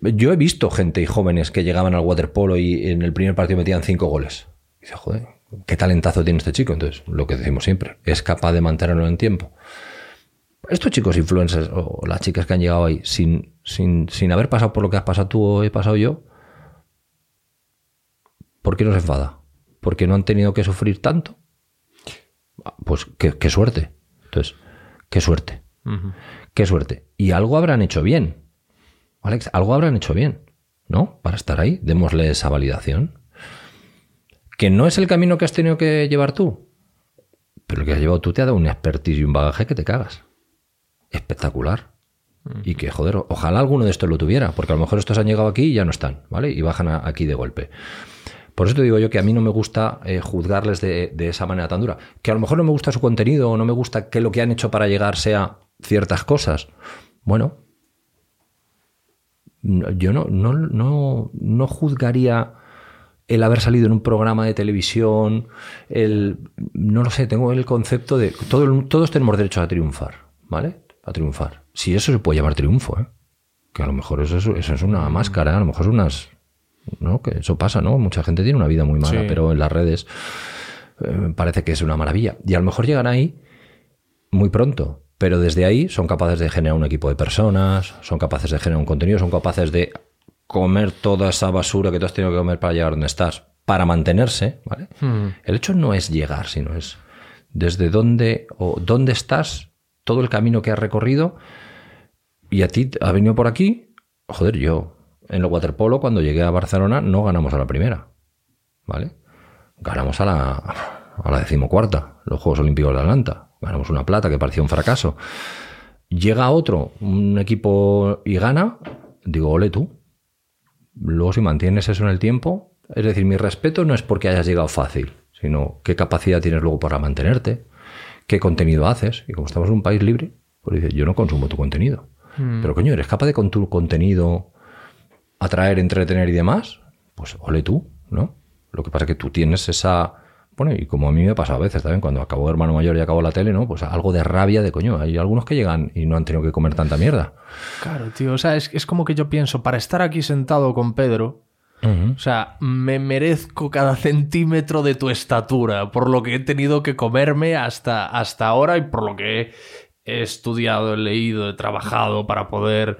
yo he visto gente y jóvenes que llegaban al waterpolo y en el primer partido metían cinco goles. Dice, joder, qué talentazo tiene este chico. Entonces, lo que decimos siempre, es capaz de mantenerlo en tiempo. Estos chicos influencers o las chicas que han llegado ahí sin, sin, sin haber pasado por lo que has pasado tú o he pasado yo, ¿por qué no se enfada? ¿Porque no han tenido que sufrir tanto? Ah, Pues qué, qué suerte. Entonces, qué suerte. Qué suerte. Y algo habrán hecho bien. Alex, algo habrán hecho bien, ¿no? Para estar ahí, démosle esa validación. Que no es el camino que has tenido que llevar tú, pero el que has llevado tú te ha dado una expertise y un bagaje que te cagas. Espectacular. Y que, joder, ojalá alguno de estos lo tuviera, porque a lo mejor estos han llegado aquí y ya no están, ¿vale? Y bajan a- aquí de golpe. Por eso te digo yo que a mí no me gusta eh, juzgarles de, de esa manera tan dura. Que a lo mejor no me gusta su contenido o no me gusta que lo que han hecho para llegar sea ciertas cosas. Bueno, no- yo no, no, no, no juzgaría el haber salido en un programa de televisión, el no lo sé, tengo el concepto de todo, todos tenemos derecho a triunfar, ¿vale? A triunfar. Si eso se puede llamar triunfo, ¿eh? Que a lo mejor eso, es- eso es una máscara, a lo mejor es unas ¿no? Que eso pasa, ¿no? Mucha gente tiene una vida muy mala, Sí. pero en las redes eh, parece que es una maravilla. Y a lo mejor llegan ahí muy pronto, pero desde ahí son capaces de generar un equipo de personas, son capaces de generar un contenido, son capaces de comer toda esa basura que tú has tenido que comer para llegar donde estás, para mantenerse, ¿vale? El hecho no es llegar, sino es desde dónde o dónde estás, todo el camino que has recorrido y a ti ha venido por aquí, joder, yo en el waterpolo cuando llegué a Barcelona no ganamos a la primera, ¿vale? Ganamos a la, a la decimocuarta, los Juegos Olímpicos de Atlanta. Ganamos una plata que parecía un fracaso. Llega otro, un equipo y gana, digo, ole tú. Luego si mantienes eso en el tiempo, es decir, mi respeto no es porque hayas llegado fácil, sino qué capacidad tienes luego para mantenerte, qué contenido haces. Y como estamos en un país libre, pues dices, yo no consumo tu contenido. Pero coño, ¿eres capaz de con tu contenido atraer, entretener y demás? Pues ole tú, ¿no? Lo que pasa es que tú tienes esa... Bueno, y como a mí me pasa a veces también, cuando acabó Hermano Mayor y acabó la tele, ¿no? Pues algo de rabia de coño. Hay algunos que llegan y no han tenido que comer tanta mierda. Claro, tío. O sea, es, es como que yo pienso, para estar aquí sentado con Pedro, o sea, me merezco cada centímetro de tu estatura, por lo que he tenido que comerme hasta, hasta ahora y por lo que he, estudiado, he leído, he trabajado para poder...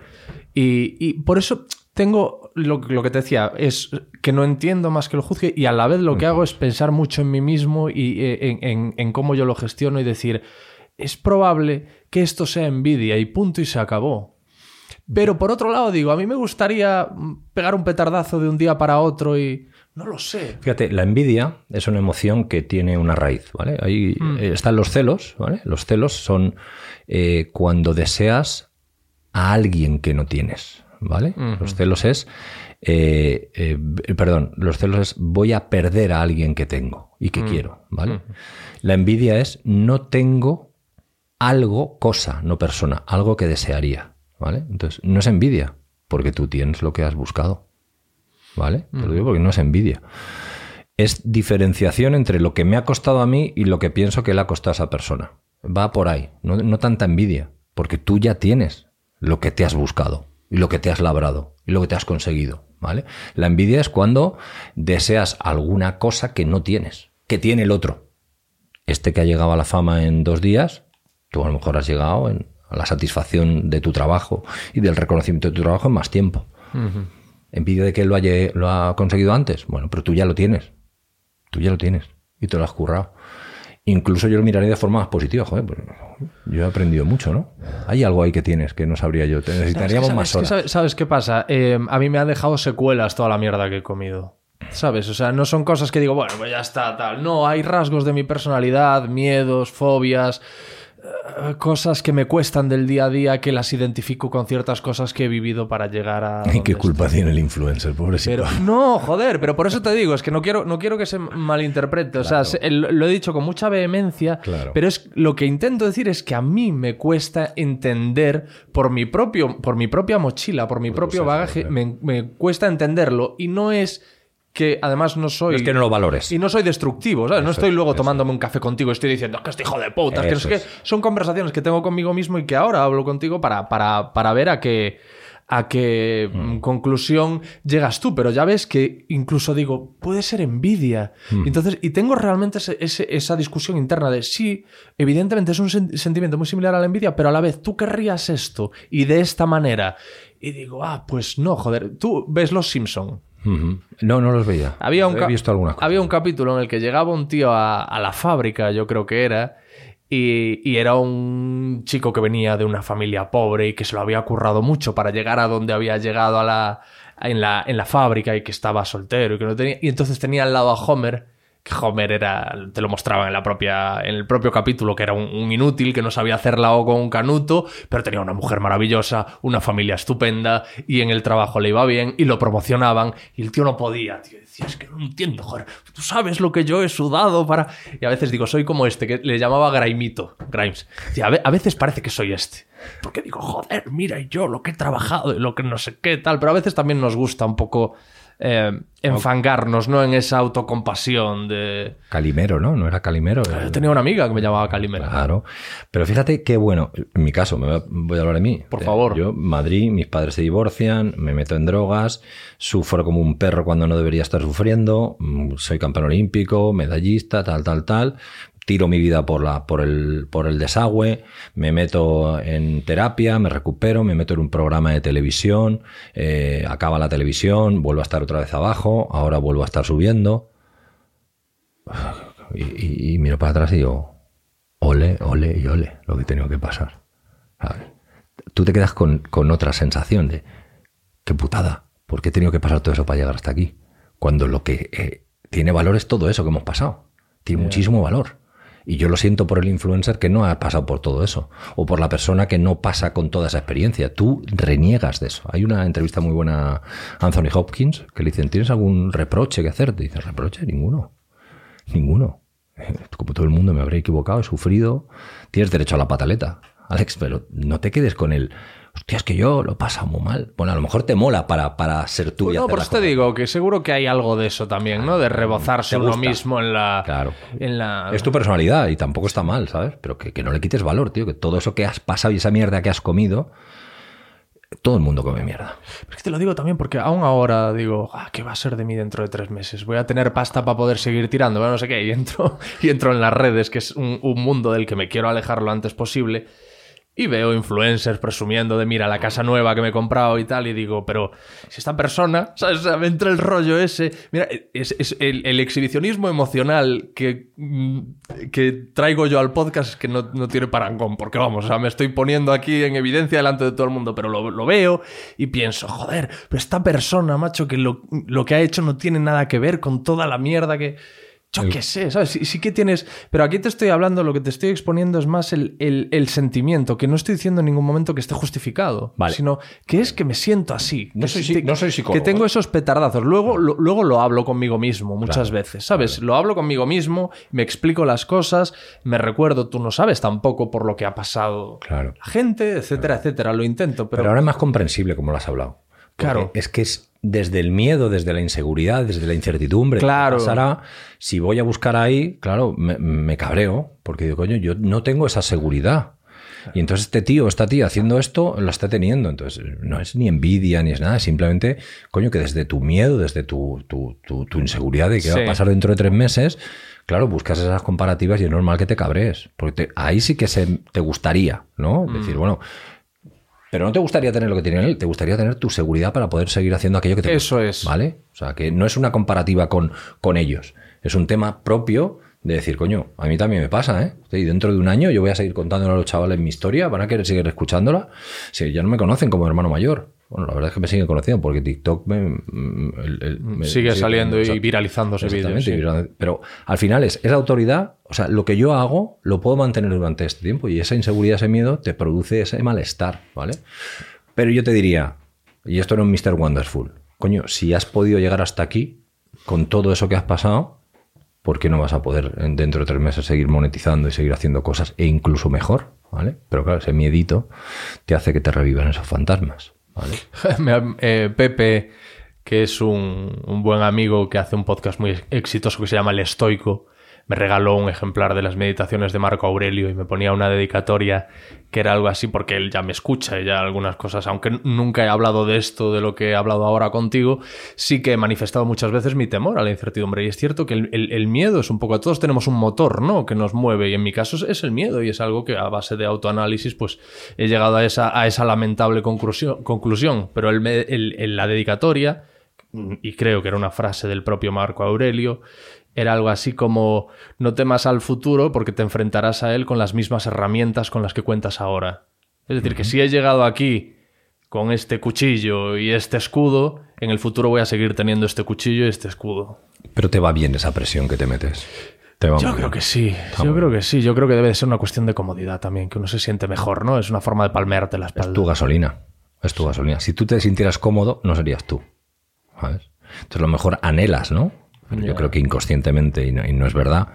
Y, y por eso tengo lo, lo que te decía, es que no entiendo más que lo juzgue y a la vez lo que hago es pensar mucho en mí mismo y eh, en, en- en cómo yo lo gestiono y decir, es probable que esto sea envidia y punto y se acabó. Pero por otro lado, digo, a mí me gustaría mm, pegar un petardazo de un día para otro y. No lo sé. Fíjate, la envidia es una emoción que tiene una raíz, ¿vale? Ahí eh, están los celos, ¿vale? Los celos son eh, cuando deseas a alguien que no tienes, ¿vale? Los celos es, eh, eh, perdón, los celos es voy a perder a alguien que tengo y que quiero, ¿vale? La envidia es no tengo algo, cosa, no persona, algo que desearía, ¿vale? Entonces, no es envidia, porque tú tienes lo que has buscado, ¿vale? Te lo digo porque no es envidia. Es diferenciación entre lo que me ha costado a mí y lo que pienso que le ha costado a esa persona. Va por ahí, no, no tanta envidia, porque tú ya tienes lo que te has buscado y lo que te has labrado y lo que te has conseguido, ¿vale? La envidia es cuando deseas alguna cosa que no tienes, que tiene el otro. Este que ha llegado a la fama en dos días, tú a lo mejor has llegado en- a la satisfacción de tu trabajo y del reconocimiento de tu trabajo en más tiempo. Envidia de que él lo, haya- lo ha conseguido antes. Bueno, pero tú ya lo tienes. Tú ya lo tienes. Y te lo has currado. Incluso yo lo miraré de forma más positiva. Joder, pues, yo he aprendido mucho, ¿no? Hay algo ahí que tienes que no sabría yo. Te necesitaríamos más horas. sabes- ¿Sabes qué pasa? Eh, a mí me ha dejado secuelas toda la mierda que he comido. ¿Sabes? O sea, no son cosas que digo, bueno, pues ya está, tal. No, hay rasgos de mi personalidad, miedos, fobias, eh, cosas que me cuestan del día a día que las identifico con ciertas cosas que he vivido para llegar a. ¿Y qué culpa tiene el influencer, pobrecito? Pero, no, joder, pero por eso te digo, es que no quiero, no quiero que se malinterprete. O sea, lo he dicho con mucha vehemencia, Claro. pero es lo que intento decir es que a mí me cuesta entender por mi propio, por mi propia mochila, por mi propio pues eso, bagaje, claro. me, me cuesta entenderlo. Y no es que además no soy. es que no lo valores. Y no soy destructivo, ¿sabes? no estoy es, luego eso tomándome un café contigo y estoy diciendo "Es que este hijo de puta, que no sé qué". Son conversaciones que tengo conmigo mismo y que ahora hablo contigo para, para, para ver a qué, a qué mm, conclusión llegas tú. Pero ya ves que incluso digo, puede ser envidia. Entonces, y tengo realmente ese- ese- esa discusión interna de sí, evidentemente es un sen- sentimiento muy similar a la envidia, pero a la vez tú querrías esto y de esta manera. Y digo, ah, pues no, joder, tú ves Los Simpson. No, no los veía. Había un, He visto había un capítulo en el que llegaba un tío a, a la fábrica, yo creo que era, y, y era un chico que venía de una familia pobre y que se lo había currado mucho para llegar a donde había llegado a la, en, la, en la fábrica y que estaba soltero y que no tenía. Y entonces tenía al lado a Homer. Homer era, te lo mostraban en la propia, en el propio capítulo, que era un, inútil, que no sabía hacer la O con un canuto, pero tenía una mujer maravillosa, una familia estupenda, y en el trabajo le iba bien, y lo promocionaban, y el tío no podía, tío. Es que no entiendo, joder, tú sabes lo que yo he sudado para. Y a veces digo, soy como este, que le llamaba Grimito, Grimes. A a veces parece que soy este. Porque digo, joder, mira yo lo que he trabajado lo que no sé qué tal. Pero a veces también nos gusta un poco eh, enfangarnos, ¿no? En esa autocompasión de. Calimero, ¿no? No era Calimero. Yo era- tenía una amiga que me llamaba Calimera. Claro. Pero fíjate qué bueno. En mi caso, me voy a, voy a hablar de mí. Por Eh, favor. Yo, Madrid, mis padres se divorcian, me meto en drogas, sufro como un perro cuando no debería estar sufriendo, mm, soy campeón olímpico, medallista, tal, tal, tal. Tiro mi vida por, la, por, el, por el desagüe, me meto en terapia, me recupero, me meto en un programa de televisión, eh, acaba la televisión, vuelvo a estar otra vez abajo, ahora vuelvo a estar subiendo. Y, y- y miro para atrás y digo, ole, ole y ole, lo que he tenido que pasar. ¿Sabes? Tú te quedas con, con otra sensación de, qué putada, ¿por qué he tenido que pasar todo eso para llegar hasta aquí? Cuando lo que eh, tiene valor es todo eso que hemos pasado. Tiene muchísimo valor. Y yo lo siento por el influencer que no ha pasado por todo eso. O por la persona que no pasa con toda esa experiencia. Tú reniegas de eso. Hay una entrevista muy buena a Anthony Hopkins que le dicen, ¿tienes algún reproche que hacerte? Dice, ¿reproche? Ninguno. Ninguno. Como todo el mundo me habré equivocado, he sufrido. Tienes derecho a la pataleta, Alex, pero no te quedes con el. Hostia, es que yo lo paso muy mal. Bueno, a lo mejor te mola para, para ser tú y Pues no, por eso te digo que seguro que hay algo de eso también, ¿no? De rebozarse uno mismo en la. Claro. En la. Es tu personalidad y tampoco está mal, ¿sabes? Pero que, que no le quites valor, tío. Que todo eso que has pasado y esa mierda que has comido, todo el mundo come mierda. Es que te lo digo también porque aún ahora digo, ah, ¿qué va a ser de mí dentro de tres meses? Voy a tener pasta para poder seguir tirando, bueno, no sé qué, y entro, y entro en las redes, que es un, un mundo del que me quiero alejar lo antes posible, y veo influencers presumiendo de, mira, la casa nueva que me he comprado y tal, y digo, pero si esta persona, ¿sabes? Me entra el rollo ese, mira, es, es el, el exhibicionismo emocional que, mm, que traigo yo al podcast es que no, no tiene parangón, porque vamos, o sea, me estoy poniendo aquí en evidencia delante de todo el mundo, pero lo, lo veo y pienso, joder, pero esta persona, macho, que lo, lo que ha hecho no tiene nada que ver con toda la mierda que... Yo qué sé, ¿sabes? Sí, sí que tienes. Pero aquí te estoy hablando, lo que te estoy exponiendo es más el, el- el sentimiento, que no estoy diciendo en ningún momento que esté justificado, Vale. sino que es que me siento así. No que soy te- no soy psicólogo, Que tengo ¿eh? esos petardazos. Luego lo, luego lo hablo conmigo mismo muchas veces, ¿sabes? Lo hablo conmigo mismo, me explico las cosas, me recuerdo, tú no sabes tampoco por lo que ha pasado Claro. la gente, etcétera, etcétera. Lo intento, pero. Pero ahora es más comprensible como lo has hablado. Claro. Es que es desde el miedo, desde la inseguridad, desde la incertidumbre. Claro. ¿qué pasará? si voy a buscar ahí, claro, me, me cabreo. Porque digo, coño, yo no tengo esa seguridad. Y entonces este tío esta tía haciendo esto la está teniendo. Entonces no es ni envidia ni es nada. Es simplemente, coño, que desde tu miedo, desde tu, tu, tu- tu inseguridad de que va Sí. a pasar dentro de tres meses, claro, buscas esas comparativas y es normal que te cabrees. Porque te- ahí sí que se, te gustaría, ¿no? Decir, Mm. bueno, pero no te gustaría tener lo que tiene él, te gustaría tener tu seguridad para poder seguir haciendo aquello que te Eso gusta, es. ¿Vale? O sea, que no es una comparativa con, con ellos. Es un tema propio de decir, coño, a mí también me pasa, ¿eh? Y dentro de un año yo voy a seguir contándole a los chavales mi historia, van a querer seguir escuchándola. Si ya no me conocen como hermano mayor. Bueno, la verdad es que me siguen conociendo porque TikTok me, mm, el- el- me- sigue saliendo y viralizándose vídeos. Sí. Pero al final es esa autoridad, o sea, lo que yo hago lo puedo mantener durante este tiempo y esa inseguridad, ese miedo te produce ese malestar, ¿vale? Pero yo te diría, y esto no es Mr. Wonderful, coño, si has podido llegar hasta aquí con todo eso que has pasado, ¿por qué no vas a poder en- dentro de tres meses seguir monetizando y seguir haciendo cosas e incluso mejor, ¿vale? Pero claro, ese miedito te hace que te revivan esos fantasmas, eh, Pepe, que es un, un buen amigo que hace un podcast muy exitoso que se llama El Estoico, me regaló un ejemplar de las meditaciones de Marco Aurelio y me ponía una dedicatoria que era algo así porque él ya me escucha y ya algunas cosas, aunque nunca he hablado de esto, de lo que he hablado ahora contigo, sí que he manifestado muchas veces mi temor a la incertidumbre. Y es cierto que el, miedo es un poco, todos tenemos un motor, ¿no? Que nos mueve y en mi caso es, el miedo y es algo que a base de autoanálisis pues he llegado a esa, a esa lamentable conclusión, conclusión. Pero el- la dedicatoria, y creo que era una frase del propio Marco Aurelio, era algo así como no temas al futuro porque te enfrentarás a él con las mismas herramientas con las que cuentas ahora. Es decir, que si he llegado aquí con este cuchillo y este escudo, en el futuro voy a seguir teniendo este cuchillo y este escudo. Pero te va bien esa presión que te metes. Te va Yo creo bien. que sí, yo creo que sí, yo creo que debe de ser una cuestión de comodidad también, que uno se siente mejor, ¿no? Es una forma de palmearte la Es espalda. tu gasolina. Es tu gasolina. Si tú te sintieras cómodo, no serías tú. ¿Sabes? Entonces, a lo mejor anhelas, ¿no? Yo creo que inconscientemente, y no, y no es verdad,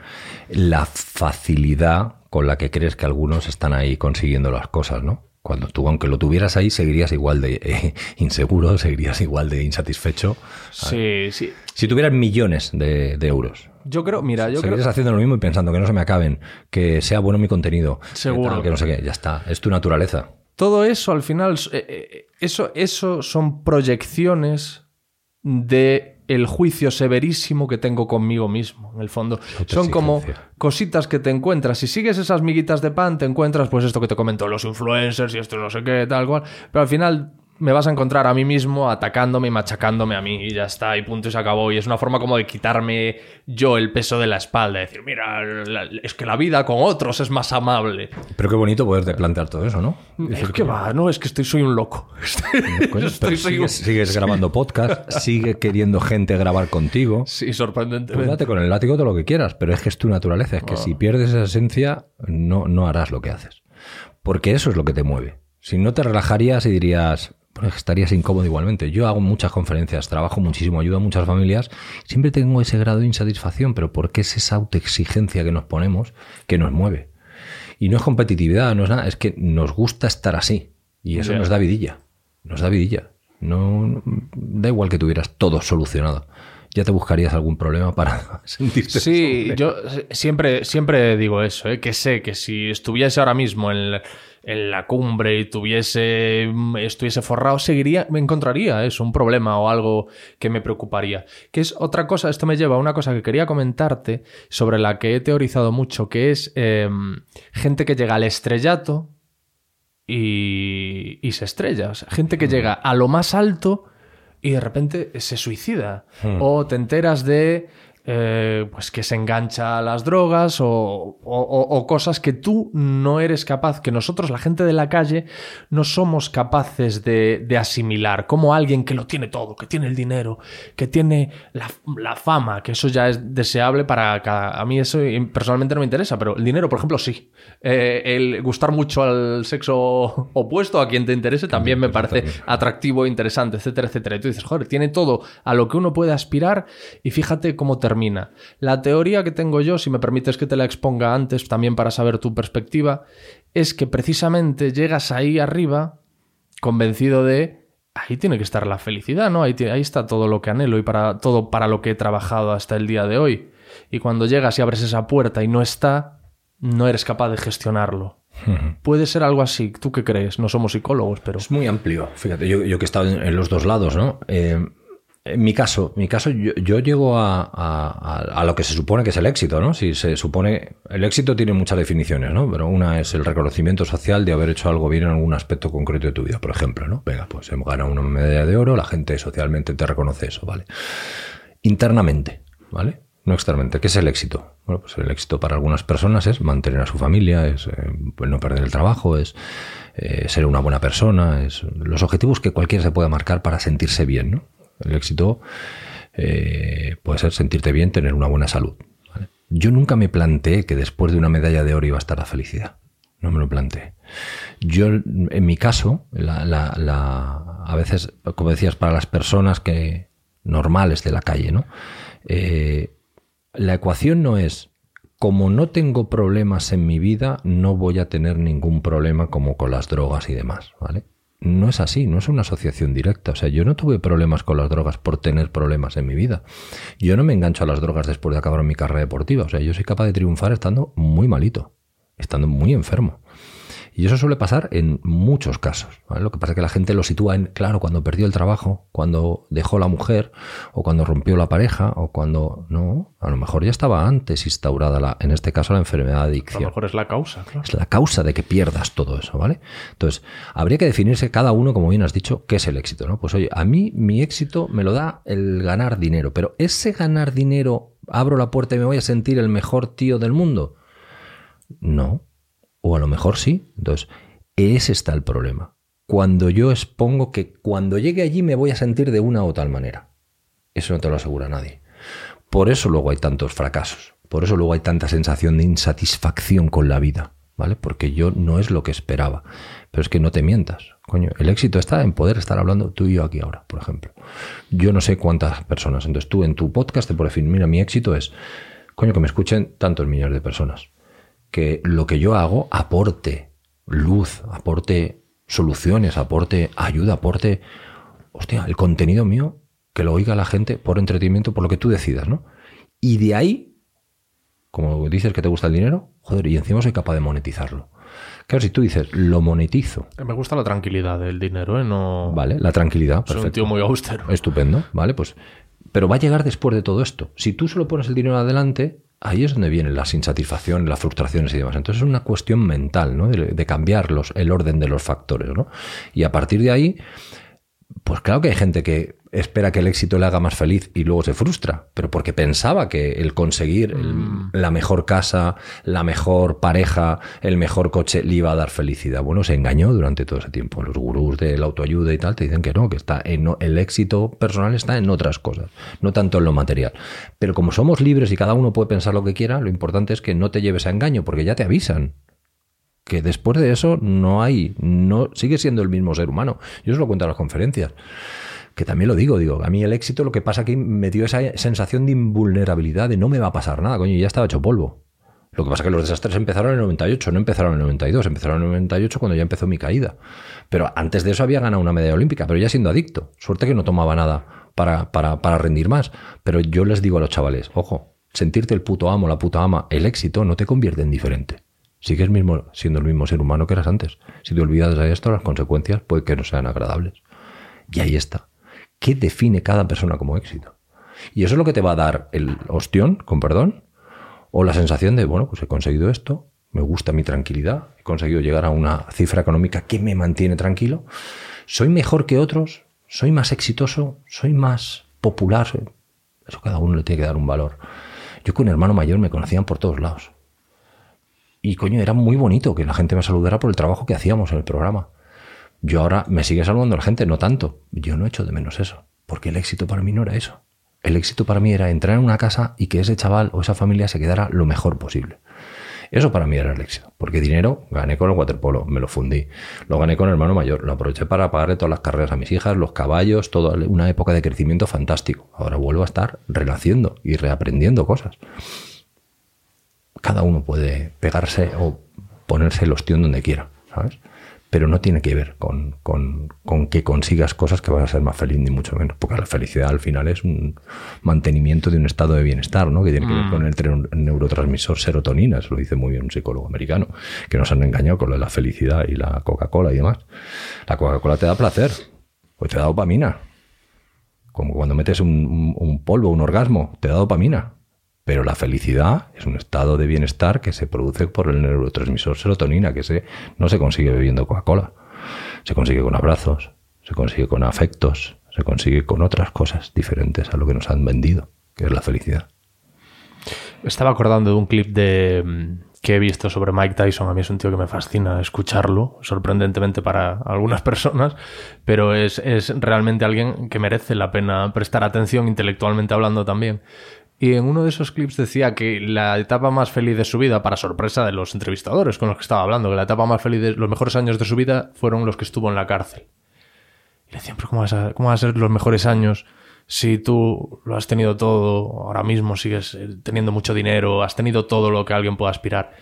la facilidad con la que crees que algunos están ahí consiguiendo las cosas, ¿no? Cuando tú, aunque lo tuvieras ahí, seguirías igual de eh, inseguro, seguirías igual de insatisfecho. Sí, sí. Si tuvieras millones de, de euros, Yo creo, mira, yo creo... seguirías haciendo lo mismo y pensando que no se me acaben, que sea bueno mi contenido, que Seguro. tal, que no sé qué, ya está, es tu naturaleza. Todo eso al final, eh, eh, eso, eso son proyecciones de el juicio severísimo que tengo conmigo mismo, en el fondo. Son como cositas que te encuentras. Si sigues esas miguitas de pan, te encuentras pues esto que te comento, los influencers y esto no sé qué, tal cual. Pero al final me vas a encontrar a mí mismo atacándome y machacándome a mí y ya está, y punto y se acabó. Y es una forma como de quitarme yo el peso de la espalda, decir, mira, la- es que la vida con otros es más amable. Pero qué bonito poderte plantear todo eso, ¿no? Es que va, no, es que estoy, soy un loco. Estoy- un- sigues, sigues grabando podcast, sigue queriendo gente grabar contigo. Sí, Pues sorprendentemente. date con el látigo todo lo que quieras, pero es que es tu naturaleza. Es que si pierdes esa esencia, no, no harás lo que haces. Porque eso es lo que te mueve. Si no te relajarías y dirías, pues estarías incómodo igualmente. Yo hago muchas conferencias, trabajo muchísimo, ayudo a muchas familias. Siempre tengo ese grado de insatisfacción, pero porque es esa autoexigencia que nos ponemos que nos mueve. Y no es competitividad, no es nada, es que nos gusta estar así. Y eso nos da vidilla. Nos da vidilla. No, da igual que tuvieras todo solucionado. Ya te buscarías algún problema para sentirte. Sí, yo siempre, siempre digo eso, ¿eh? que sé que si estuviese ahora mismo en en la cumbre y tuviese, estuviese forrado, seguiría, me encontraría eso, un problema o algo que me preocuparía. Que es otra cosa, esto me lleva a una cosa que quería comentarte, sobre la que he teorizado mucho, que es eh, gente que llega al estrellato y, y se estrella. O sea, gente que llega a lo más alto y de repente se suicida. O te enteras de eh, pues que se engancha a las drogas o, o- o- o cosas que tú no eres capaz, que nosotros, la gente de la calle, no somos capaces de, de asimilar como alguien que lo tiene todo, que tiene el dinero, que tiene la, la fama, que eso ya es deseable para cada... A mí eso personalmente no me interesa, pero el dinero, por ejemplo, sí. Eh, el gustar mucho al sexo opuesto, a quien te interese, también me parece atractivo, interesante, etcétera, etcétera. Y tú dices, joder, tiene todo a lo que uno puede aspirar y fíjate cómo termina. La teoría que tengo yo, si me permites que te la exponga antes, también para saber tu perspectiva, es que precisamente llegas ahí arriba convencido de ahí tiene que estar la felicidad, ¿no? Ahí, está todo lo que anhelo y para todo para lo que he trabajado hasta el día de hoy. Y cuando llegas y abres esa puerta y no está, no eres capaz de gestionarlo. Puede ser algo así. ¿Tú qué crees? No somos psicólogos, pero... Es muy amplio. Fíjate, yo, yo que he estado en, en los dos lados, ¿no? Eh, en mi caso, mi caso yo, yo llego a, a- a- lo que se supone que es el éxito, ¿no? Si se supone. El éxito tiene muchas definiciones, ¿no? Pero una es el reconocimiento social de haber hecho algo bien en algún aspecto concreto de tu vida, por ejemplo, ¿no? Venga, pues hemos ganado una medalla de oro, la gente socialmente te reconoce eso, ¿vale? Internamente, ¿vale? No externamente. ¿Qué es el éxito? Bueno, pues el éxito para algunas personas es mantener a su familia, es eh, pues no perder el trabajo, es eh, ser una buena persona, es los objetivos que cualquiera se pueda marcar para sentirse bien, ¿no? El éxito eh, puede ser sentirte bien, tener una buena salud. Yo nunca me planteé que después de una medalla de oro iba a estar la felicidad. No me lo planteé. Yo, en mi caso, la- a veces, como decías, para las personas que normales de la calle, ¿no? Eh, la ecuación no es como no tengo problemas en mi vida, no voy a tener ningún problema como con las drogas y demás, ¿vale? No es así, no es una asociación directa. O sea, yo no tuve problemas con las drogas por tener problemas en mi vida. Yo no me engancho a las drogas después de acabar mi carrera deportiva. O sea, yo soy capaz de triunfar estando muy malito, estando muy enfermo. Y eso suele pasar en muchos casos. ¿vale? Lo que pasa es que la gente lo sitúa en, claro, cuando perdió el trabajo, cuando dejó la mujer, o cuando rompió la pareja, o cuando. No, a lo mejor ya estaba antes instaurada, la, en este caso, la enfermedad de A lo adicción. mejor es la causa, claro. Es la causa de que pierdas todo eso, ¿vale? Entonces, habría que definirse cada uno, como bien has dicho, qué es el éxito, ¿no? Pues oye, a mí mi éxito me lo da el ganar dinero, pero ese ganar dinero, abro la puerta y me voy a sentir el mejor tío del mundo. No. O a lo mejor sí. Entonces, ese está el problema. Cuando yo expongo que cuando llegue allí me voy a sentir de una o tal manera. Eso no te lo asegura nadie. Por eso luego hay tantos fracasos. Por eso luego hay tanta sensación de insatisfacción con la vida. ¿Vale? Porque yo no es lo que esperaba. Pero es que no te mientas. Coño, el éxito está en poder estar hablando tú y yo aquí ahora, por ejemplo. Yo no sé cuántas personas. Entonces tú en tu podcast te pones mira, mi éxito es, coño, que me escuchen tantos millones de personas. Que lo que yo hago aporte luz, aporte soluciones, aporte ayuda, aporte, hostia, el contenido mío, que lo oiga la gente por entretenimiento, por lo que tú decidas, ¿no? Y de ahí, como dices que te gusta el dinero, joder, y encima soy capaz de monetizarlo. Claro, si tú dices, lo monetizo, Me gusta la tranquilidad del dinero, ¿eh? No... ¿vale? La tranquilidad, Soy un perfecto. tío muy austero. Estupendo, ¿vale? Pues, pero va a llegar después de todo esto. Si tú solo pones el dinero adelante, ahí es donde vienen las insatisfacciones, las frustraciones y demás. Entonces es una cuestión mental, ¿no? De, de cambiar los- el orden de los factores, ¿no? Y a partir de ahí, pues claro que hay gente que espera que el éxito le haga más feliz y luego se frustra, pero porque pensaba que el conseguir el- la mejor casa, la mejor pareja, el mejor coche le iba a dar felicidad. Bueno, se engañó durante todo ese tiempo. Los gurús de la autoayuda y tal te dicen que no, que está en, el éxito personal está en otras cosas, no tanto en lo material. Pero como somos libres y cada uno puede pensar lo que quiera, lo importante es que no te lleves a engaño, porque ya te avisan que después de eso no hay, no sigue siendo el mismo ser humano. Yo os lo cuento en las conferencias, que también lo digo, digo, a mí el éxito lo que pasa aquí me dio esa sensación de invulnerabilidad, de no me va a pasar nada, coño, ya estaba hecho polvo. Lo que pasa es que los desastres empezaron en el 98, no empezaron en el 92, empezaron en el 98 cuando ya empezó mi caída. Pero antes de eso había ganado una medalla olímpica, pero ya siendo adicto. Suerte que no tomaba nada para, para, para rendir más. Pero yo les digo a los chavales, ojo, sentirte el puto amo, la puta ama, el éxito no te convierte en diferente. Sigues mismo siendo el mismo ser humano que eras antes. Si te olvidas de esto, las consecuencias puede que no sean agradables. Y ahí está. ¿Qué define cada persona como éxito? Y eso es lo que te va a dar el ostión, con perdón, o la sensación de, bueno, pues he conseguido esto, me gusta mi tranquilidad, he conseguido llegar a una cifra económica que me mantiene tranquilo, soy mejor que otros, soy más exitoso, soy más popular. Eso cada uno le tiene que dar un valor. Yo con hermano mayor me conocían por todos lados. Y coño, era muy bonito que la gente me saludara por el trabajo que hacíamos en el programa. Yo ahora me sigue saludando la gente, no tanto. Yo no echo de menos eso, porque el éxito para mí no era eso. El éxito para mí era entrar en una casa y que ese chaval o esa familia se quedara lo mejor posible. Eso para mí era el éxito, porque dinero gané con el waterpolo, me lo fundí. Lo gané con el hermano mayor, lo aproveché para pagarle todas las carreras a mis hijas, los caballos, toda una época de crecimiento fantástico. Ahora vuelvo a estar renaciendo y reaprendiendo cosas. Cada uno puede pegarse o ponerse el ostión donde quiera, ¿sabes? pero no tiene que ver con, con, con, que consigas cosas que vas a ser más feliz, ni mucho menos, porque la felicidad al final es un mantenimiento de un estado de bienestar, ¿no? que tiene que ver con el neurotransmisor serotonina, eso lo dice muy bien un psicólogo americano, que nos han engañado con lo de la felicidad y la Coca-Cola y demás. La Coca-Cola te da placer, pues te da dopamina, como cuando metes un, un polvo, un orgasmo, te da dopamina. Pero la felicidad es un estado de bienestar que se produce por el neurotransmisor serotonina, que se, no se consigue bebiendo Coca-Cola. Se consigue con abrazos, se consigue con afectos, se consigue con otras cosas diferentes a lo que nos han vendido, que es la felicidad. Estaba acordando de un clip de mm, que he visto sobre Mike Tyson. A mí es un tío que me fascina escucharlo, sorprendentemente para algunas personas, pero es, es realmente alguien que merece la pena prestar atención intelectualmente hablando también. Y en uno de esos clips decía que la etapa más feliz de su vida, para sorpresa de los entrevistadores con los que estaba hablando, que la etapa más feliz de los mejores años de su vida fueron los que estuvo en la cárcel. Y le decían, pero ¿cómo, vas a, ¿cómo a ser los mejores años si tú lo has tenido todo, ahora mismo sigues eh, teniendo mucho dinero, has tenido todo lo que alguien pueda aspirar?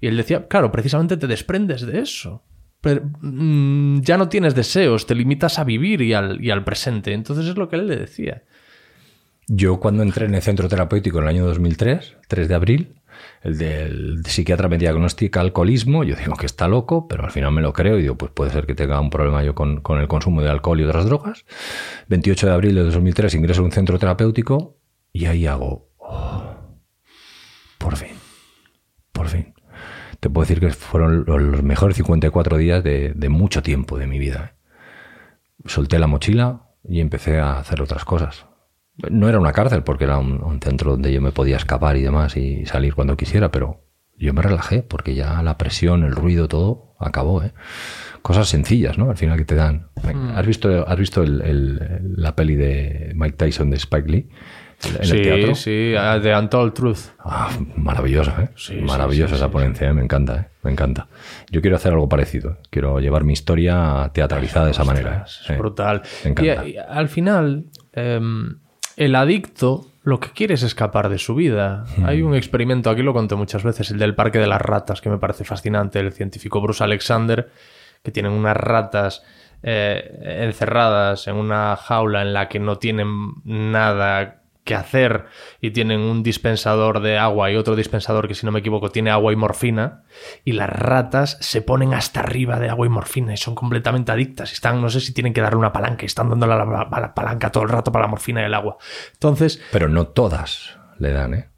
Y él decía, claro, precisamente te desprendes de eso. Pero, mm, ya no tienes deseos, te limitas a vivir y al, y al presente. Entonces es lo que él le decía. Yo cuando entré en el centro terapéutico en el año 2003, 3 de abril, el del psiquiatra me diagnostica alcoholismo, yo digo que está loco, pero al final me lo creo y digo, pues puede ser que tenga un problema yo con, el consumo de alcohol y otras drogas. 28 de abril de 2003 ingreso a un centro terapéutico y ahí hago, oh, por fin, por fin. Te puedo decir que fueron los mejores 54 días de, de mucho tiempo de mi vida. Solté la mochila y empecé a hacer otras cosas no era una cárcel porque era un, centro donde yo me podía escapar y demás y salir cuando quisiera, pero yo me relajé porque ya la presión, el ruido, todo acabó. ¿eh? Cosas sencillas, ¿no? Al final que te dan. Mm. ¿Has visto, has visto el, la peli de Mike Tyson de Spike Lee? En sí, el teatro? sí, The Untold Truth. Ah, maravillosa, ¿eh? Sí, maravillosa sí, sí, esa ponencia, ¿eh? me encanta, ¿eh? me encanta. Yo quiero hacer algo parecido. Quiero llevar mi historia teatralizada de esa manera. Es ¿eh? brutal. Me encanta. Y, y al final, em, el adicto lo que quiere es escapar de su vida. Hay un experimento, aquí lo conté muchas veces, el del parque de las ratas, que me parece fascinante, el científico Bruce Alexander, que tienen unas ratas eh, encerradas en una jaula en la que no tienen nada que hacer y tienen un dispensador de agua y otro dispensador que si no me equivoco tiene agua y morfina y las ratas se ponen hasta arriba de agua y morfina y son completamente adictas están no sé si tienen que darle una palanca y están dándole la, la- la palanca todo el rato para la morfina y el agua entonces Pero no todas le dan, ¿eh?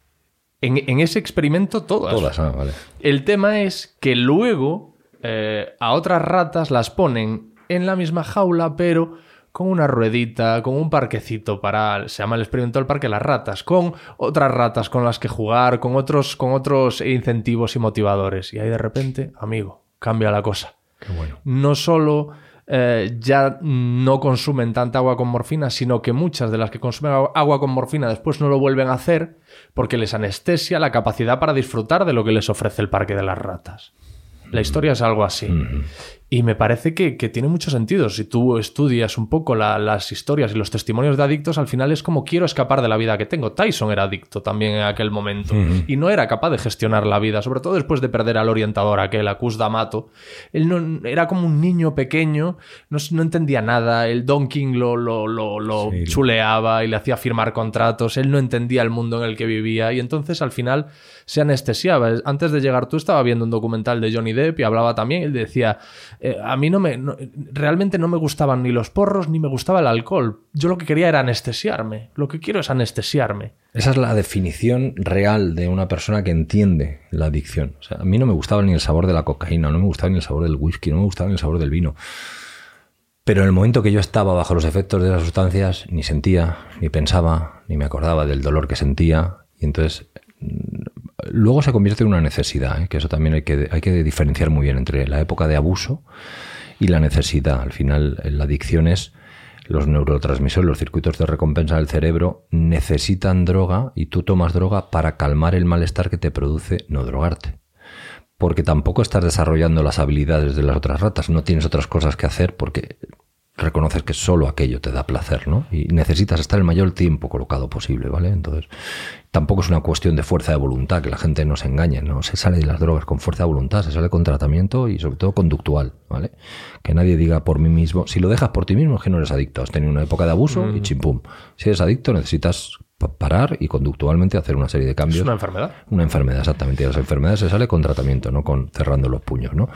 en, en ese experimento todas Todas, ah, vale. el tema es que luego eh, a otras ratas las ponen en la misma jaula, pero con una ruedita, con un parquecito para. Se llama el experimento del parque de las ratas, con otras ratas con las que jugar, con otros, con otros incentivos y motivadores. Y ahí de repente, amigo, cambia la cosa. Qué bueno. No solo eh, ya no consumen tanta agua con morfina, sino que muchas de las que consumen agua- agua con morfina después no lo vuelven a hacer porque les anestesia la capacidad para disfrutar de lo que les ofrece el parque de las ratas. La historia es algo así. Y me parece que, que tiene mucho sentido. Si tú estudias un poco la- las historias y los testimonios de adictos, al final es como quiero escapar de la vida que tengo. Tyson era adicto también en aquel momento y no era capaz de gestionar la vida, sobre todo después de perder al orientador, aquel Acus D'Amato. Él no, era como un niño pequeño, no, no entendía nada. El Don King lo, lo, lo, lo Sí. chuleaba y le hacía firmar contratos. Él no entendía el mundo en el que vivía y entonces al final se anestesiaba. Antes de llegar tú estaba viendo un documental de Johnny Depp y hablaba también, él decía, eh, a mí no me, realmente no me gustaban ni los porros ni me gustaba el alcohol. Yo lo que quería era anestesiarme. Lo que quiero es anestesiarme. Esa es la definición real de una persona que entiende la adicción. O sea, a mí no me gustaba ni el sabor de la cocaína, no me gustaba ni el sabor del whisky, no me gustaba ni el sabor del vino. Pero en el momento que yo estaba bajo los efectos de las sustancias, ni sentía, ni pensaba, ni me acordaba del dolor que sentía. Y entonces, mm, luego se convierte en una necesidad, ¿eh? que eso también hay que, hay que diferenciar muy bien entre la época de abuso y la necesidad. Al final, la adicción es los neurotransmisores, los circuitos de recompensa del cerebro necesitan droga y tú tomas droga para calmar el malestar que te produce no drogarte. Porque tampoco estás desarrollando las habilidades de las otras ratas, no tienes otras cosas que hacer porque reconoces que solo aquello te da placer, ¿no? Y necesitas estar el mayor tiempo colocado posible, ¿vale? Entonces, tampoco es una cuestión de fuerza de voluntad, que la gente no se engañe, ¿no? Se sale de las drogas con fuerza de voluntad, se sale con tratamiento y sobre todo conductual, ¿vale? Que nadie diga por mí mismo, si lo dejas por ti mismo es que no eres adicto, has tenido una época de abuso y chimpum. Si eres adicto necesitas parar y conductualmente hacer una serie de cambios. Es una enfermedad. Una enfermedad, exactamente. Y las enfermedades se sale con tratamiento, no con cerrando los puños, ¿no?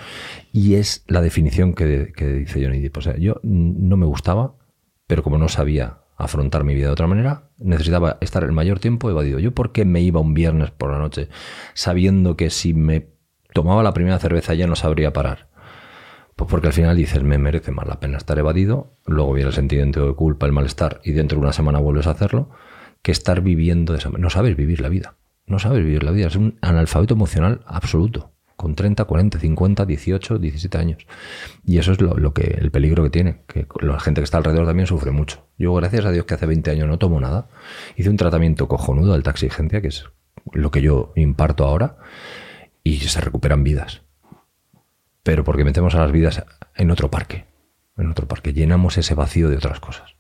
Y es la definición que, que dice Johnny Depp. O sea, yo no me gustaba, pero como no sabía afrontar mi vida de otra manera, necesitaba estar el mayor tiempo evadido. Yo, ¿por qué me iba un viernes por la noche sabiendo que si me tomaba la primera cerveza ya no sabría parar? Pues porque al final dices, me merece más la pena estar evadido, luego viene el sentimiento de culpa, el malestar, y dentro de una semana vuelves a hacerlo, que estar viviendo de esa manera. No sabes vivir la vida. No sabes vivir la vida. Es un analfabeto emocional absoluto. Con 30, 40, 50, 18, 17 años. Y eso es lo, que, el peligro que tiene. Que la gente que está alrededor también sufre mucho. Yo, gracias a Dios, que hace 20 años no tomo nada. Hice un tratamiento cojonudo de alta exigencia, que es lo que yo imparto ahora. Y se recuperan vidas. Pero porque metemos a las vidas en otro parque. En otro parque. Llenamos ese vacío de otras cosas.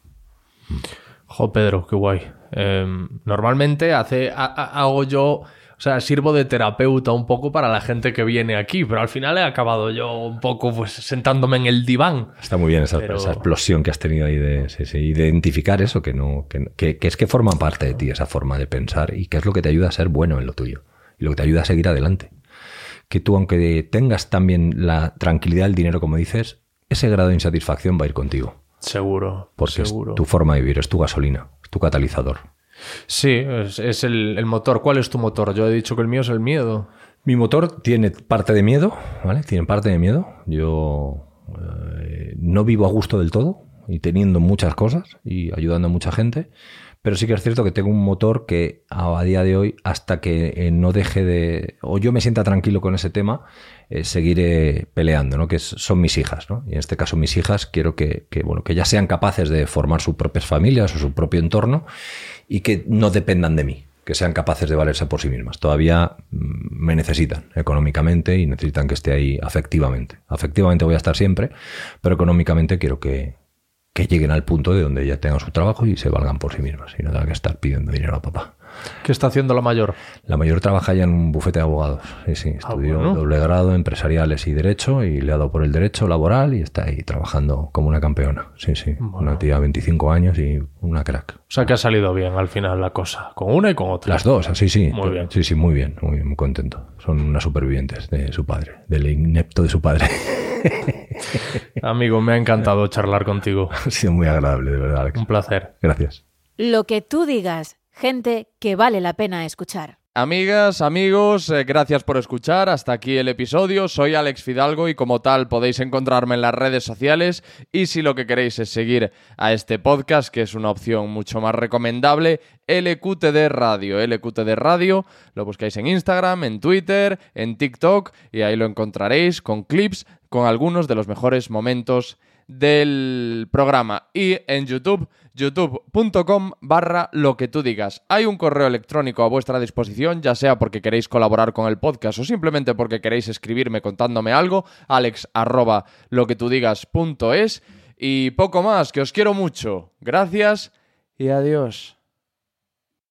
Jo, Pedro, qué guay. Eh, normalmente hace, hago yo, o sea, sirvo de terapeuta un poco para la gente que viene aquí, pero al final he acabado yo un poco pues sentándome en el diván. Está muy bien esa, Pero- esa explosión que has tenido ahí de sí, sí, identificar eso, que, no, que, que- que es que forma parte de ti, esa forma de pensar, y que es lo que te ayuda a ser bueno en lo tuyo, y lo que te ayuda a seguir adelante. Que tú, aunque tengas también la tranquilidad del dinero, como dices, ese grado de insatisfacción va a ir contigo. Seguro, Porque seguro. es tu forma de vivir, es tu gasolina, tu catalizador. Sí, es, es el, el motor. ¿Cuál es tu motor? Yo he dicho que el mío es el miedo. Mi motor tiene parte de miedo, ¿vale? Tiene parte de miedo. Yo eh, no vivo a gusto del todo y teniendo muchas cosas y ayudando a mucha gente, pero sí que es cierto que tengo un motor que a, día de hoy, hasta que eh, no deje de, o yo me sienta tranquilo con ese tema, eh, seguiré peleando, ¿no? Que son mis hijas, ¿no? Y en este caso mis hijas quiero que, que, bueno, que ellas sean capaces de formar sus propias familias o su propio entorno y que no dependan de mí, que sean capaces de valerse por sí mismas. Todavía mm, me necesitan económicamente y necesitan que esté ahí afectivamente. Afectivamente voy a estar siempre, pero económicamente quiero que, que lleguen al punto de donde ya tengan su trabajo y se valgan por sí mismas y no tengan que estar pidiendo dinero a papá. ¿Qué está haciendo la mayor? La mayor trabaja ya en un bufete de abogados. Sí, sí, Ah, estudió bueno. doble grado empresariales y derecho y le ha dado por el derecho laboral y está ahí trabajando como una campeona. Sí, sí. Una tía de 25 años y una crack. O sea, que ha salido bien al final la cosa, con una y con otra. Las dos, sí, sí. Muy bien. Sí, sí, muy bien, muy bien, muy contento. Son unas supervivientes de su padre, del inepto de su padre. Amigo, me ha encantado charlar contigo. ha sido muy agradable, de verdad, Alex. Un placer. Gracias. Lo que tú digas, gente que vale la pena escuchar. Amigas, amigos, eh, gracias por escuchar. Hasta aquí el episodio. Soy Alex Fidalgo y como tal podéis encontrarme en las redes sociales. Y si lo que queréis es seguir a este podcast, que es una opción mucho más recomendable, LQTD Radio. LQTD Radio lo buscáis en Instagram, en Twitter, en TikTok y ahí lo encontraréis con clips con algunos de los mejores momentos del programa y en YouTube, youtube.com barra lo que tú digas. Hay un correo electrónico a vuestra disposición, ya sea porque queréis colaborar con el podcast o simplemente porque queréis escribirme contándome algo, alex arroba lo que tú digas. Y poco más, que os quiero mucho. Gracias y adiós.